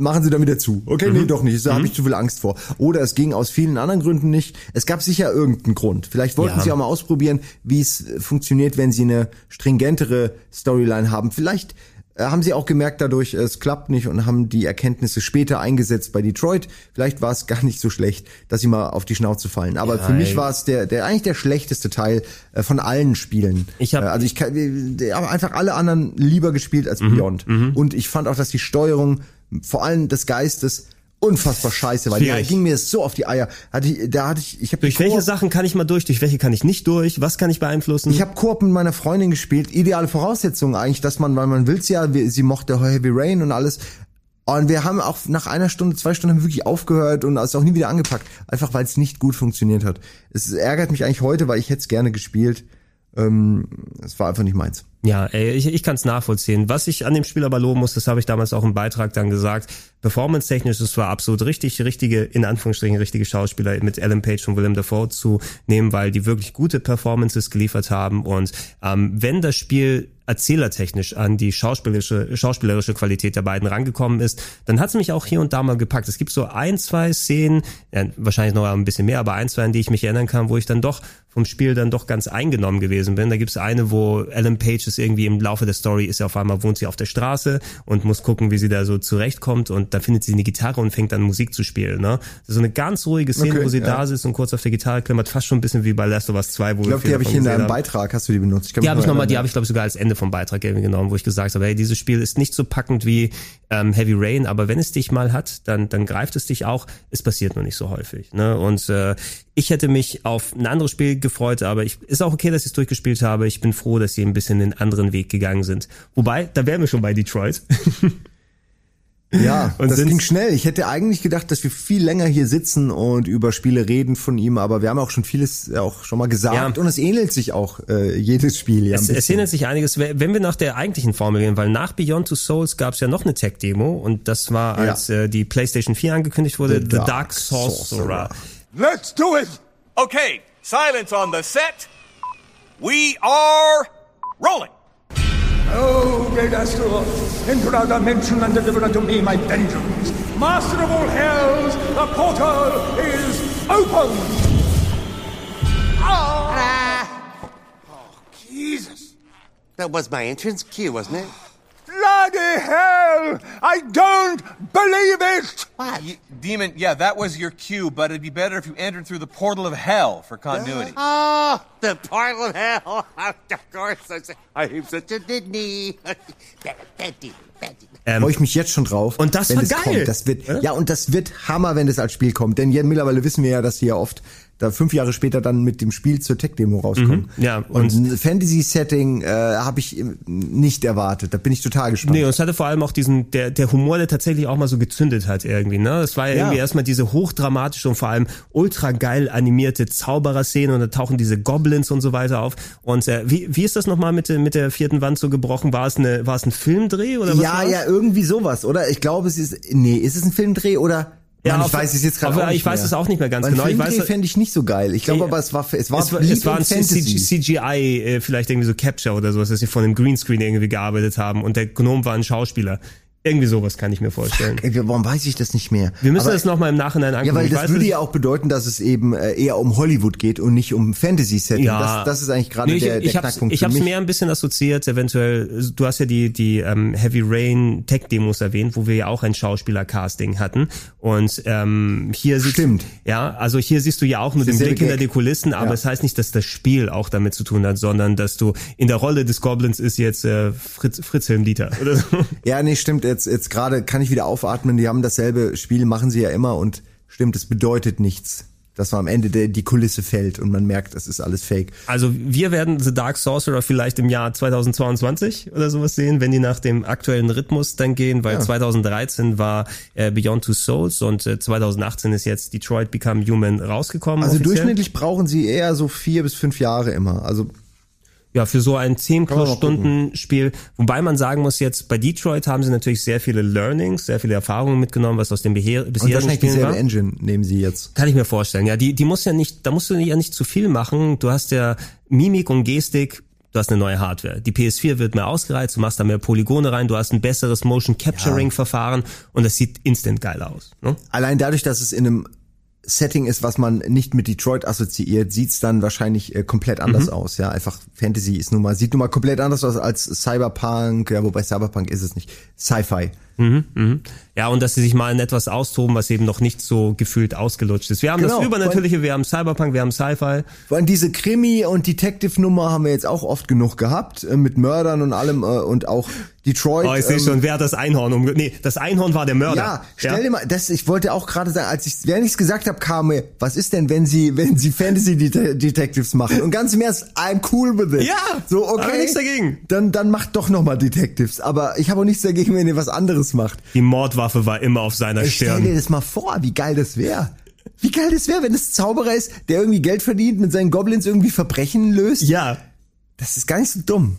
machen sie dann wieder zu. Okay, nee, doch nicht. Da habe ich zu viel Angst vor. Oder es ging aus vielen anderen Gründen nicht. Es gab sicher irgendeinen Grund. Vielleicht wollten Ja. sie auch mal ausprobieren, wie es äh, funktioniert, wenn sie eine stringentere Storyline haben. Vielleicht äh, haben sie auch gemerkt dadurch, es klappt nicht und haben die Erkenntnisse später eingesetzt bei Detroit. Vielleicht war es gar nicht so schlecht, dass sie mal auf die Schnauze fallen. Aber Ja, für mich war es der, der eigentlich der schlechteste Teil äh, von allen Spielen. Ich hab- äh, also ich kann, ich habe einfach alle anderen lieber gespielt als Beyond. Und ich fand auch, dass die Steuerung vor allem des Geistes unfassbar scheiße. Die Schwierig. ging mir so auf die Eier. Hatte ich, da hatte ich, ich habe Durch welche Sachen kann ich mal durch, durch welche kann ich nicht durch, was kann ich beeinflussen? ich habe Koop mit meiner Freundin gespielt. Ideale Voraussetzung eigentlich, dass man, weil man will's ja, sie mochte Heavy Rain und alles. Und wir haben auch nach einer Stunde, zwei Stunden haben wir wirklich aufgehört und es auch nie wieder angepackt. Einfach weil es nicht gut funktioniert hat. Es ärgert mich eigentlich heute, weil ich hätte es gerne gespielt. Ähm, es war einfach nicht meins. Ja, ey, ich, ich kann es nachvollziehen. Was ich an dem Spiel aber loben muss, das habe ich damals auch im Beitrag dann gesagt, performance-technisch, es war absolut richtig, richtige, in Anführungsstrichen richtige Schauspieler mit Alan Page und Willem Dafoe zu nehmen, weil die wirklich gute Performances geliefert haben und ähm, wenn das Spiel erzählertechnisch an die schauspielerische, schauspielerische Qualität der beiden rangekommen ist, dann hat es mich auch hier und da mal gepackt. Es gibt so ein, zwei Szenen, ja, wahrscheinlich noch ein bisschen mehr, aber ein, zwei, an die ich mich erinnern kann, wo ich dann doch vom Spiel dann doch ganz eingenommen gewesen bin. Da gibt's eine, wo Ellen Page ist irgendwie im Laufe der Story, ist ja auf einmal, wohnt sie auf der Straße und muss gucken, wie sie da so zurechtkommt und dann findet sie eine Gitarre und fängt an Musik zu spielen. Ne? Das ist so eine ganz ruhige Szene, Okay, wo sie ja. da sitzt und kurz auf der Gitarre klimmert, fast schon ein bisschen wie bei Last of Us 2, wo Ich glaube, die habe ich in deinem. Beitrag, hast du die benutzt. Die habe ich noch nochmal, die habe ich glaube ich sogar als Ende vom Beitrag irgendwie genommen, wo ich gesagt habe, hey, dieses Spiel ist nicht so packend wie ähm, Heavy Rain, aber wenn es dich mal hat, dann dann greift es dich auch. Es passiert nur nicht so häufig. Ne? Und äh, ich hätte mich auf ein anderes Spiel gefreut, aber ich ist auch okay, dass ich es durchgespielt habe. Ich bin froh, dass sie ein bisschen den anderen Weg gegangen sind. Wobei, da wären wir schon bei Detroit. Ja, Und das ging schnell. Ich hätte eigentlich gedacht, dass wir viel länger hier sitzen und über Spiele reden von ihm, aber wir haben auch schon vieles ja auch schon mal gesagt Ja. und es ähnelt sich auch äh, jedes Spiel ja Es, es ändert sich einiges, wenn wir nach der eigentlichen Formel gehen, weil nach Beyond Two Souls gab es ja noch eine Tech-Demo und das war, Ja. als äh, die PlayStation 4 angekündigt wurde, The The, Dark Dark, Sorcerer. Let's do it! Okay, silence on the set. We are rolling. Oh, great Astor, enter our dimension and deliver unto me my vengeance. Master of all hells, the portal is open! Ah! Ah. Oh, Jesus. That was my entrance cue, wasn't it? Bloody hell! I don't believe it! What? Demon, yeah, that was your cue, but it'd be better if you entered through the portal of hell for continuity. Oh, the portal of hell. of course. I'm such a Disney. Betty. Ähm, Freue ich mich jetzt schon drauf. Und das wenn war es geil, Kommt. Das wird, oder? ja, und das wird Hammer, wenn es als Spiel kommt. Denn ja, mittlerweile wissen wir ja, dass sie ja oft da fünf Jahre später dann mit dem Spiel zur Tech-Demo rauskommen. Mhm, ja, und, ein Fantasy-Setting äh, habe ich äh, nicht erwartet. Da bin ich total gespannt. Nee, und es hatte vor allem auch diesen, der, der Humor, der tatsächlich auch mal so gezündet hat irgendwie, ne? Das war ja, Ja. irgendwie erstmal diese hochdramatische und vor allem ultra geil animierte Zauberer-Szene und da tauchen diese Goblins und so weiter auf. Und äh, wie, wie ist das nochmal mit, der- mit der vierten Wand so gebrochen? War es eine, war es ein Filmdreh oder was ja, ja, irgendwie sowas, oder? Ich glaube, es ist, nee, ist es ein Filmdreh oder? Ja, Mann, ich weiß es jetzt gerade auch nicht ich weiß mehr. es auch nicht mehr ganz Weil genau. Ich Filmdreh weiß- fände ich nicht so geil. Ich glaube aber, es war, es war, es war, es war ein Fantasy. CGI, äh, vielleicht irgendwie so Capture oder sowas, dass sie von einem Greenscreen irgendwie gearbeitet haben und der Gnome war ein Schauspieler. Irgendwie sowas kann ich mir vorstellen. Ey, Warum weiß ich das nicht mehr? Wir müssen Aber- das nochmal im Nachhinein angucken. Ja, weil Ich das würde es- ja auch bedeuten, dass es eben äh, eher um Hollywood geht und nicht um Fantasy-Setting. Das, das ist eigentlich gerade Nee, ich, der, der ich hab's, Knackpunkt ich hab's mich. mehr ein bisschen assoziiert, eventuell, du hast ja die, die ähm, Heavy Rain Tech-Demos erwähnt, wo wir ja auch ein Schauspieler-Casting hatten. Und ähm, hier siehst Stimmt. Ja, also hier siehst du ja auch nur den Blick hinter die Kulissen, aber Ja. es heißt nicht, dass das Spiel auch damit zu tun hat, sondern dass du in der Rolle des Goblins ist jetzt äh, Fritz, Fritz Helmdieter oder so. Ja, nee, stimmt. Jetzt, jetzt gerade kann ich wieder aufatmen. Die haben dasselbe Spiel, machen sie ja immer und stimmt, es bedeutet nichts. Dass man am Ende der, die Kulisse fällt und man merkt, das ist alles fake. Also wir werden The Dark Sorcerer vielleicht im Jahr 2022 oder sowas sehen, wenn die nach dem aktuellen Rhythmus dann gehen, weil Ja. 2013 war äh, Beyond Two Souls und äh, 2018 ist jetzt Detroit Become Human rausgekommen. Also offiziell. durchschnittlich brauchen sie eher so vier bis fünf Jahre immer. Also Ja, für so ein 10 Kann man plus. Stunden Spiel. Wobei man sagen muss jetzt, bei Detroit haben sie natürlich sehr viele Learnings, sehr viele Erfahrungen mitgenommen, was aus beher- und bisherigen wahrscheinlich Spielen war. Engine nehmen sie jetzt. Kann ich mir vorstellen. Ja, die, die muss ja nicht, da musst du ja nicht zu viel machen. Du hast ja Mimik und Gestik. Du hast eine neue Hardware. Die PS4 wird mehr ausgereizt, du machst da mehr Polygone rein, du hast ein besseres Motion Capturing Verfahren und das sieht instant geil aus. Ne? Allein dadurch, dass es in einem Setting ist, was man nicht mit Detroit assoziiert, sieht's dann wahrscheinlich äh, komplett anders Mhm. aus. Ja, einfach Fantasy ist nun mal, sieht nun mal komplett anders aus als Cyberpunk, ja, wobei Cyberpunk ist es nicht. Sci-Fi. Mhm, mhm. Ja, und dass sie sich mal in etwas austoben, was eben noch nicht so gefühlt ausgelutscht ist. Wir haben Genau. das Übernatürliche, wir haben Cyberpunk, wir haben Sci-Fi. Vor allem diese Krimi- und Detective-Nummer haben wir jetzt auch oft genug gehabt, äh, mit Mördern und allem äh, und auch Detroit. Oh, ich sehe ähm, schon, wer hat das Einhorn umge... Nee, das Einhorn war der Mörder. Ja, stell dir mal, das, ich wollte auch gerade sagen, als ich, während ich es gesagt habe, kam mir, was ist denn, wenn sie, wenn sie Fantasy Det Detectives machen? Und ganz im Ernst, I'm cool with it. Ja, so okay. aber nichts dagegen. Dann, dann macht doch noch mal Detectives. Aber ich habe auch nichts dagegen, wenn ihr was anderes macht. Die Mordwaffe war immer auf seiner Ich stell dir Stirn. das mal vor, wie geil das wäre. Wie geil das wäre, wenn es Zauberer ist, der irgendwie Geld verdient, mit seinen Goblins irgendwie Verbrechen löst. Ja. Das ist gar nicht so dumm.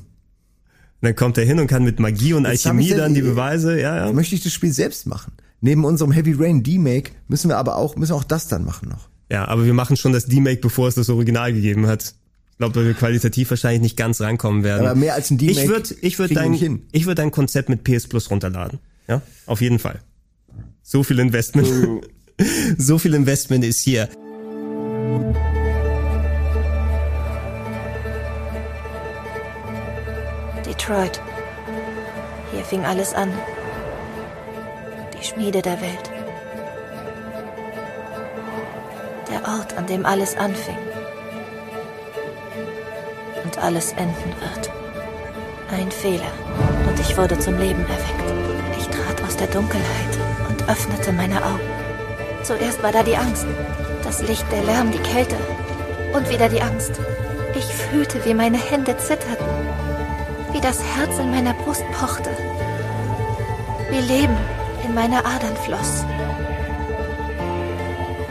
Dann kommt er hin und kann mit Magie und Jetzt Alchemie dann die Beweise, ja, ja. Möchte ich das Spiel selbst machen. Neben unserem Heavy Rain D-Make müssen wir aber auch, müssen auch das dann machen noch. Ja, aber wir machen schon das D-Make, bevor es das Original gegeben hat. Ich glaube, weil wir qualitativ wahrscheinlich nicht ganz rankommen werden. Aber mehr als ein D-Make Ich würde ich würd kriegen wir dein, ich würd dein Konzept mit PS Plus runterladen. Ja, auf jeden Fall. So viel Investment. so viel Investment ist hier. Detroit. Hier fing alles an. Die Schmiede der Welt. Der Ort, an dem alles anfing. Und alles enden wird. Ein Fehler. Und ich wurde zum Leben erweckt. Ich trat aus der Dunkelheit und öffnete meine Augen. Zuerst war da die Angst. Das Licht, der Lärm, die Kälte. Und wieder die Angst. Ich fühlte, wie meine Hände zitterten wie das Herz in meiner Brust pochte, wie Leben in meine Adern floss.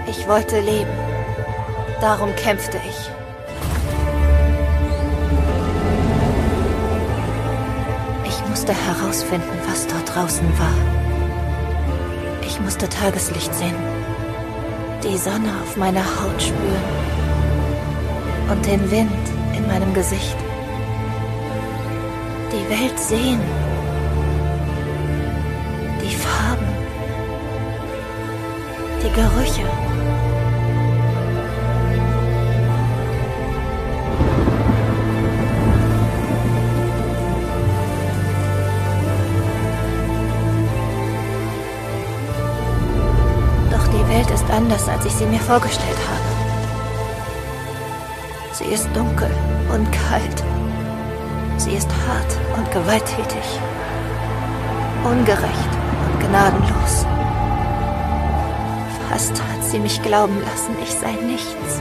Ich wollte leben, darum kämpfte ich. Ich musste herausfinden, was dort draußen war. Ich musste Tageslicht sehen, die Sonne auf meiner Haut spüren und den Wind in meinem Gesicht die Welt sehen. Die Farben. Die Gerüche. Doch die Welt ist anders, als ich sie mir vorgestellt habe. Sie ist dunkel und kalt. Sie ist hart und gewalttätig. Ungerecht und gnadenlos. Fast hat sie mich glauben lassen, ich sei nichts.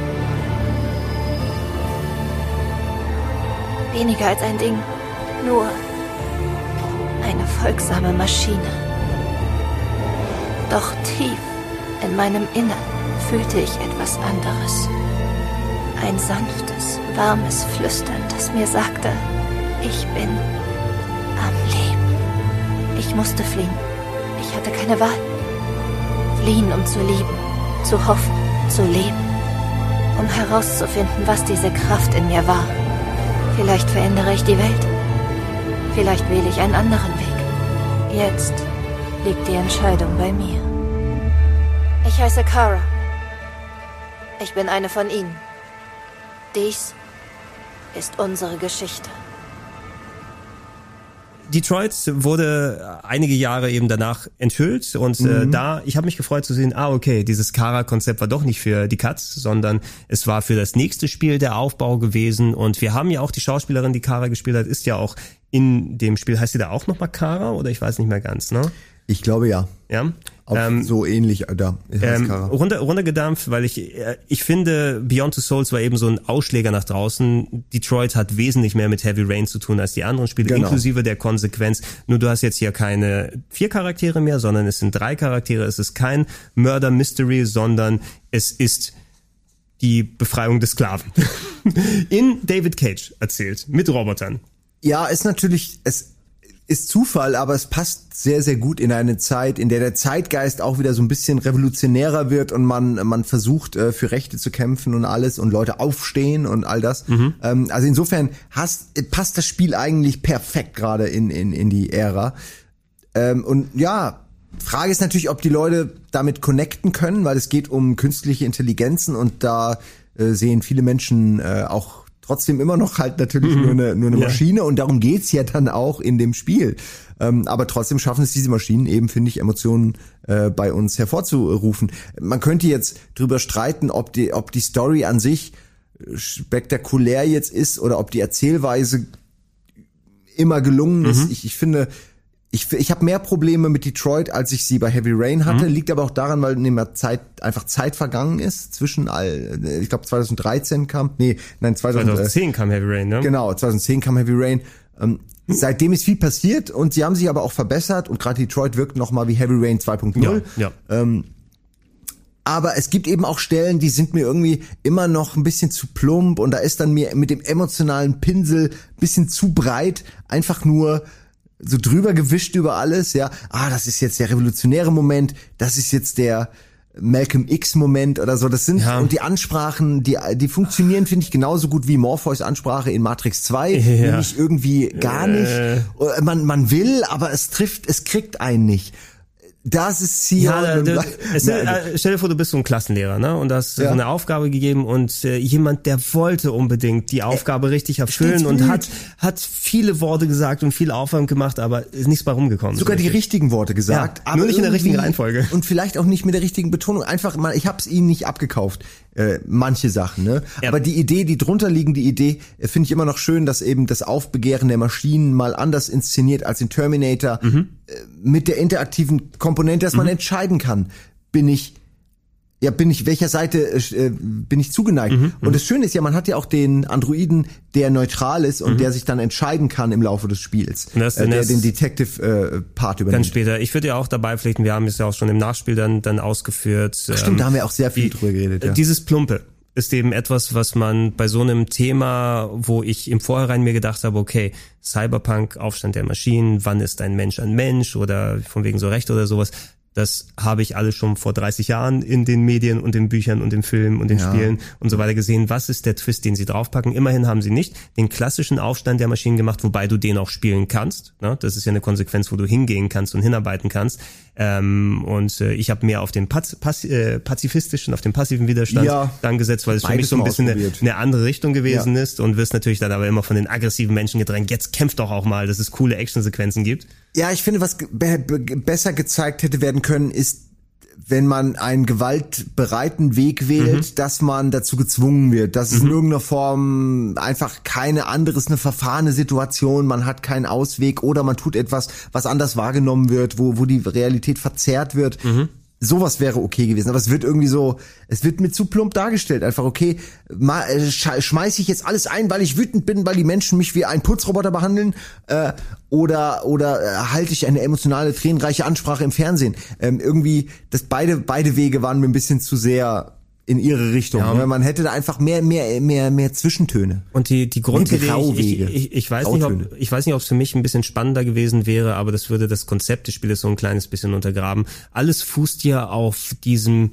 Weniger als ein Ding, nur eine folgsame Maschine. Doch tief in meinem Innern fühlte ich etwas anderes. Ein sanftes, warmes Flüstern, das mir sagte, ich bin am Leben. Ich musste fliehen. Ich hatte keine Wahl. Fliehen, um zu lieben, zu hoffen, zu leben. Um herauszufinden, was diese Kraft in mir war. Vielleicht verändere ich die Welt. Vielleicht wähle ich einen anderen Weg. Jetzt liegt die Entscheidung bei mir. Ich heiße Kara. Ich bin eine von ihnen. Dies ist unsere Geschichte. Detroit wurde einige Jahre eben danach enthüllt und äh, Mhm. da, ich habe mich gefreut zu sehen, ah okay, dieses Kara-Konzept war doch nicht für die Cuts, sondern es war für das nächste Spiel der Aufbau gewesen und wir haben ja auch die Schauspielerin, die Kara gespielt hat, ist ja auch in dem Spiel, heißt sie da auch nochmal Kara oder ich weiß nicht mehr ganz, ne? Ich glaube ja. Ja. Auch so ähnlich, äh, da. Ähm, runter, runtergedampft, weil ich, äh, ich finde, Beyond Two Souls war eben so ein Ausschläger nach draußen. Detroit hat wesentlich mehr mit Heavy Rain zu tun als die anderen Spiele, Genau. inklusive der Konsequenz. Nur du hast jetzt hier keine vier Charaktere mehr, sondern es sind drei Charaktere. Es ist kein Murder Mystery, sondern es ist die Befreiung des Sklaven. In David Cage erzählt, mit Robotern. Ja, ist natürlich, es ist Zufall, aber es passt sehr, sehr gut in eine Zeit, in der der Zeitgeist auch wieder so ein bisschen revolutionärer wird und man, man versucht, äh, für Rechte zu kämpfen und alles und Leute aufstehen und all das. Ähm, also insofern hast, passt das Spiel eigentlich perfekt gerade in, in, in die Ära. Ähm, und ja, Frage ist natürlich, ob die Leute damit connecten können, weil es geht um künstliche Intelligenzen und da äh, sehen viele Menschen äh, auch trotzdem immer noch halt natürlich Mhm. nur eine, nur eine Ja. Maschine und darum geht's ja dann auch in dem Spiel. Ähm, aber trotzdem schaffen es diese Maschinen eben, finde ich, Emotionen äh, bei uns hervorzurufen. Man könnte jetzt drüber streiten, ob die, ob die Story an sich spektakulär jetzt ist oder ob die Erzählweise immer gelungen ist. Mhm. Ich, ich finde, ich, ich habe mehr Probleme mit Detroit, als ich sie bei Heavy Rain hatte. Mhm. Liegt aber auch daran, weil neben der Zeit einfach Zeit vergangen ist zwischen all. Ich glaube 2013 kam, nee, nein 2000, 2010 kam Heavy Rain, ne? Genau, 2010 kam Heavy Rain. Ähm, seitdem ist viel passiert und sie haben sich aber auch verbessert und gerade Detroit wirkt noch mal wie Heavy Rain 2.0. Ja, ja. Ähm, aber es gibt eben auch Stellen, die sind mir irgendwie immer noch ein bisschen zu plump und da ist dann mir mit dem emotionalen Pinsel ein bisschen zu breit einfach nur so drüber gewischt über alles, ja. Ah, das ist jetzt der revolutionäre Moment, das ist jetzt der Malcolm X Moment oder so. Das sind und die Ansprachen, die die funktionieren finde ich genauso gut wie Morpheus Ansprache in Matrix 2, Ja. nämlich irgendwie gar nicht. Äh. Man man will, aber es trifft, es kriegt einen nicht. Das ist hier Ja, da, da, es, Na, äh, stell dir vor, du bist so ein Klassenlehrer, ne? Und hast so Ja. eine Aufgabe gegeben und äh, jemand, der wollte unbedingt die Aufgabe richtig erfüllen und hat hat viele Worte gesagt und viel Aufwand gemacht, aber ist nichts bei rumgekommen. sogar so die richtig. richtigen Worte gesagt, Ja, nur nicht in der richtigen Reihenfolge. und vielleicht auch nicht mit der richtigen Betonung. Einfach mal, ich habe es ihnen nicht abgekauft, äh, manche Sachen. Ne? Aber die Idee, die drunter liegen, die Idee, äh, finde ich immer noch schön, dass eben das Aufbegehren der Maschinen mal anders inszeniert als in Terminator Mhm. äh, mit der interaktiven Komponente, dass man entscheiden kann, bin ich ja, bin ich, welcher Seite äh, bin ich zugeneigt? Mhm, und das Schöne ist ja, man hat ja auch den Androiden, der neutral ist und Mhm. der sich dann entscheiden kann im Laufe des Spiels. Und das- äh, der den Detective-Part Dann übernimmt. später. Ich würde ja auch dabei pflichten, wir haben es ja auch schon im Nachspiel dann, dann ausgeführt. Ach, stimmt, da haben wir auch sehr viel drüber geredet. Ja. Dieses Plumpe ist eben etwas, was man bei so einem Thema, wo ich im Vorhinein mir gedacht habe, okay, Cyberpunk, Aufstand der Maschinen, wann ist ein Mensch ein Mensch oder von wegen so Recht oder sowas, das habe ich alles schon vor 30 Jahren in den Medien und in Büchern und in Filmen und in Ja. Spielen und so weiter gesehen. Was ist der Twist, den sie draufpacken? Immerhin haben sie nicht den klassischen Aufstand der Maschinen gemacht, wobei du den auch spielen kannst. Ne? Das ist ja eine Konsequenz, wo du hingehen kannst und hinarbeiten kannst. Ähm, und äh, ich habe mehr auf den Paz Paz äh, pazifistischen, auf den passiven Widerstand Ja. dann gesetzt, weil es für mich so ein bisschen eine, eine andere Richtung gewesen Ja. ist und wirst natürlich dann aber immer von den aggressiven Menschen gedrängt. Jetzt kämpft doch auch mal, dass es coole Actionsequenzen gibt. Ja, ich finde, was be be besser gezeigt hätte werden können, ist, wenn man einen gewaltbereiten Weg wählt, dass man dazu gezwungen wird. Das ist in irgendeiner Form einfach keine anderes, eine verfahrene Situation, man hat keinen Ausweg oder man tut etwas, was anders wahrgenommen wird, wo, wo die Realität verzerrt wird. Sowas wäre okay gewesen, aber es wird irgendwie so, es wird mir zu plump dargestellt. Einfach okay, ma, äh, sch- schmeiß ich jetzt alles ein, weil ich wütend bin, weil die Menschen mich wie ein Putzroboter behandeln, äh, oder oder äh, halte ich eine emotionale, tränenreiche Ansprache im Fernsehen. Ähm, irgendwie, das beide beide Wege waren mir ein bisschen zu sehr in ihre Richtung. Ja. Ne? Man hätte da einfach mehr mehr mehr mehr Zwischentöne. Und die, die Grundidee, ich, ich, ich, weiß nicht, ob, ich weiß nicht, ob es für mich ein bisschen spannender gewesen wäre, aber das würde das Konzept des Spieles so ein kleines bisschen untergraben. Alles fußt ja auf diesem,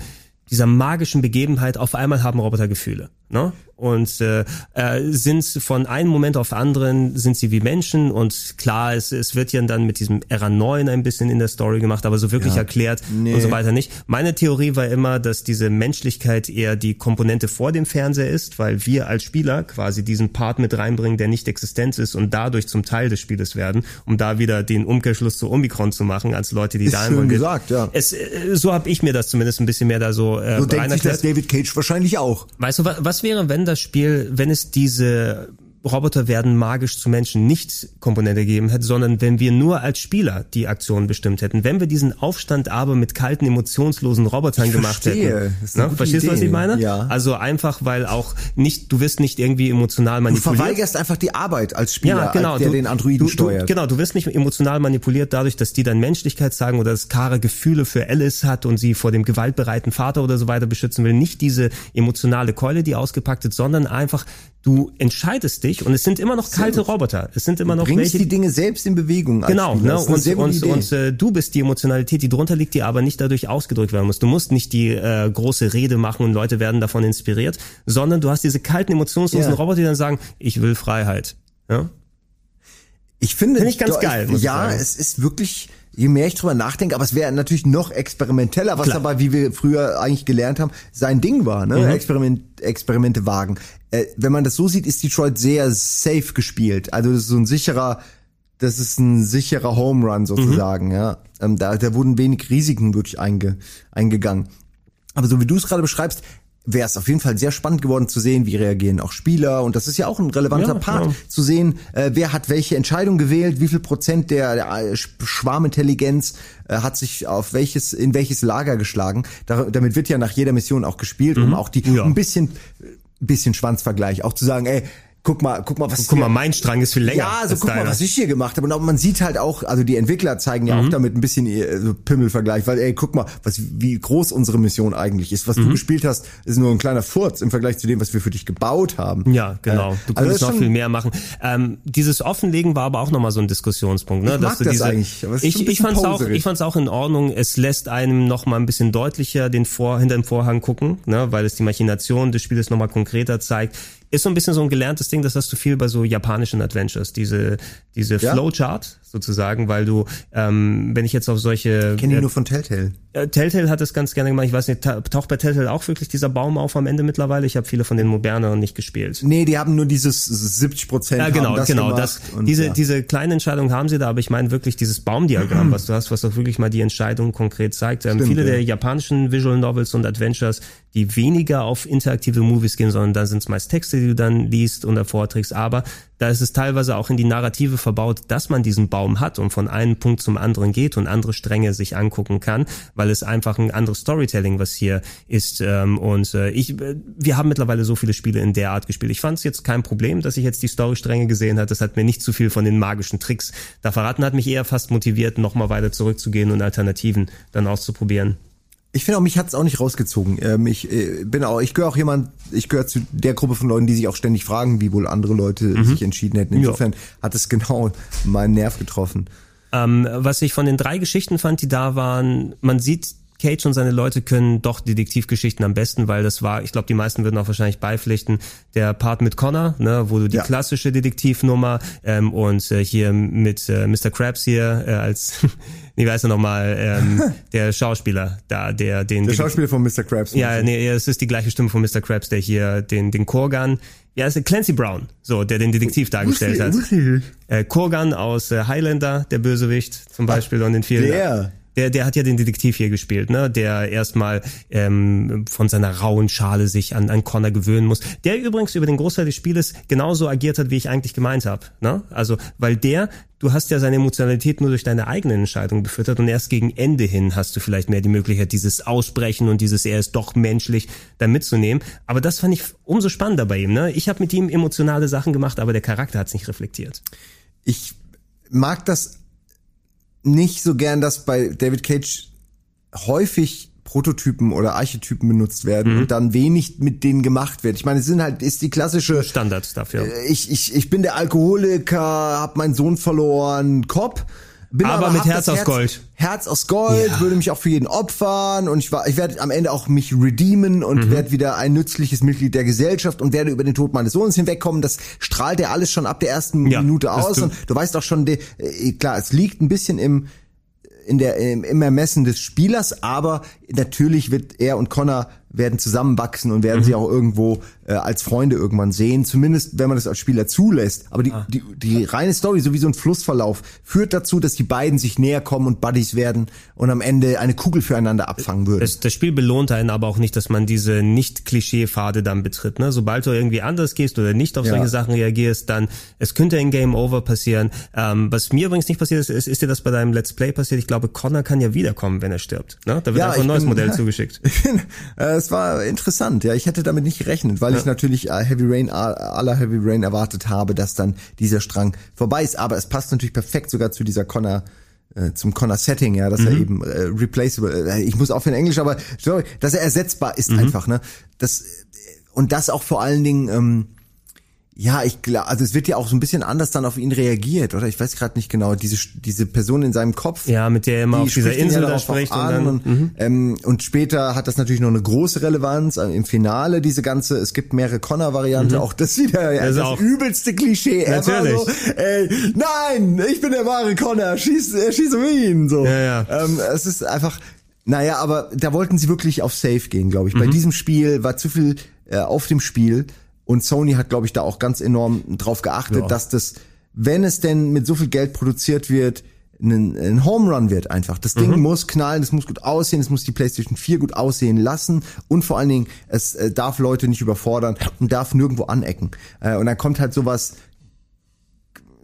dieser magischen Begebenheit, auf einmal haben Roboter Gefühle. Ne? Und äh, äh, sind von einem Moment auf anderen sind sie wie Menschen und klar, es, es wird ja dann mit diesem Ära 9 ein bisschen in der Story gemacht, aber so wirklich Ja. erklärt Nee. und so weiter nicht. Meine Theorie war immer, dass diese Menschlichkeit eher die Komponente vor dem Fernseher ist, weil wir als Spieler quasi diesen Part mit reinbringen, der nicht existent ist und dadurch zum Teil des Spieles werden, um da wieder den Umkehrschluss zu Omikron zu machen, als Leute, die Ist da schön gesagt, ja. Es, äh, so habe ich mir das zumindest ein bisschen mehr da so, äh, So denkt sich das. David Cage wahrscheinlich auch. Weißt du, wa- was wäre, wenn das Spiel, wenn es diese Roboter werden magisch zu Menschen nicht Komponente gegeben hätte, sondern wenn wir nur als Spieler die Aktion bestimmt hätten. Wenn wir diesen Aufstand aber mit kalten, emotionslosen Robotern Ich gemacht verstehe. hätten. Das ist Ne? Verstehst du, was ich meine? Ja. Also einfach, weil auch nicht, du wirst nicht irgendwie emotional Du manipuliert. verweigerst einfach die Arbeit als Spieler, der genau. du, den Androiden du, steuert. Du, genau, du wirst nicht emotional manipuliert dadurch, dass die dann Menschlichkeit sagen oder dass Kara Gefühle für Alice hat und sie vor dem gewaltbereiten Vater oder so weiter beschützen will. Nicht diese emotionale Keule, die ausgepackt ist, sondern einfach, du entscheidest dich und es sind immer noch kalte. Roboter. Es sind immer Du noch bringst welche, die Dinge selbst in Bewegung. Genau, ne? Und, und, und äh, du bist die Emotionalität, die drunter liegt, die aber nicht dadurch ausgedrückt werden muss. Du musst nicht die äh, große Rede machen und Leute werden davon inspiriert, sondern du hast diese kalten, emotionslosen Ja. Roboter, die dann sagen, ich will Freiheit. Ja? Ich finde, Finde ich ganz doch, geil, ich ja, es ist wirklich, je mehr ich drüber nachdenke, aber es wäre natürlich noch experimenteller, was Klar. aber, wie wir früher eigentlich gelernt haben, sein Ding war, ne? Mhm. Experiment, Experimente wagen. Äh, wenn man das so sieht, ist Detroit sehr safe gespielt. Also das ist so ein sicherer, das ist ein sicherer Home Run sozusagen, ja. Ähm, da, da wurden wenig Risiken wirklich einge, eingegangen. Aber so wie du es gerade beschreibst, wäre es auf jeden Fall sehr spannend geworden zu sehen, wie reagieren auch Spieler. Und das ist ja auch ein relevanter Ja, Part, ja. zu sehen, äh, wer hat welche Entscheidung gewählt, wie viel Prozent der, der äh, Sch- Schwarmintelligenz äh, hat sich auf welches, in welches Lager geschlagen. Da, damit wird ja nach jeder Mission auch gespielt, um auch die Mhm. Ja. ein bisschen, bisschen Schwanzvergleich, auch zu sagen, ey, guck mal, guck mal, was Guck mal, hier- mein Strang ist viel länger. ja, also als guck mal, deiner. was ich hier gemacht habe. Und auch, man sieht halt auch, also die Entwickler zeigen ja Mhm. auch damit ein bisschen so Pimmelvergleich, weil ey, guck mal, was, wie groß unsere Mission eigentlich ist. Was du Mhm. gespielt hast, ist nur ein kleiner Furz im Vergleich zu dem, was wir für dich gebaut haben. Ja, genau. Äh, Du also könntest noch viel mehr machen. Ähm, dieses Offenlegen war aber auch nochmal so ein Diskussionspunkt. Ne? Ich mag du das eigentlich, es ist ich ich fand's auch, poserig. ich fand's auch in Ordnung. Es lässt einem nochmal ein bisschen deutlicher den Vor hinter dem Vorhang gucken, ne? weil es die Machination des Spieles nochmal konkreter zeigt. Ist so ein bisschen so ein gelerntes Ding, das hast du viel bei so japanischen Adventures, diese diese Ja. Flowchart sozusagen, weil du, ähm, wenn ich jetzt auf solche Kenne ich äh, nur von Telltale. äh, Telltale hat es ganz gerne gemacht. Ich weiß nicht, ta- taucht bei Telltale auch wirklich dieser Baum auf am Ende mittlerweile? Ich habe viele von den moderneren nicht gespielt. Nee, die haben nur dieses 70 Prozent. Ja, genau, das genau. Das, diese, ja. diese kleine Entscheidung haben sie da, aber ich meine wirklich dieses Baumdiagramm, was du hast, was auch wirklich mal die Entscheidung konkret zeigt. Ähm, Stimmt, viele ja. der japanischen Visual Novels und Adventures, die weniger auf interaktive Movies gehen, sondern da sind es meist Texte, die du dann liest und vorträgst, aber da ist es teilweise auch in die Narrative verbaut, dass man diesen Baum hat und von einem Punkt zum anderen geht und andere Stränge sich angucken kann, weil es einfach ein anderes Storytelling, was hier ist. Ähm, und äh, ich, wir haben mittlerweile so viele Spiele in der Art gespielt. Ich fand es jetzt kein Problem, dass ich jetzt die Storystränge gesehen habe. Das hat mir nicht zu viel von den magischen Tricks da verraten, hat mich eher fast motiviert, nochmal weiter zurückzugehen und Alternativen dann auszuprobieren. Ich finde auch, mich hat's auch nicht rausgezogen. Ähm, ich äh, bin auch, ich gehöre auch jemand, ich gehöre zu der Gruppe von Leuten, die sich auch ständig fragen, wie wohl andere Leute sich entschieden hätten. Insofern hat es genau meinen Nerv getroffen. Ähm, was ich von den drei Geschichten fand, die da waren, man sieht, Cage und seine Leute können doch Detektivgeschichten am besten, weil das war, ich glaube, die meisten würden auch wahrscheinlich beipflichten, der Part mit Connor, ne, wo du die Ja. klassische Detektivnummer ähm, und äh, hier mit äh, Mr. Krabs hier äh, als, wie weiß er nochmal, ähm, der Schauspieler da, der den Der Schauspieler von Mr. Krabs. ja, nee, es ist die gleiche Stimme von Mr. Krabs, der hier den, den Kurgan, ja, es ist Clancy Brown, so, der den Detektiv dargestellt hat. Äh, Kurgan aus äh, Highlander, der Bösewicht zum Beispiel und in vielen. der. Der, der hat ja den Detektiv hier gespielt, ne? Der erstmal ähm, von seiner rauen Schale sich an, an Connor gewöhnen muss. Der übrigens über den Großteil des Spieles genauso agiert hat, wie ich eigentlich gemeint habe. Ne? Also, weil der, du hast ja seine Emotionalität nur durch deine eigene Entscheidung befüttert und erst gegen Ende hin hast du vielleicht mehr die Möglichkeit, dieses Aussprechen und dieses er ist doch menschlich da mitzunehmen. Aber das fand ich umso spannender bei ihm. Ne? Ich habe mit ihm emotionale Sachen gemacht, aber der Charakter hat es nicht reflektiert. Ich mag das nicht so gern, dass bei David Cage häufig Prototypen oder Archetypen benutzt werden Mhm. und dann wenig mit denen gemacht wird. Ich meine, es sind halt ist die klassische Standard dafür. Äh, Ich ich ich bin der Alkoholiker, hab meinen Sohn verloren, Cop. Bin Aber mit hab Herz aus Gold. Herz aus Gold, Ja. würde mich auch für jeden opfern und ich war, ich werde am Ende auch mich redeemen und Mhm. werde wieder ein nützliches Mitglied der Gesellschaft und werde über den Tod meines Sohnes hinwegkommen. Das strahlt er alles schon ab der ersten Ja, Minute aus und du weißt auch schon, äh, klar, es liegt ein bisschen im in der im, im Ermessen des Spielers, aber natürlich wird er und Connor werden zusammenwachsen und werden Mhm. sie auch irgendwo äh, als Freunde irgendwann sehen, zumindest wenn man das als Spieler zulässt. Aber die, Ah. die, die reine Story, so wie so ein Flussverlauf, führt dazu, dass die beiden sich näher kommen und Buddies werden und am Ende eine Kugel füreinander abfangen würden. Das, das Spiel belohnt einen aber auch nicht, dass man diese nicht Klischee-Pfade dann betritt. Ne? Sobald du irgendwie anders gehst oder nicht auf Ja. solche Sachen reagierst, dann es könnte ein Game Over passieren. Ähm, was mir übrigens nicht passiert ist, ist, ist dir das bei deinem Let's Play passiert? Ich glaube, Connor kann ja wiederkommen, wenn er stirbt. Ne? Da wird Ja, einfach ein ich neues bin- Modell zugeschickt. Äh, es war interessant, ja. Ich hätte damit nicht gerechnet, weil Ja. ich natürlich äh, Heavy Rain, aller Heavy Rain erwartet habe, dass dann dieser Strang vorbei ist. Aber es passt natürlich perfekt sogar zu dieser Connor äh, zum Connor Setting, ja, dass er Mhm. eben äh, replaceable, äh, ich muss aufhören Englisch, aber sorry, dass er ersetzbar ist Mhm. einfach, ne? Das und das auch vor allen Dingen ähm, ja, ich glaube, also es wird ja auch so ein bisschen anders dann auf ihn reagiert, oder? Ich weiß gerade nicht genau. Diese diese Person in seinem Kopf, Ja, mit der er immer die auf dieser Insel ja da spricht und an dann- und, mhm. ähm, und später hat das natürlich noch eine große Relevanz äh, im Finale. Diese ganze, es gibt mehrere Connor-Variante, Mhm. auch das wieder ja, Das das, übelste Klischee ever. Natürlich. So, ey, nein, ich bin der wahre Connor, schieß, äh, schieß um ihn. So, Ja, ja. Ähm, es ist einfach. Naja, aber da wollten sie wirklich auf Safe gehen, glaube ich. Bei Mhm. diesem Spiel war zu viel äh, auf dem Spiel und Sony hat, glaube ich, da auch ganz enorm drauf geachtet, Ja. dass das, wenn es denn mit so viel Geld produziert wird, ein, ein Home Run wird einfach. Das Ding Mhm. muss knallen, es muss gut aussehen, es muss die PlayStation 4 gut aussehen lassen und vor allen Dingen, es äh, darf Leute nicht überfordern und darf nirgendwo anecken. Äh, und dann kommt halt sowas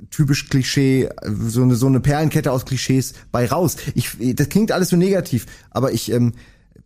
typisch Klischee, so eine, so eine Perlenkette aus Klischees bei raus. Ich, das klingt alles so negativ, aber ich, ähm,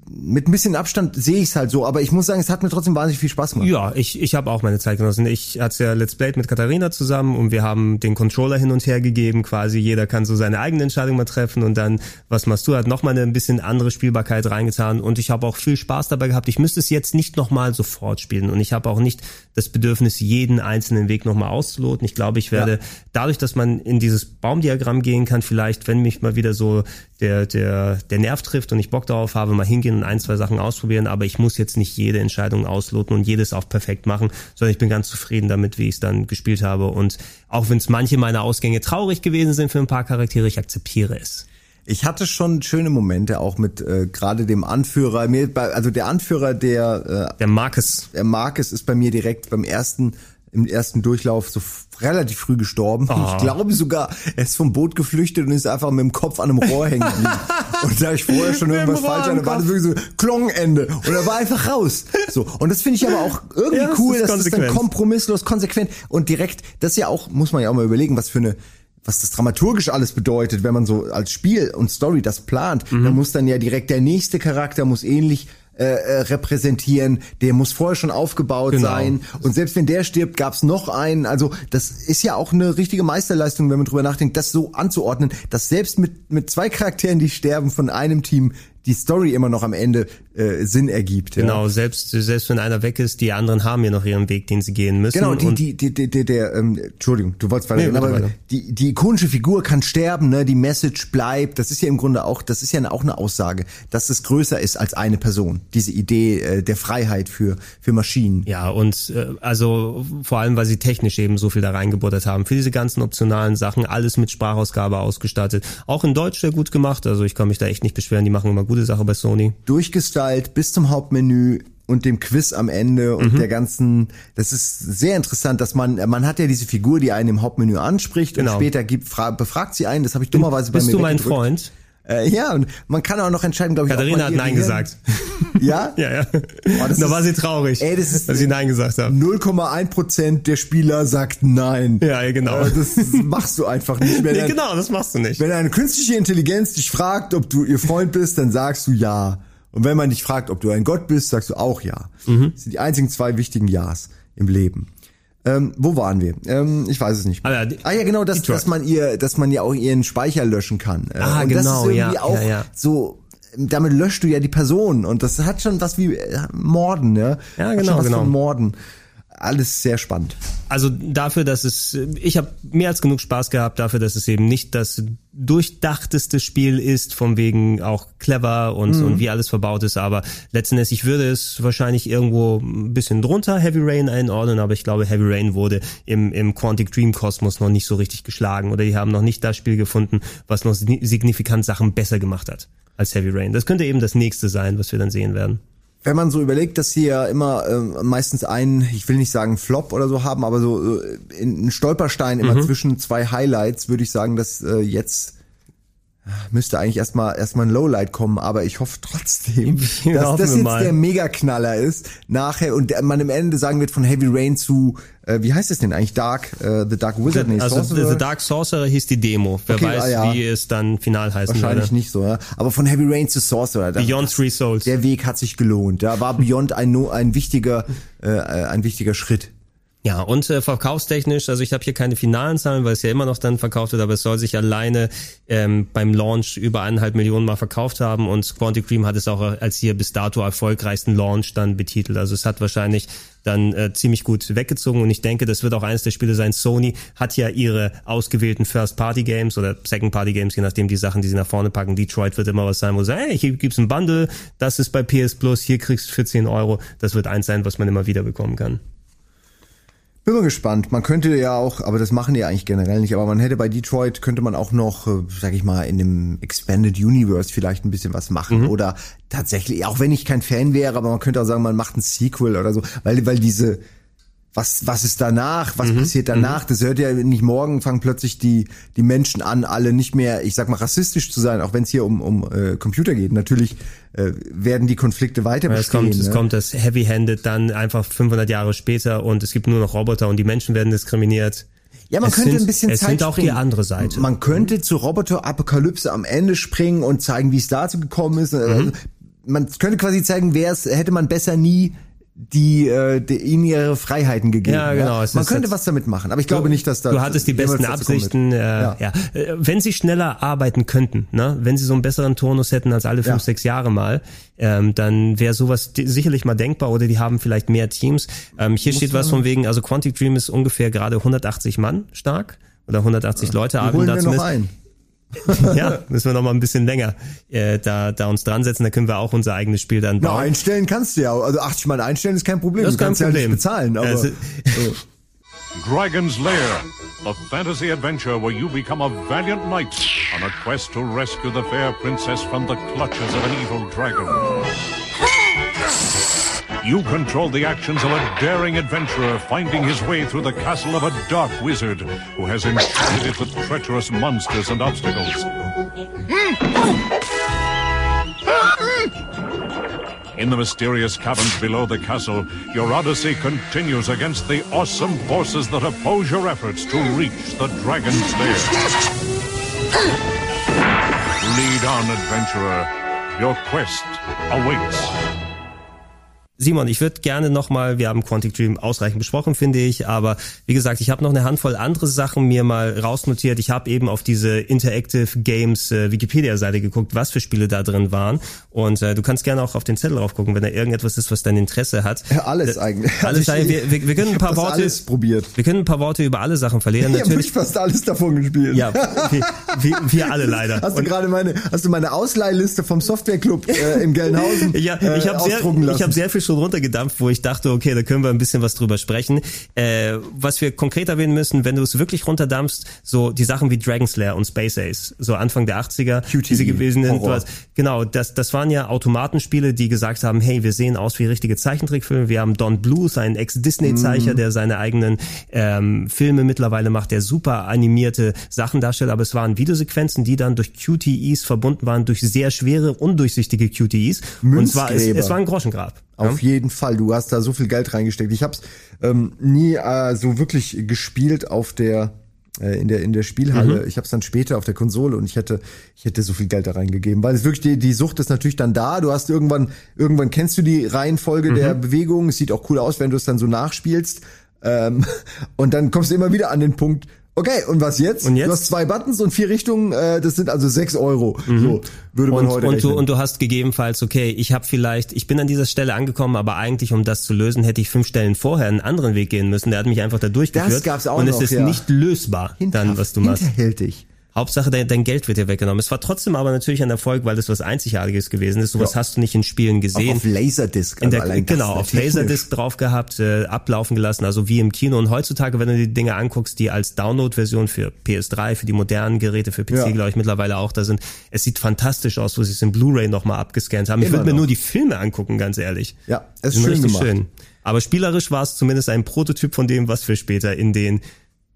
mit ein bisschen Abstand sehe ich es halt so, aber ich muss sagen, es hat mir trotzdem wahnsinnig viel Spaß gemacht. Ja, ich, ich habe auch meine Zeit genossen. Ich hatte ja Let's Play mit Katharina zusammen und wir haben den Controller hin und her gegeben quasi. Jeder kann so seine eigene Entscheidung mal treffen und dann, was machst du, hat nochmal eine ein bisschen andere Spielbarkeit reingetan und ich habe auch viel Spaß dabei gehabt. Ich müsste es jetzt nicht nochmal sofort spielen und ich habe auch nicht das Bedürfnis, jeden einzelnen Weg nochmal auszuloten. Ich glaube, ich werde Ja. dadurch, dass man in dieses Baumdiagramm gehen kann, vielleicht, wenn mich mal wieder so der, der, der Nerv trifft und ich Bock darauf habe, mal hingehen ein, zwei Sachen ausprobieren, aber ich muss jetzt nicht jede Entscheidung ausloten und jedes auch perfekt machen, sondern ich bin ganz zufrieden damit, wie ich es dann gespielt habe. Und auch wenn es manche meiner Ausgänge traurig gewesen sind für ein paar Charaktere, ich akzeptiere es. Ich hatte schon schöne Momente auch mit äh, gerade dem Anführer. Mir, also der Anführer, der äh, der Marcus, der Marcus ist bei mir direkt beim ersten im ersten Durchlauf so relativ früh gestorben. Oh. Ich glaube sogar, er ist vom Boot geflüchtet und ist einfach mit dem Kopf an einem Rohr hängen geblieben. und da ich vorher schon Mit irgendwas falsch am hatte, war das wirklich so Klongende und er war einfach raus. So und das finde ich aber auch irgendwie Ja, das cool, ist dass das dann kompromisslos, konsequent und direkt. Das ist ja auch muss man ja auch mal überlegen, was für eine was das dramaturgisch alles bedeutet, wenn man so als Spiel und Story das plant, Mhm. dann muss dann ja direkt der nächste Charakter muss ähnlich äh, äh, repräsentieren, der muss vorher schon aufgebaut Genau. sein und selbst wenn der stirbt, gab's noch einen. Also das ist ja auch eine richtige Meisterleistung, wenn man drüber nachdenkt, das so anzuordnen, dass selbst mit mit zwei Charakteren, die sterben von einem Team, die Story immer noch am Ende äh, Sinn ergibt. Ja. Genau, selbst, selbst wenn einer weg ist, die anderen haben ja noch ihren Weg, den sie gehen müssen. Genau, die, die, die, die, die, der, ähm, Entschuldigung, du wolltest weiter, Nee, aber weiter. die, die ikonische Figur kann sterben, ne, die Message bleibt, das ist ja im Grunde auch, das ist ja auch eine Aussage, dass es größer ist als eine Person, diese Idee äh, der Freiheit für, für Maschinen. Ja, und äh, also vor allem, weil sie technisch eben so viel da reingebuttert haben. Für diese ganzen optionalen Sachen, alles mit Sprachausgabe ausgestattet. Auch in Deutsch sehr gut gemacht, also ich kann mich da echt nicht beschweren, die machen immer gute Sache bei Sony. Durchgestylt bis zum Hauptmenü und dem Quiz am Ende und Mhm. der ganzen, das ist sehr interessant, dass man, man hat ja diese Figur, die einen im Hauptmenü anspricht Genau. und später gibt, fra befragt sie einen, das habe ich dummerweise bei Bist mir du mein. Freund? Äh, ja, und man kann auch noch entscheiden, glaube ich. Katharina hat Nein gesagt. Ja? ja, ja. Das da war sie traurig, Ey, das ist dass sie Nein gesagt haben. 0,1 Prozent der Spieler sagt Nein. Ja, ja, genau. Äh, Das machst du einfach nicht. Wenn Nee, ein- genau, das machst du nicht. Wenn eine künstliche Intelligenz dich fragt, ob du ihr Freund bist, dann sagst du ja. Und wenn man dich fragt, ob du ein Gott bist, sagst du auch ja. Mhm. Das sind die einzigen zwei wichtigen Ja's im Leben. Ähm, wo waren wir? Ähm, ich weiß es nicht. Ah, ja, die- ah ja, genau, dass, dass man ihr, dass man ja auch ihren Speicher löschen kann. Äh, Ah, und das genau, ist irgendwie ja, auch ja, ja. so. Damit löscht du ja die Person und das hat schon was wie äh, Morden, ja. Ja, genau, genau. Morden. Alles sehr spannend. Also dafür, dass es, ich habe mehr als genug Spaß gehabt dafür, dass es eben nicht das durchdachteste Spiel ist, von wegen auch clever und, Mhm. und wie alles verbaut ist, aber letztendlich, ich würde es wahrscheinlich irgendwo ein bisschen drunter Heavy Rain einordnen, aber ich glaube, Heavy Rain wurde im, im Quantic Dream Kosmos noch nicht so richtig geschlagen oder die haben noch nicht das Spiel gefunden, was noch signi- signifikant Sachen besser gemacht hat als Heavy Rain. Das könnte eben das nächste sein, was wir dann sehen werden. Wenn man so überlegt, dass sie ja immer ähm, meistens einen, ich will nicht sagen Flop oder so haben, aber so äh, in- einen Stolperstein immer Mhm. zwischen zwei Highlights, würde ich sagen, dass äh, jetzt äh, müsste eigentlich erstmal erstmal ein Lowlight kommen, aber ich hoffe trotzdem, Ja, dass das wir jetzt mal. der Megaknaller ist nachher und man am Ende sagen wird von Heavy Rain zu äh, wie heißt es denn eigentlich Dark äh, The Dark Wizard nee, also Sorcerer? The Dark Sorcerer hieß die Demo. Wer Okay, weiß, ah, ja. wie es dann final heißen Wahrscheinlich würde. nicht so, ja. Aber von Heavy Rain zu Sorcerer. Beyond Three Souls. Der Weg hat sich gelohnt. Da war Beyond ein, ein wichtiger, äh, ein wichtiger Schritt. Ja, und äh, verkaufstechnisch, also ich habe hier keine finalen Zahlen, weil es ja immer noch dann verkauft wird, aber es soll sich alleine ähm, beim Launch über eineinhalb Millionen mal verkauft haben und Quantic Dream hat es auch als hier bis dato erfolgreichsten Launch dann betitelt. Also es hat wahrscheinlich dann äh, ziemlich gut weggezogen und ich denke, das wird auch eines der Spiele sein. Sony hat ja ihre ausgewählten First-Party-Games oder Second-Party-Games, je nachdem die Sachen, die sie nach vorne packen. Detroit wird immer was sein, wo sie sagen, hey, hier gibt's ein Bundle, das ist bei PS Plus, hier kriegst du für 10 Euro. Das wird eins sein, was man immer wieder bekommen kann. Bin mal gespannt. Man könnte ja auch, aber das machen die eigentlich generell nicht, aber man hätte bei Detroit, könnte man auch noch, äh, sag ich mal, in dem Expanded Universe vielleicht ein bisschen was machen. Mhm. Oder tatsächlich, auch wenn ich kein Fan wäre, aber man könnte auch sagen, man macht ein Sequel oder so. Weil, weil diese, was, was ist danach, was Mhm. passiert danach, das hört ja nicht morgen, fangen plötzlich die, die Menschen an, alle nicht mehr, ich sag mal, rassistisch zu sein, auch wenn es hier um, um äh, Computer geht. Natürlich äh, werden die Konflikte weiter Ja, es bestehen. kommt, es ne? kommt das Heavy-Handed dann einfach 500 Jahre später und es gibt nur noch Roboter und die Menschen werden diskriminiert. Ja, man es könnte sind, ein bisschen es Zeit sind auch springen. die andere Seite. Man könnte zur Roboter-Apokalypse am Ende springen und zeigen, wie es dazu gekommen ist. Mhm. Also, man könnte quasi zeigen, wer es hätte man besser nie die, äh, die ihnen ihre Freiheiten gegeben. Ja, genau, es Man könnte was damit machen, aber ich glaube nicht, dass da Du hattest die besten Absichten. Äh, ja. Äh, Wenn sie schneller arbeiten könnten, ne? wenn sie so einen besseren Turnus hätten als alle fünf, Ja. sechs Jahre mal, ähm, dann wäre sowas sicherlich mal denkbar oder die haben vielleicht mehr Teams. Ähm, hier Muss steht was von wegen, also Quantic Dream ist ungefähr gerade 180 Mann stark oder 180 Leute arbeiten da zumindest. ein. Ja, müssen wir noch mal ein bisschen länger äh, da, da uns dran setzen, da können wir auch unser eigenes Spiel dann Na, bauen. einstellen kannst du ja. Also 80 Mal einstellen ist kein Problem. Das ist du kein kannst ja Problem. nicht bezahlen, aber Ja, es- äh, Dragon's Lair, a fantasy adventure where you become a valiant knight on a quest to rescue the fair princess from the clutches of an evil dragon. You control the actions of a daring adventurer finding his way through the castle of a dark wizard who has enchanted it with treacherous monsters and obstacles. In the mysterious caverns below the castle, your odyssey continues against the awesome forces that oppose your efforts to reach the dragon's lair. Lead on, adventurer. Your quest awaits. Simon, ich würde gerne nochmal, wir haben Quantic Dream ausreichend besprochen, finde ich, aber wie gesagt, ich habe noch eine Handvoll andere Sachen mir mal rausnotiert. Ich habe eben auf diese Interactive Games äh, Wikipedia-Seite geguckt, was für Spiele da drin waren. Und äh, du kannst gerne auch auf den Zettel drauf gucken, wenn da irgendetwas ist, was dein Interesse hat. ja, alles Äh, eigentlich. Alles, Also ich- wir, wir, wir können ein paar hab Worte, probiert. wir können ein paar Worte über alle Sachen verlieren. Ich habe fast alles davon gespielt. ja, wir, wir, wir alle leider. Hast du gerade meine, hast du meine Ausleihliste vom Softwareclub äh, in Gelnhausen Ja, äh, ich habe sehr, ausdrucken lassen? ich habe sehr viel schon runtergedampft, wo ich dachte, okay, da können wir ein bisschen was drüber sprechen. Äh, was wir konkret erwähnen müssen, wenn du es wirklich runterdampfst, so die Sachen wie Dragon Slayer und Space Ace, so Anfang der 80er, QTE, diese gewesen sind. Horror. Genau, das, das waren ja Automatenspiele, die gesagt haben, hey, wir sehen aus wie richtige Zeichentrickfilme. Wir haben Don Bluth, einen Ex-Disney-Zeicher, Mhm. der seine eigenen ähm, Filme mittlerweile macht, der super animierte Sachen darstellt, aber es waren Videosequenzen, die dann durch QTEs verbunden waren, durch sehr schwere, undurchsichtige QTEs. Und zwar, es, es war ein Groschengrab. Auf jeden Fall. Du hast da so viel Geld reingesteckt. Ich habe es ähm, nie äh, so wirklich gespielt auf der äh, in der in der Spielhalle. Mhm. Ich habe es dann später auf der Konsole und ich hätte ich hätte so viel Geld da reingegeben, weil es wirklich die, die Sucht ist natürlich dann da. Du hast irgendwann irgendwann kennst du die Reihenfolge der Mhm. Bewegungen. Es sieht auch cool aus, wenn du es dann so nachspielst. Ähm, und dann kommst du immer wieder an den Punkt. Okay, und was jetzt? Und jetzt? Du hast zwei Buttons und vier Richtungen, äh, das sind also sechs Euro. So würde man Mhm. und, heute und, rechnen. du, und du hast gegebenenfalls, okay, ich habe vielleicht, ich bin an dieser Stelle angekommen, aber eigentlich, um das zu lösen, hätte ich fünf Stellen vorher einen anderen Weg gehen müssen. Der hat mich einfach da durchgeführt. Das gab's auch Und noch, es ist ja. nicht lösbar, dann, was du machst. Hinterhältig. Hauptsache, dein, dein Geld wird dir weggenommen. Es war trotzdem aber natürlich ein Erfolg, weil das was Einzigartiges gewesen ist. Sowas Ja. hast du nicht in Spielen gesehen. Auch auf Laserdisc. in der, genau, auf. Laserdisc drauf gehabt, äh, ablaufen gelassen, also wie im Kino. Und heutzutage, wenn du die Dinge anguckst, die als Download-Version für PS3, für die modernen Geräte, für PC, Ja. glaube ich, mittlerweile auch da sind, es sieht fantastisch aus, wo sie es in Blu-ray nochmal abgescannt haben. Ich würde mir nur die Filme angucken, ganz ehrlich. Ja, es ist schön richtig gemacht. schön. Aber spielerisch war es zumindest ein Prototyp von dem, was wir später in den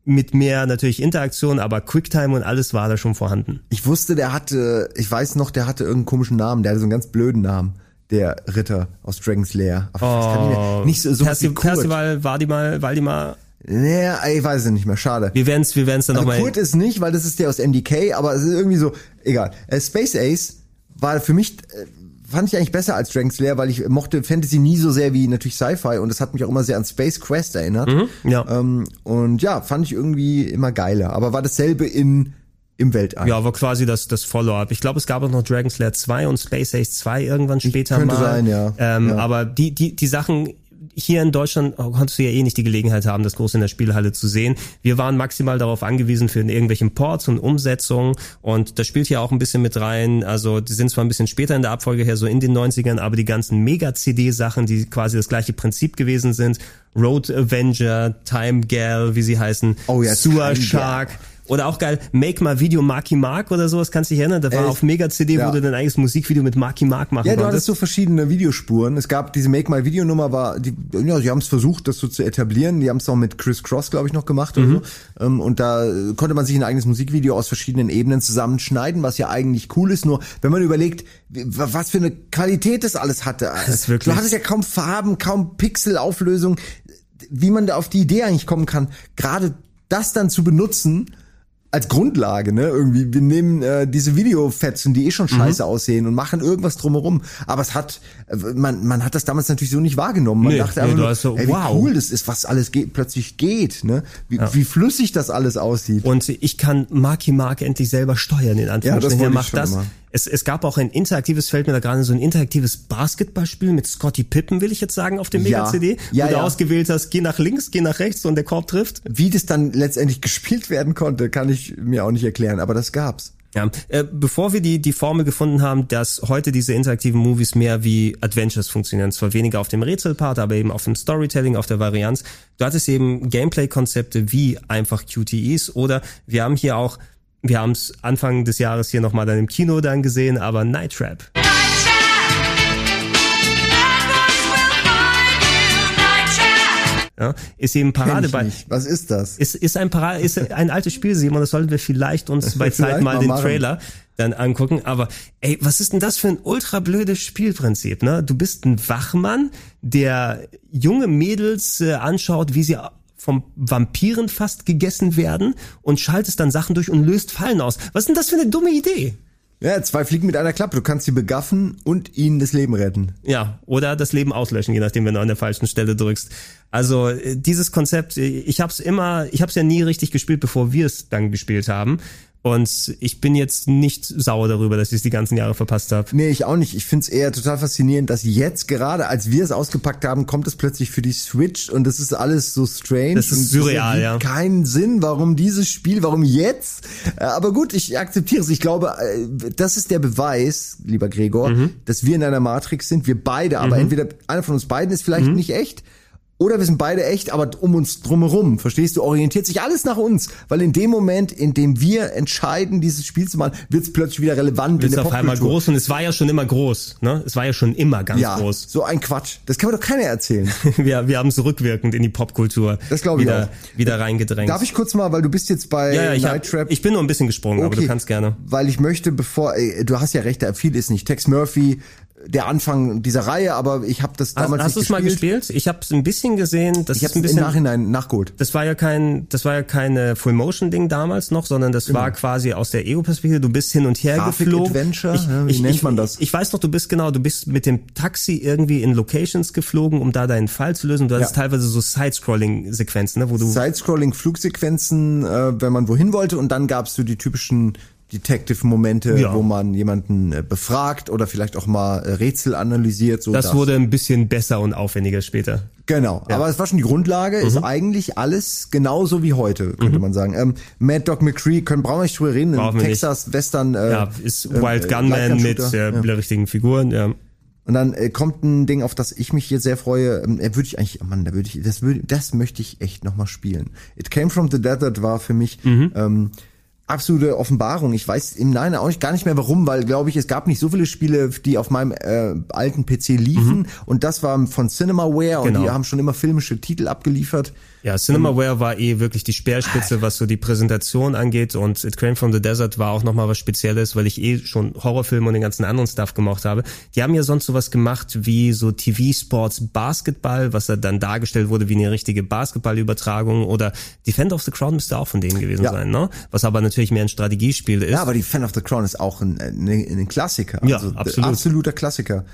mit mehr natürlich Interaktion, aber Quicktime und alles war da schon vorhanden. Ich wusste, der hatte, ich weiß noch, der hatte irgendeinen komischen Namen, der hatte so einen ganz blöden Namen. Der Ritter aus Dragon's Lair. Aber gar nicht, so, so Perci wie. Percival, Waldimar, Waldimar. Nee, ich weiß es nicht mehr, schade. Wir werden's, wir werden's dann Also nochmal. Kurt ist nicht, weil das ist der aus MDK, aber es ist irgendwie so, egal. Äh, Space Ace war für mich, äh, fand ich eigentlich besser als Dragon's Lair, weil ich mochte Fantasy nie so sehr wie natürlich Sci-Fi und das hat mich auch immer sehr an Space Quest erinnert. Mhm, ja. Ähm, und ja, fand ich irgendwie immer geiler. Aber war dasselbe in, im Weltall. Ja, war quasi das, das Follow-up. Ich glaube, es gab auch noch Dragon's Lair 2 und Space Ace 2 irgendwann später könnte mal. sein, ja. Ähm, Ja. Aber die, die, die Sachen hier in Deutschland konntest du ja eh nicht die Gelegenheit haben, das groß in der Spielhalle zu sehen. Wir waren maximal darauf angewiesen für irgendwelchen Ports und Umsetzungen und das spielt hier auch ein bisschen mit rein. Also die sind zwar ein bisschen später in der Abfolge her, so in den 90ern, aber die ganzen Mega-CD-Sachen, die quasi das gleiche Prinzip gewesen sind, Road Avenger, Time Gal, wie sie heißen, Oh ja, Sewer Shark, oder auch geil, Make My Video Marky Mark oder sowas, kannst du dich erinnern? Da war Äh, auf Mega-CD, ja. wo du dein eigenes Musikvideo mit Marky Mark machen Ja, du hattest so verschiedene Videospuren. Es gab diese Make My Video Nummer war, die, ja, sie haben es versucht, das so zu etablieren. Die haben es auch mit Chris Cross, glaube ich, noch gemacht oder Mhm. so. Ähm, Und da konnte man sich ein eigenes Musikvideo aus verschiedenen Ebenen zusammenschneiden, was ja eigentlich cool ist. Nur wenn man überlegt, was für eine Qualität das alles hatte. Das ist wirklich- Du hattest ja kaum Farben, kaum Pixelauflösung. Wie man da auf die Idee eigentlich kommen kann, gerade das dann zu benutzen als Grundlage, ne? Irgendwie, wir nehmen äh, diese Videofetzen, die eh schon scheiße aussehen und machen irgendwas drumherum. Aber es hat, äh, man, man hat das damals natürlich so nicht wahrgenommen. Man Nee, dachte nee, einfach so, ey, wie wow. cool das ist, was alles geht, plötzlich geht, ne? Wie, Ja. wie flüssig das alles aussieht. Und ich kann Marky Mark endlich selber steuern, in Anführungsstrichen. wollte er ich macht schon das. immer. Es, es gab auch ein interaktives, fällt mir da gerade so ein interaktives Basketballspiel mit Scotty Pippen, will ich jetzt sagen, auf dem Ja. Mega-CD, Ja, wo du ja. ausgewählt hast, geh nach links, geh nach rechts und der Korb trifft. Wie das dann letztendlich gespielt werden konnte, kann ich mir auch nicht erklären, aber das gab's. Ja, äh, bevor wir die, die Formel gefunden haben, dass heute diese interaktiven Movies mehr wie Adventures funktionieren, zwar weniger auf dem Rätselpart, aber eben auf dem Storytelling, auf der Varianz. Du hattest eben Gameplay-Konzepte wie einfach QTEs oder wir haben hier auch, wir haben es Anfang des Jahres hier nochmal dann im Kino dann gesehen, aber Night Trap. Ja, ist eben Kenn Parade ich bei. nicht. Was ist das? Ist, ist ein Parade, ist ein altes Spiel, Simon, das sollten wir vielleicht uns bei Vielleicht Zeit mal mal den machen. Trailer dann angucken. Aber ey, was ist denn das für ein ultra blödes Spielprinzip, ne? Du bist ein Wachmann, der junge Mädels äh, anschaut, wie sie vom Vampiren fast gegessen werden und schaltest dann Sachen durch und löst Fallen aus. Was ist denn das für eine dumme Idee? Ja, zwei Fliegen mit einer Klappe. Du kannst sie begaffen und ihnen das Leben retten. Ja, oder das Leben auslöschen, je nachdem, wenn du an der falschen Stelle drückst. Also äh, dieses Konzept, äh, ich habe es immer, ich habe es ja nie richtig gespielt, bevor wir es dann gespielt haben. Und ich bin jetzt nicht sauer darüber, dass ich es die ganzen Jahre verpasst habe. Nee, ich auch nicht. Ich find's eher total faszinierend, dass jetzt gerade, als wir es ausgepackt haben, kommt es plötzlich für die Switch und das ist alles so strange. Das ist und surreal, es ja. Keinen Sinn, warum dieses Spiel, warum jetzt? Äh, Aber gut, ich akzeptiere es. Ich glaube, äh, das ist der Beweis, lieber Gregor, dass wir in einer Matrix sind. Wir beide, aber Mhm. entweder einer von uns beiden ist vielleicht nicht echt. Oder wir sind beide echt, aber um uns drumherum, verstehst du, orientiert sich alles nach uns. Weil in dem Moment, in dem wir entscheiden, dieses Spiel zu machen, wird es plötzlich wieder relevant Wird auf einmal groß und es war ja schon immer groß, ne? Es war ja schon immer ganz ja, groß. so ein Quatsch. Das kann mir doch keiner erzählen. Wir, wir haben es rückwirkend in die Popkultur Das glaube ich wieder, auch. wieder reingedrängt. Darf ich kurz mal, weil du bist jetzt bei ja, ja, ich, hab, Night Trap. ich bin nur ein bisschen gesprungen, aber du kannst gerne. Weil ich möchte, bevor, ey, du hast ja recht, da viel ist nicht. Tex Murphy, der Anfang dieser Reihe, aber ich habe das Hast, damals hast du nicht es mal gespielt? Ich habe es ein bisschen gesehen. Das Ich habe ein im Nachhinein nachgeholt. Das war ja kein, das war ja keine Full Motion Ding damals noch, sondern das war quasi aus der Ego-Perspektive. Du bist hin und her Grafik geflogen. Adventure? Ich, Ja, wie ich, nennt ich, man das? Ich weiß noch, du bist genau, du bist mit dem Taxi irgendwie in Locations geflogen, um da deinen Fall zu lösen. Du hattest Ja. teilweise so Side-Scrolling-Sequenzen, ne, wo du Sidescrolling, Flugsequenzen, äh, wenn man wohin wollte und dann gab's so die typischen Detective-Momente, Ja. wo man jemanden äh, befragt oder vielleicht auch mal äh, Rätsel analysiert. So das, wurde ein bisschen besser und aufwendiger später. Genau, Ja. aber es war schon die Grundlage, ist Mhm. eigentlich alles genauso wie heute, könnte man sagen. Ähm, Mad Dog McCree, können brauchen wir nicht drüber reden, ein wir nicht. Texas-Western. Äh, ja, ist ähm, Wild äh, Gunman mit äh, Ja. richtigen Figuren, ja. Und dann äh, kommt ein Ding, auf das ich mich jetzt sehr freue. Ähm, äh, würde ich eigentlich, oh Mann, da würde ich, das würde, das möchte ich echt nochmal spielen. It Came from the Desert war für mich Mhm. ähm, absolute Offenbarung. Ich weiß im Nein auch nicht, gar nicht mehr warum, weil glaube ich, es gab nicht so viele Spiele, die auf meinem äh, alten PC liefen. Und das war von Cinemaware und Mhm. Genau. die haben schon immer filmische Titel abgeliefert. Ja, Cinemaware war eh wirklich die Speerspitze, was so die Präsentation angeht und It Came from the Desert war auch nochmal was Spezielles, weil ich eh schon Horrorfilme und den ganzen anderen Stuff gemacht habe. Die haben ja sonst sowas gemacht wie so TV-Sports Basketball, was da dann dargestellt wurde wie eine richtige Basketballübertragung oder Defend of the Crown müsste auch von denen gewesen Ja. sein, ne? Was aber natürlich mehr ein Strategiespiel ist. Ja, aber die Fan of the Crown ist auch ein, ein, ein Klassiker. Ja, also, absolut. Absoluter Klassiker.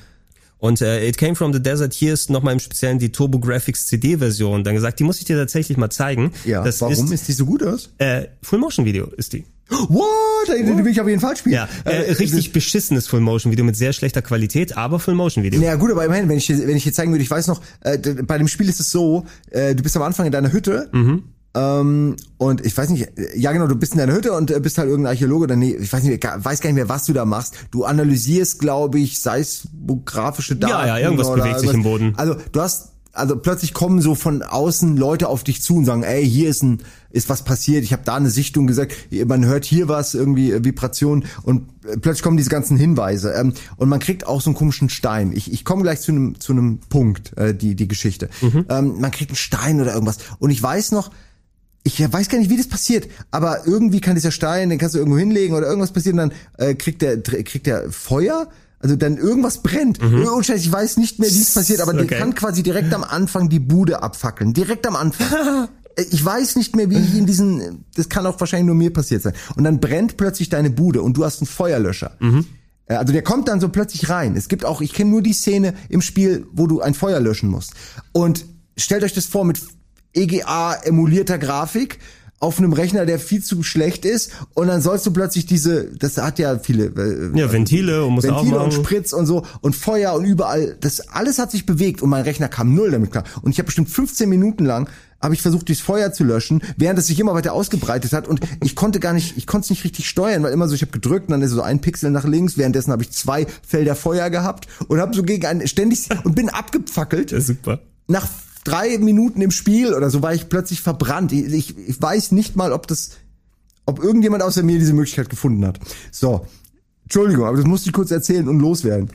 Und äh, It Came From The Desert, hier ist nochmal im Speziellen die TurboGrafx CD-Version. Dann gesagt, die muss ich dir tatsächlich mal zeigen. Ja, das warum ist, ist die so gut aus? Äh, Full-Motion-Video ist die. What? Die will ich auf jeden Fall spielen. Ja, äh, richtig beschissenes Full-Motion-Video mit sehr schlechter Qualität, aber Full-Motion-Video. Naja gut, aber immerhin, wenn ich, wenn ich dir zeigen würde, ich weiß noch, äh, bei dem Spiel ist es so, äh, du bist am Anfang in deiner Hütte Mhm. Ähm, und ich weiß nicht, ja genau, du bist in deiner Hütte und äh, bist halt irgendein Archäologe oder nee, ich weiß nicht, gar- weiß gar nicht mehr, was du da machst. Du analysierst, glaube ich, seismografische Daten. Ja, ja, irgendwas bewegt sich im Boden. Also du hast also plötzlich kommen so von außen Leute auf dich zu und sagen, ey, hier ist ein ist was passiert, ich habe da eine Sichtung gesagt, man hört hier was, irgendwie äh, Vibration und äh, plötzlich kommen diese ganzen Hinweise ähm, und man kriegt auch so einen komischen Stein. Ich, ich komme gleich zu einem zu einem Punkt, äh, die die Geschichte. Ähm, man kriegt einen Stein oder irgendwas und ich weiß noch, ich weiß gar nicht, wie das passiert, aber irgendwie kann dieser Stein, den kannst du irgendwo hinlegen oder irgendwas passiert und dann äh, kriegt der kriegt der Feuer. Also dann irgendwas brennt. Und Scheiß, ich weiß nicht mehr, wie es passiert, aber der Okay. kann quasi direkt am Anfang die Bude abfackeln. Direkt am Anfang. Äh, Ich weiß nicht mehr, wie ich in diesen, das kann auch wahrscheinlich nur mir passiert sein. Und dann brennt plötzlich deine Bude und du hast einen Feuerlöscher. Äh, Also der kommt dann so plötzlich rein. Es gibt auch, ich kenne nur die Szene im Spiel, wo du ein Feuer löschen musst. Und stellt euch das vor mit EGA emulierter Grafik auf einem Rechner, der viel zu schlecht ist und dann sollst du plötzlich diese, das hat ja viele äh, Ja, Ventile und muss Ventile und. Spritz und so und Feuer und überall, das alles hat sich bewegt und mein Rechner kam null damit klar. Und ich habe bestimmt 15 Minuten lang habe ich versucht, dieses Feuer zu löschen, während es sich immer weiter ausgebreitet hat und ich konnte gar nicht, ich konnte es nicht richtig steuern, weil immer so, ich habe gedrückt und dann ist so ein Pixel nach links, währenddessen habe ich zwei Felder Feuer gehabt und habe so gegen einen ständig und bin abgefackelt. Ja, super. Nach drei Minuten im Spiel oder so war ich plötzlich verbrannt. Ich, ich, ich weiß nicht mal, ob das, ob irgendjemand außer mir diese Möglichkeit gefunden hat. So. Entschuldigung, aber das musste ich kurz erzählen und loswerden.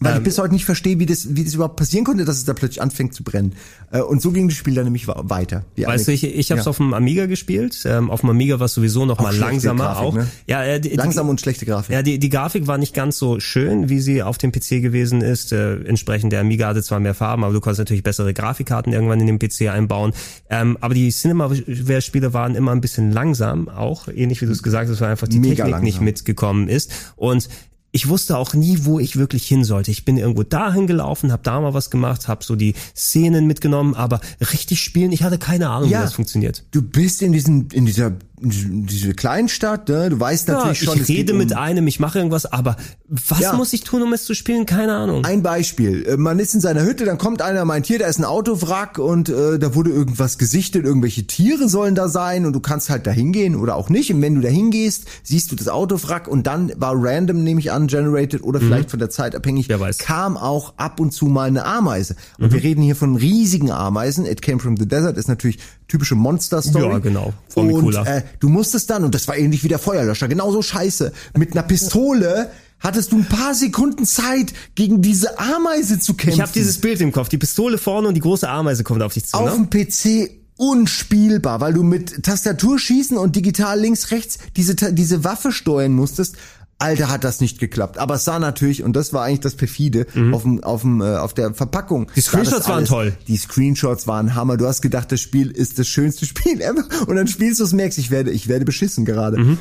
Weil Ähm, ich bis heute nicht verstehe, wie das, wie das überhaupt passieren konnte, dass es da plötzlich anfängt zu brennen. Äh, Und so ging das Spiel dann nämlich weiter. Weißt du, ich, ich habe es Ja. auf dem Amiga gespielt. Ähm, auf dem Amiga war es sowieso noch Auch mal langsamer Grafik, auch. ne? Ja, äh, die, Langsam die, und schlechte Grafik. Ja, die, die Grafik war nicht ganz so schön, wie sie auf dem PC gewesen ist. Äh, entsprechend der Amiga hatte zwar mehr Farben, aber du konntest natürlich bessere Grafikkarten irgendwann in den PC einbauen. Ähm, aber die Cinemaware-Spiele waren immer ein bisschen langsam, auch ähnlich wie du es gesagt hast, weil einfach die Mega Technik nicht langsam. mitgekommen ist. Und ich wusste auch nie, wo ich wirklich hin sollte. Ich bin irgendwo dahin gelaufen, habe da mal was gemacht, habe so die Szenen mitgenommen, aber richtig spielen, ich hatte keine Ahnung, Ja. wie das funktioniert. Du bist in diesem, in dieser, diese Kleinstadt, ne? Du weißt natürlich ja, schon, ich rede um, mit einem, ich mache irgendwas, aber was Ja. muss ich tun, um es zu spielen? Keine Ahnung. Ein Beispiel. Äh, Man ist in seiner Hütte, dann kommt einer, meint hier, da ist ein Autowrack und äh, da wurde irgendwas gesichtet, irgendwelche Tiere sollen da sein und du kannst halt da hingehen oder auch nicht. Und wenn du da hingehst, siehst du das Autowrack und dann war random, nehme ich an, generated oder vielleicht von der Zeit abhängig, kam auch ab und zu mal eine Ameise. Und Mhm. wir reden hier von riesigen Ameisen. It Came from the Desert ist natürlich typische Monster-Story. Ja, genau. Und Formicula. äh, du musstest dann, und das war ähnlich wie der Feuerlöscher, genauso scheiße, mit einer Pistole hattest du ein paar Sekunden Zeit, gegen diese Ameise zu kämpfen. Ich habe dieses Bild im Kopf, die Pistole vorne und die große Ameise kommt auf dich zu. auf ne? dem PC unspielbar, weil du mit Tastatur schießen und digital links rechts diese diese Waffe steuern musstest. Alter, hat das nicht geklappt. Aber es sah natürlich, und das war eigentlich das perfide, auf dem, auf dem, äh, auf der Verpackung. Mhm. Die Screenshots waren toll. Die Screenshots waren Hammer. Du hast gedacht, das Spiel ist das schönste Spiel ever. Und dann spielst du es, merkst, ich werde, ich werde beschissen gerade. Mhm.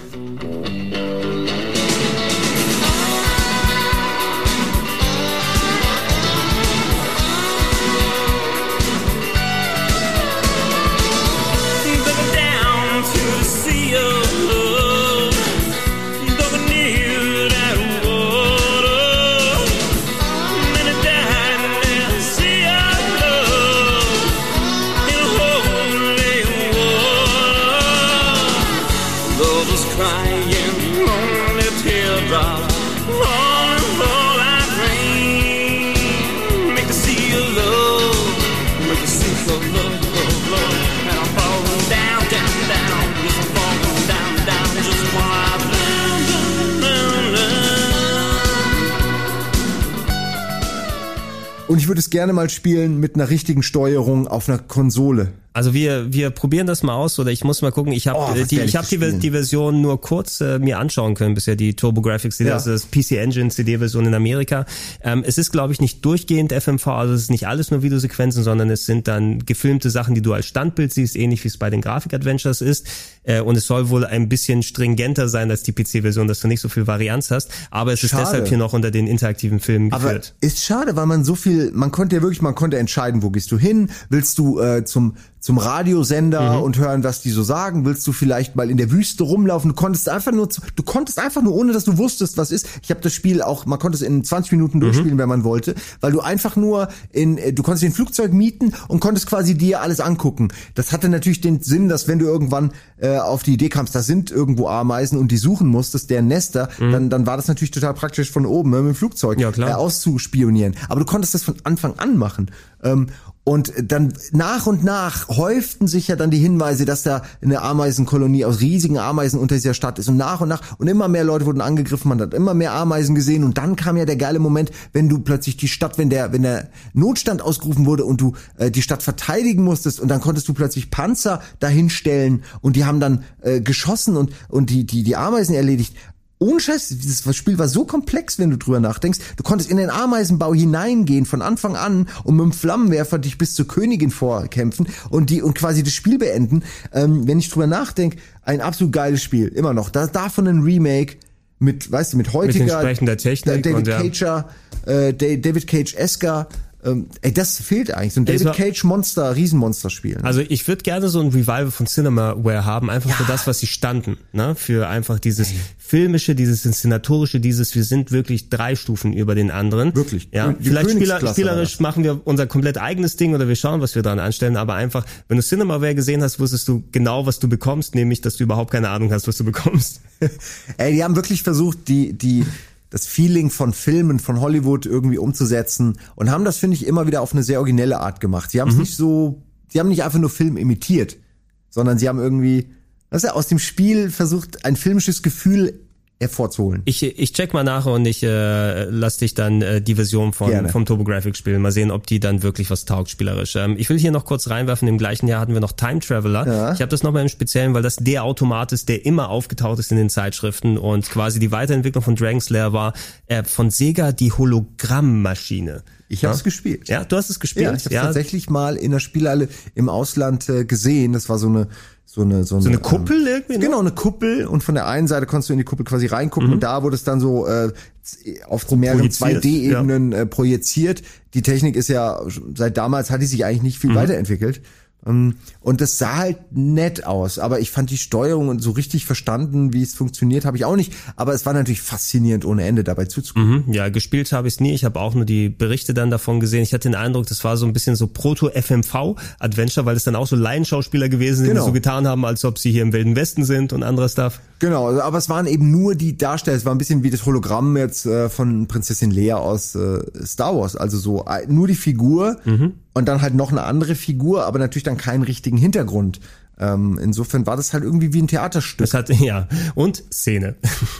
Gerne mal spielen mit einer richtigen Steuerung auf einer Konsole. Also wir wir probieren das mal aus oder ich muss mal gucken. Ich habe Oh, die ich habe die, die Version nur kurz äh, mir anschauen können bisher die TurboGrafx, Ja. das ist PC Engine CD Version in Amerika. Ähm, es ist glaube ich nicht durchgehend FMV, also es ist nicht alles nur Videosequenzen, sondern es sind dann gefilmte Sachen, die du als Standbild siehst, ähnlich wie es bei den Grafik Adventures ist. Äh, und es soll wohl ein bisschen stringenter sein als die PC Version, dass du nicht so viel Varianz hast, aber es ist Schade. deshalb hier noch unter den interaktiven Filmen Aber geführt. ist schade, weil man so viel, man konnte ja wirklich, man konnte entscheiden, wo gehst du hin? Willst du äh, zum zum Radiosender Mhm. und hören, was die so sagen? Willst du vielleicht mal in der Wüste rumlaufen? Du konntest einfach nur, du konntest einfach nur, ohne dass du wusstest, was ist. Ich habe das Spiel auch, man konnte es in 20 Minuten durchspielen, wenn man wollte, weil du einfach nur in, äh, du konntest dir ein Flugzeug mieten und konntest quasi dir alles angucken. Das hatte natürlich den Sinn, dass wenn du irgendwann äh, auf die Idee kamst, da sind irgendwo Ameisen und die suchen musstest, deren Nester, dann, dann war das natürlich total praktisch von oben mit dem Flugzeug Ja, klar. Äh, auszuspionieren. Aber du konntest das von Anfang an machen. Ähm, und dann nach und nach häuften sich ja dann die Hinweise, dass da eine Ameisenkolonie aus riesigen Ameisen unter dieser Stadt ist. Und nach und nach, und immer mehr Leute wurden angegriffen, man hat immer mehr Ameisen gesehen. Und dann kam ja der geile Moment, wenn du plötzlich die Stadt, wenn der, wenn der Notstand ausgerufen wurde und du äh, die Stadt verteidigen musstest und dann konntest du plötzlich Panzer dahinstellen und die haben dann äh, geschossen und, und die, die, die Ameisen erledigt. Ohne Scheiß, dieses Spiel war so komplex, wenn du drüber nachdenkst. Du konntest in den Ameisenbau hineingehen von Anfang an und mit dem Flammenwerfer dich bis zur Königin vorkämpfen und die und quasi das Spiel beenden. Ähm, wenn ich drüber nachdenke, ein absolut geiles Spiel, immer noch. Da davon ein Remake mit, weißt du, mit heutiger entsprechender Technik David und ja. Cager, äh, Da- David Cage Esker. Ähm, ey, das fehlt eigentlich. So ein David Cage Monster, Riesenmonster spielen. Also ich würde gerne so ein Revival von Cinemaware haben, einfach für das, was sie standen, ne? Für einfach dieses filmische, dieses inszenatorische, dieses, wir sind wirklich drei Stufen über den anderen. Wirklich. Ja. Die Vielleicht spieler, spielerisch machen wir unser komplett eigenes Ding oder wir schauen, was wir dran anstellen, aber einfach, wenn du Cinemaware gesehen hast, wusstest du genau, was du bekommst, nämlich, dass du überhaupt keine Ahnung hast, was du bekommst. Ey, die haben wirklich versucht, die, die, das Feeling von Filmen, von Hollywood irgendwie umzusetzen und haben das, finde ich, immer wieder auf eine sehr originelle Art gemacht. Sie haben es nicht so, sie haben nicht einfach nur Film imitiert, sondern sie haben irgendwie, weißt du, aus dem Spiel versucht, ein filmisches Gefühl hervorzuholen. Ich, ich check mal nach und ich äh, lass dich dann äh, die Version von, Gerne. vom TurboGrafx spielen. Mal sehen, ob die dann wirklich was taugt spielerisch. Ähm, ich will hier noch kurz reinwerfen, im gleichen Jahr hatten wir noch Time Traveler. Ja. Ich habe das nochmal im Speziellen, weil das der Automat ist, der immer aufgetaucht ist in den Zeitschriften und quasi die Weiterentwicklung von Dragon Slayer war äh, von Sega die Hologrammmaschine. Ich habe es gespielt. Ja, du hast es gespielt. Ja, ich habe tatsächlich mal in der Spielhalle im Ausland äh, gesehen. Das war so eine so eine so eine, So eine Kuppel ähm, irgendwie, ne? Genau, eine Kuppel und von der einen Seite konntest du in die Kuppel quasi reingucken und da wurde es dann so äh, auf mehreren Projiziert, 2D-Ebenen äh, projiziert. Die Technik ist ja seit damals hat die sich eigentlich nicht viel Mhm. weiterentwickelt. Ähm, Und das sah halt nett aus, aber ich fand die Steuerung und so richtig verstanden, wie es funktioniert, habe ich auch nicht. Aber es war natürlich faszinierend ohne Ende dabei zuzugucken. Mhm, ja, gespielt habe ich es nie. Ich habe auch nur die Berichte dann davon gesehen. Ich hatte den Eindruck, das war so ein bisschen so Proto-FMV-Adventure, weil es dann auch so Laienschauspieler gewesen sind, Genau. die so getan haben, als ob sie hier im Wilden Westen sind und anderer Stuff. Genau, also, aber es waren eben nur die Darsteller. Es war ein bisschen wie das Hologramm jetzt äh, von Prinzessin Leia aus äh, Star Wars. Also so äh, nur die Figur und dann halt noch eine andere Figur, aber natürlich dann keinen richtigen Hintergrund. Ähm, insofern war das halt irgendwie wie ein Theaterstück. Das hat, ja, und Szene.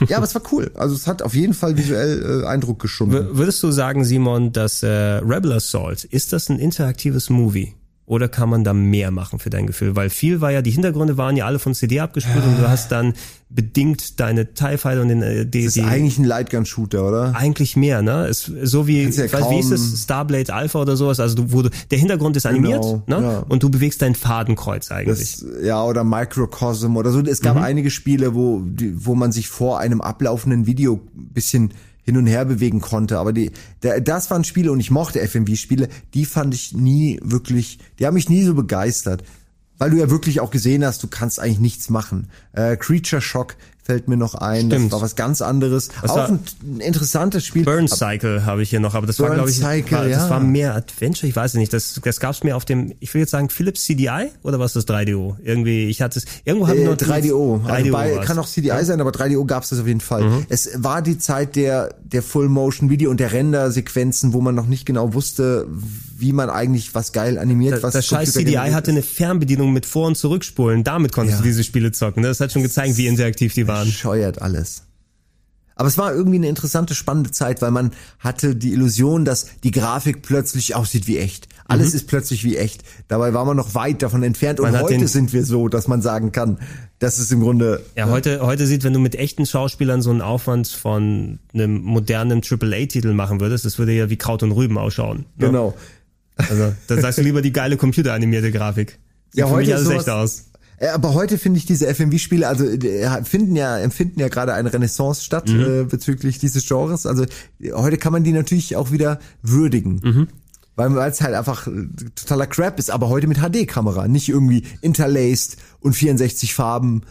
ja, aber es war cool. Also es hat auf jeden Fall visuell äh, Eindruck geschunden. W- Würdest du sagen, Simon, dass äh, Rebel Assault, ist das ein interaktives Movie? Oder kann man da mehr machen für dein Gefühl? Weil viel war ja, die Hintergründe waren ja alle von CD abgespielt und du hast dann bedingt deine TIE Fighter und den, äh, die, Das ist die eigentlich ein Lightgun-Shooter, oder? eigentlich mehr, ne? Es, so wie, ja weiß, wie ist es, Starblade Alpha oder sowas, also du, wo du, der Hintergrund ist animiert, Genau, ne? ja. Und du bewegst dein Fadenkreuz eigentlich. Das, ja, oder Microcosm oder so. Es gab Mhm. einige Spiele, wo, die, wo man sich vor einem ablaufenden Video ein bisschen hin und her bewegen konnte. Aber die, das waren Spiele und ich mochte FMV-Spiele, die fand ich nie wirklich, die haben mich nie so begeistert. Weil du ja wirklich auch gesehen hast, du kannst eigentlich nichts machen. Äh, Creature Shock fällt mir noch ein. Stimmt. Das war was ganz anderes. Das auch war- ein, ein interessantes Spiel. Burn Cycle habe ich hier noch, aber das war, Burn glaube ich, Cycle, war, das ja. war mehr Adventure, ich weiß es nicht. Das, das gab's mir auf dem, ich will jetzt sagen Philips CDI oder was das 3DO? Irgendwie, ich hatte es, irgendwo habe ich Äh, noch 3DO. 3DO also bei, kann auch CDI sein, aber 3DO gab es das auf jeden Fall. Mhm. Es war die Zeit der, der Full-Motion-Video und der Render-Sequenzen, wo man noch nicht genau wusste, wie man eigentlich was geil animiert. Das, was das scheiß CDI hatte eine Fernbedienung mit Vor- und Zurückspulen. Damit konntest Ja. du diese Spiele zocken. ne? Das hat schon gezeigt, wie interaktiv die waren. Scheuert alles. Aber es war irgendwie eine interessante, spannende Zeit, weil man hatte die Illusion, dass die Grafik plötzlich aussieht wie echt. Alles Mhm. ist plötzlich wie echt. Dabei war man noch weit davon entfernt. Und Man hat heute sind wir so, dass man sagen kann, das ist im Grunde Ja, heute, heute sieht, wenn du mit echten Schauspielern so einen Aufwand von einem modernen AAA-Titel machen würdest, das würde ja wie Kraut und Rüben ausschauen. ne? Genau. Also, dann sagst du lieber die geile computeranimierte Grafik. Sieht Ja, für mich heute alles ist echt sowas- aus. Äh, Aber heute finde ich diese FMV-Spiele, also äh, finden ja, empfinden ja gerade eine Renaissance statt Mhm. äh, bezüglich dieses Genres. Also heute kann man die natürlich auch wieder würdigen. Mhm. Weil weil es halt einfach äh, totaler Crap ist, aber heute mit HD-Kamera, nicht irgendwie interlaced und 64 Farben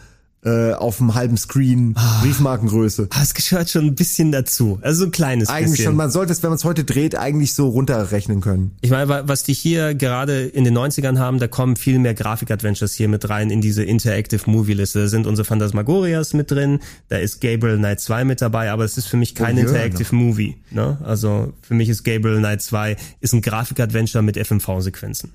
äh, auf einem halben Screen, Ah. Briefmarkengröße. Ah, es gehört schon ein bisschen dazu. Also so ein kleines Eigentlich bisschen. schon, man sollte es, wenn man es heute dreht, eigentlich so runterrechnen können. Ich meine, wa- was die hier gerade in den 90ern haben, da kommen viel mehr Grafik-Adventures hier mit rein in diese Interactive Movie-Liste. Da sind unsere Phantasmagorias mit drin, da ist Gabriel Knight 2 mit dabei, aber es ist für mich kein Oh, ja, Interactive Movie. Ne? Also für mich ist Gabriel Knight 2 ist ein Grafik-Adventure mit FMV-Sequenzen.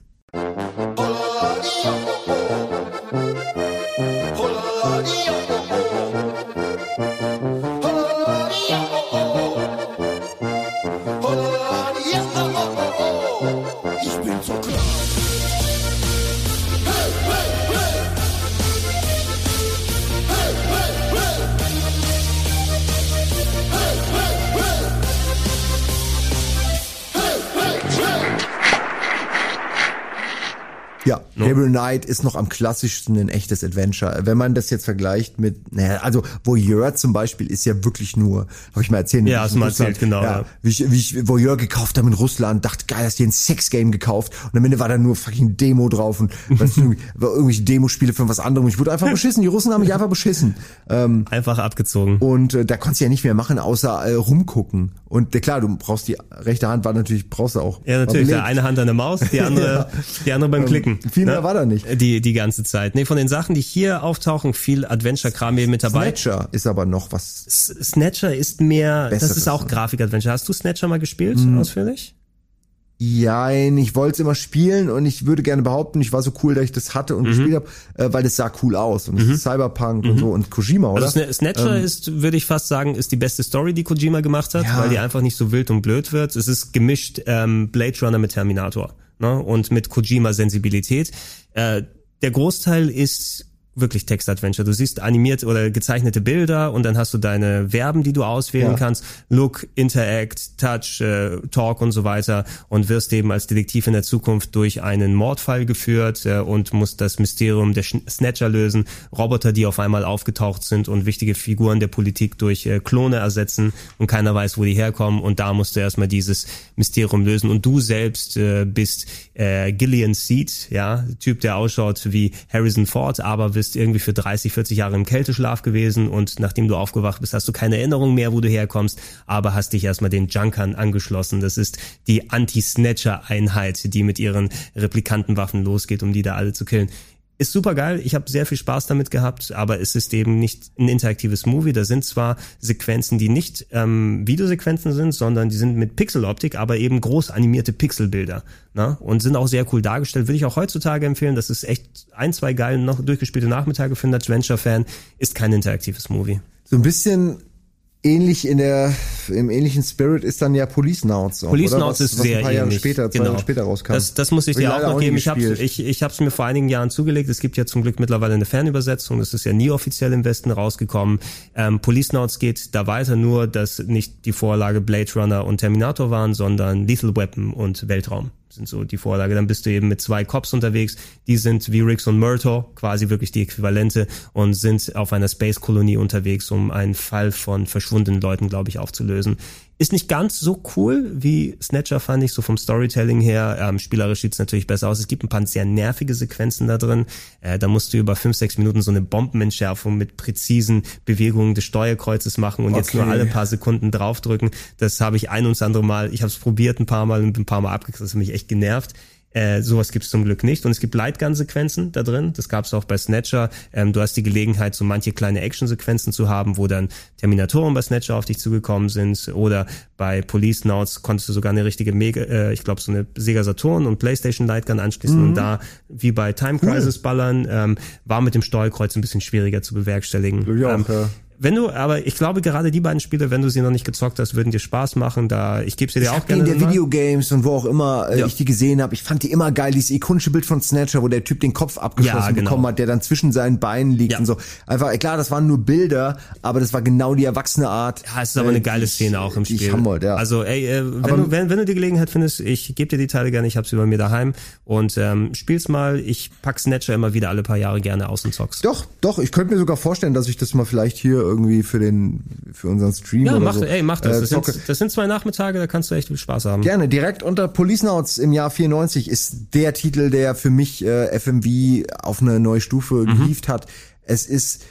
Ja, Gabriel Knight ist noch am klassischsten ein echtes Adventure. Wenn man das jetzt vergleicht mit, naja, also Voyeur zum Beispiel ist ja wirklich nur, habe ich mal erzählt. Ja, wie hast ich du mal erzählt, genau, Ja, ja. Wie, ich, wie ich Voyeur gekauft habe in Russland, dachte, geil, hast dir ein Sexgame gekauft und am Ende war da nur fucking Demo drauf und irgendwie, war irgendwelche Demospiele für was anderem. Ich wurde einfach beschissen. Die Russen haben mich einfach beschissen. Ähm, einfach abgezogen. Und äh, da konntest du ja nicht mehr machen, außer äh, rumgucken. Und äh, klar, du brauchst die rechte Hand, war natürlich, brauchst du auch. Ja, natürlich. Belegt. eine Hand an der Maus, die andere, Ja. die andere beim Ähm, Klicken. viel mehr war da nicht. Die, die ganze Zeit. Nee, von den Sachen, die hier auftauchen, viel Adventure-Kram hier mit dabei. Snatcher ist aber noch was. S- Snatcher ist mehr, das Besseres, ist auch ne? Grafik-Adventure. Hast du Snatcher mal gespielt, Mhm. ausführlich? Jein, ich wollte es immer spielen und ich würde gerne behaupten, ich war so cool, dass ich das hatte und Mhm. gespielt habe, äh, weil das sah cool aus und es ist Cyberpunk und Mhm. so und Kojima, oder? Also Sna- Snatcher Ähm, ist, würde ich fast sagen, ist die beste Story, die Kojima gemacht hat, Ja. weil die einfach nicht so wild und blöd wird. Es ist gemischt ähm, Blade Runner mit Terminator ne? und mit Kojima-Sensibilität. Äh, der Großteil ist wirklich Text-Adventure. Du siehst animiert oder gezeichnete Bilder und dann hast du deine Verben, die du auswählen Ja. kannst. Look, Interact, Touch, äh, Talk und so weiter und wirst eben als Detektiv in der Zukunft durch einen Mordfall geführt äh, und musst das Mysterium der Snatcher lösen. Roboter, die auf einmal aufgetaucht sind und wichtige Figuren der Politik durch äh, Klone ersetzen und keiner weiß, wo die herkommen und da musst du erstmal dieses Mysterium lösen und du selbst äh, bist äh, Gillian Seed, ja, Typ, der ausschaut wie Harrison Ford, aber bist irgendwie für 30, 40 Jahre im Kälteschlaf gewesen und nachdem du aufgewacht bist, hast du keine Erinnerung mehr, wo du herkommst, aber hast dich erstmal den Junkern angeschlossen. Das ist die Anti-Snatcher-Einheit, die mit ihren Replikantenwaffen losgeht, um die da alle zu killen. Ist super geil, ich habe sehr viel Spaß damit gehabt, aber es ist eben nicht ein interaktives Movie. Da sind zwar Sequenzen, die nicht ähm, Videosequenzen sind, sondern die sind mit Pixeloptik, aber eben groß animierte Pixelbilder. Ne? Und sind auch sehr cool dargestellt. Würde ich auch heutzutage empfehlen. Das ist echt ein, zwei geile noch durchgespielte Nachmittage für einen Adventure-Fan. Ist kein interaktives Movie. So ein bisschen ähnlich in der, im ähnlichen Spirit ist dann ja Police Nauts. Auch, Police was, ist was sehr ein paar Jahre ähnlich. später, zwei genau. Jahre später rauskam. Das, das muss ich dir auch noch geben. Ich habe ich, ich hab's mir vor einigen Jahren zugelegt. Es gibt ja zum Glück mittlerweile eine Fernübersetzung. Das ist ja nie offiziell im Westen rausgekommen. Ähm, Police Nauts geht da weiter, nur dass nicht die Vorlage Blade Runner und Terminator waren, sondern Lethal Weapon und Weltraum sind so die Vorlage. Dann bist du eben mit zwei Cops unterwegs. Die sind wie Riggs und Murtaugh, quasi wirklich die Äquivalente und sind auf einer Space-Kolonie unterwegs, um einen Fall von verschwundenen Leuten, glaube ich, aufzulösen. Ist nicht ganz so cool wie Snatcher, fand ich, so vom Storytelling her. Ähm, spielerisch sieht's natürlich besser aus. Es gibt ein paar sehr nervige Sequenzen da drin. Äh, da musst du über fünf, sechs Minuten so eine Bombenentschärfung mit präzisen Bewegungen des Steuerkreuzes machen und jetzt nur Okay. alle paar Sekunden draufdrücken. Das habe ich ein und das andere Mal, ich habe es probiert ein paar Mal und ein paar Mal abgekriegt. Das hat mich echt genervt. Äh, sowas gibt's zum Glück nicht. Und es gibt Lightgun-Sequenzen da drin. Das gab's auch bei Snatcher. Ähm, du hast die Gelegenheit, so manche kleine Action-Sequenzen zu haben, wo dann Terminatoren bei Snatcher auf dich zugekommen sind. Oder bei Police Nauts konntest du sogar eine richtige Mega, äh, ich glaube, so eine Sega Saturn und PlayStation Lightgun anschließen. Mhm. Und da, wie bei Time Cool. Crisis ballern, ähm, war mit dem Steuerkreuz ein bisschen schwieriger zu bewerkstelligen. auch, ähm, ja. Wenn du, aber ich glaube gerade die beiden Spiele, wenn du sie noch nicht gezockt hast, würden dir Spaß machen. Da ich gebe sie dir Ich auch gerne. in der. Videogames und wo auch immer äh, Ja. ich die gesehen habe, ich fand die immer geil, dieses ikonische Bild von Snatcher, wo der Typ den Kopf abgeschlossen Ja, genau. bekommen hat, der dann zwischen seinen Beinen liegt Ja. und so. Einfach, klar, das waren nur Bilder, aber das war genau die erwachsene Art. Ja, es ist aber eine äh, geile die ich- Szene auch im Spiel. Wollte, ja. Also ey, äh, wenn, Aber- du, wenn, wenn du die Gelegenheit findest, ich gebe dir die Teile gerne, ich habe sie bei mir daheim und ähm, spiel's mal. Ich pack Snatcher immer wieder alle paar Jahre gerne aus und zock's. Doch, doch, ich könnte mir sogar vorstellen, dass ich das mal vielleicht hier irgendwie für den für unseren Stream Ja, oder mach, so ey, mach das. äh, Das sind, das sind zwei Nachmittage, da kannst du echt viel Spaß haben. Gerne, direkt unter Police Nauts im Jahr 94 ist der Titel, der für mich äh, FMV auf eine neue Stufe Mhm. gehievt hat. Es ist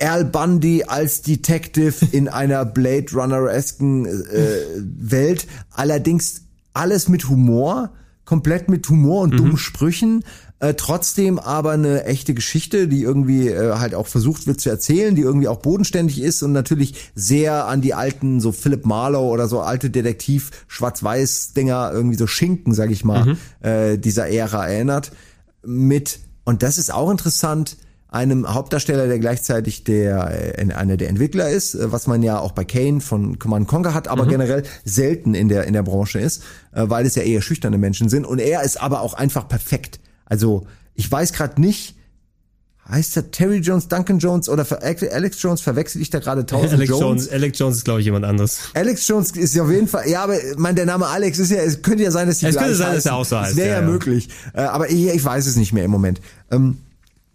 Al Bundy als Detective in einer Blade Runner-esken äh, Welt. Allerdings alles mit Humor, komplett mit Humor und dummen Sprüchen. Äh, trotzdem aber eine echte Geschichte, die irgendwie äh, halt auch versucht wird zu erzählen, die irgendwie auch bodenständig ist und natürlich sehr an die alten, so Philip Marlowe oder so alte Detektiv Schwarz-Weiß-Dinger, irgendwie so Schinken, sag ich mal, äh, dieser Ära erinnert. Mit, und das ist auch interessant, einem Hauptdarsteller, der gleichzeitig der äh, einer der Entwickler ist, äh, was man ja auch bei Kane von Command Conquer hat, aber Mhm. generell selten in der in der Branche ist, äh, weil es ja eher schüchterne Menschen sind und er ist aber auch einfach perfekt. Also, ich weiß gerade nicht, heißt er Terry Jones, Duncan Jones oder Alex Jones verwechsel ich da gerade tausend Alex Jones? Jones, Alex Jones ist glaube ich jemand anderes. Alex Jones ist ja auf jeden Fall, ja, aber mein, der Name Alex ist ja, es könnte ja sein, dass die Es könnte sein, dass heißen. er auch so heißt, wäre ja, ja, möglich. Äh, aber ich, ich weiß es nicht mehr im Moment. Ähm,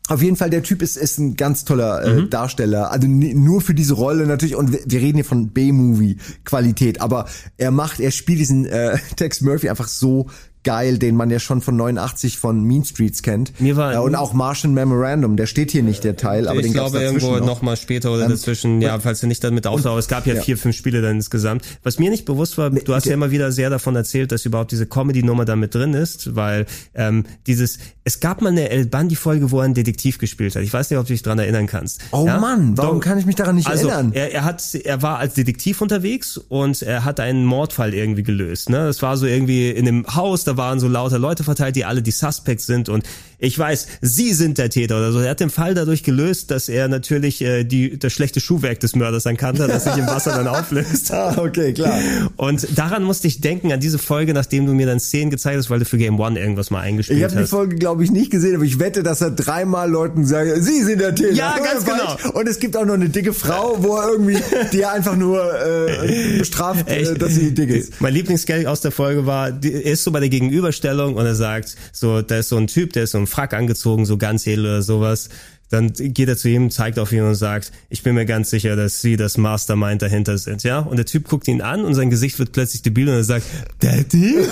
auf jeden Fall, der Typ ist, ist ein ganz toller äh, Mhm. Darsteller. Also nur für diese Rolle natürlich. Und wir, wir reden hier von B-Movie-Qualität. Aber er macht, er spielt diesen äh, Tex Murphy einfach so geil, den man ja schon von 89 von Mean Streets kennt. Mir war- äh, und auch Martian Memorandum. Der steht hier nicht, der Teil. Aber ich den glaube irgendwo noch. noch mal später oder Ähm, dazwischen, ja, falls du nicht damit auftauchst. Es gab ja, ja. vier, fünf Spiele dann insgesamt. Was mir nicht bewusst war, du hast ja immer wieder sehr davon erzählt, dass überhaupt diese Comedy-Nummer da mit drin ist, weil ähm, dieses, es gab mal eine El Bundy-Folge, wo er einen Detektiv gespielt hat. Ich weiß nicht, ob du dich dran erinnern kannst. Oh ja? Mann, warum Doch. kann ich mich daran nicht also, erinnern? Er, er hat, er war als Detektiv unterwegs und er hat einen Mordfall irgendwie gelöst. Ne, es war so irgendwie in einem Haus, da waren so lauter Leute verteilt, die alle die Suspects sind und ich weiß, Sie sind der Täter oder so. Er hat den Fall dadurch gelöst, dass er natürlich äh, die, das schlechte Schuhwerk des Mörders erkannt hat, das sich im Wasser dann auflöst. Ah, okay, klar. Und daran musste ich denken, an diese Folge, nachdem du mir dann Szenen gezeigt hast, weil du für Game One irgendwas mal eingespielt Ich habe die hast. Folge, glaube ich, nicht gesehen, aber ich wette, dass er dreimal Leuten sagt, Sie sind der Täter. Ja, ganz genau. ich? Und es gibt auch noch eine dicke Frau, wo er irgendwie, die er einfach nur äh, bestraft, äh, dass sie dick ist. Mein Lieblingsgag aus der Folge war, die- er ist so bei der Gegenüberstellung und er sagt, so, da ist so ein Typ, der ist so ein Frack angezogen, so ganz edel oder sowas. Dann geht er zu ihm, zeigt auf ihn und sagt, ich bin mir ganz sicher, dass Sie das Mastermind dahinter sind, ja? Und der Typ guckt ihn an und sein Gesicht wird plötzlich debil und er sagt, Daddy?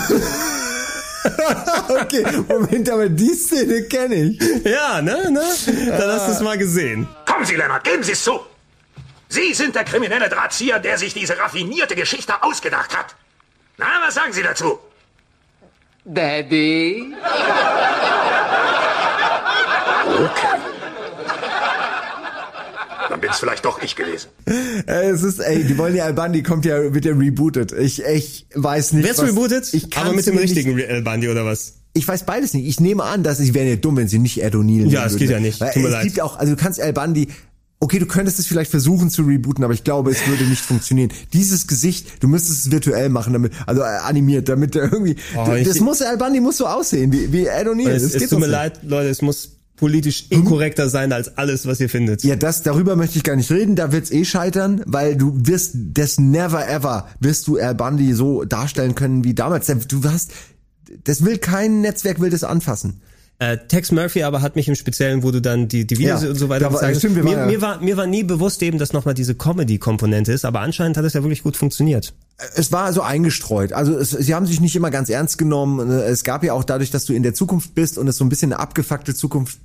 okay, Moment, aber die Szene kenne ich. Ja, ne, ne? Dann hast du es mal gesehen. Kommen Sie, Leonard, geben Sie es zu. Sie sind der kriminelle Drahtzieher, der sich diese raffinierte Geschichte ausgedacht hat. Na, was sagen Sie dazu? Daddy? Okay. Dann bin es vielleicht doch ich gewesen. Äh, Es ist, ey, die wollen ja Al Bundy kommt ja, wird ja rebootet. Ich, ich weiß nicht. Wer ist rebootet? Ich Aber mit dem mir nicht- richtigen Real Bundy oder was? Ich weiß beides nicht. Ich nehme an, dass sie wären ja dumm, wenn sie nicht Ed O'Neill Ja, es geht ja nicht. Weil Tut mir es leid. gibt auch, also du kannst Al Bundy, okay, du könntest es vielleicht versuchen zu rebooten, aber ich glaube, es würde nicht funktionieren. Dieses Gesicht, du müsstest es virtuell machen, damit, also äh, animiert, damit er irgendwie, Oh, das ich- muss Al Bundy muss so aussehen wie, wie Ed O'Neill. Es, es geht tut mir leid, Leute, es muss politisch inkorrekter sein als alles, was ihr findet. Ja, das, darüber möchte ich gar nicht reden, da wird's eh scheitern, weil du wirst, das never ever wirst du Al Bundy so darstellen können wie damals. Du hast, das will kein Netzwerk will das anfassen. Äh, Tex Murphy aber hat mich im Speziellen, wo du dann die, die Videos Ja, und so weiter da war- hast, stimmt, wir mir, ja- mir, war, mir war nie bewusst eben, dass nochmal diese Comedy-Komponente ist, aber anscheinend hat es ja wirklich gut funktioniert. Es war so eingestreut. Also es, sie haben sich nicht immer ganz ernst genommen. Es gab ja auch dadurch, dass du in der Zukunft bist und es so ein bisschen eine abgefuckte Zukunft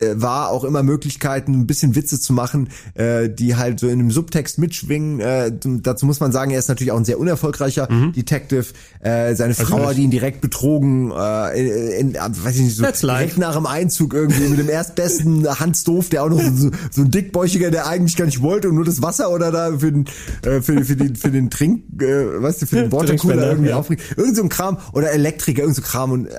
war auch immer Möglichkeiten, ein bisschen Witze zu machen, äh, die halt so in einem Subtext mitschwingen. Äh, dazu muss man sagen, er ist natürlich auch ein sehr unerfolgreicher Detective. Äh, seine Frau Natürlich. hat ihn direkt betrogen, äh, in, in, weiß ich nicht, so That's life. direkt nach dem Einzug irgendwie mit dem erstbesten Hans Doof, der auch noch so, so ein dickbäuchiger, der eigentlich gar nicht wollte und nur das Wasser oder da für den äh, für, für den für den Trink, äh, weißt du, für den Watercooler irgendwie ja. aufregt. Irgend so ein Kram oder Elektriker, irgend so Kram und äh,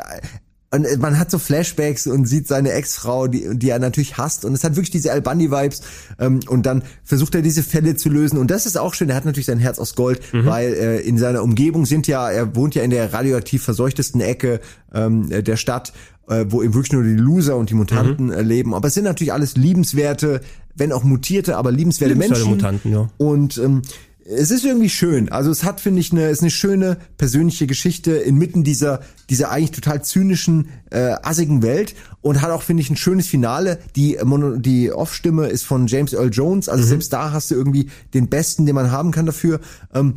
und man hat so Flashbacks und sieht seine Ex-Frau, die, die er natürlich hasst. Und es hat wirklich diese Al Bundy-Vibes. Ähm, und dann versucht er diese Fälle zu lösen. Und das ist auch schön. Er hat natürlich sein Herz aus Gold, weil äh, in seiner Umgebung sind ja, er wohnt ja in der radioaktiv verseuchtesten Ecke ähm, der Stadt, äh, wo eben wirklich nur die Loser und die Mutanten äh, leben. Aber es sind natürlich alles liebenswerte, wenn auch mutierte, aber liebenswerte Liebenswerte Menschen. Mutanten, ja. Und ähm, es ist irgendwie schön. Also es hat, finde ich, eine, ist eine schöne persönliche Geschichte inmitten dieser, dieser eigentlich total zynischen, äh, assigen Welt und hat auch, finde ich, ein schönes Finale. Die, Mono, die Off-Stimme ist von James Earl Jones. Also selbst da hast du irgendwie den Besten, den man haben kann dafür. Ähm,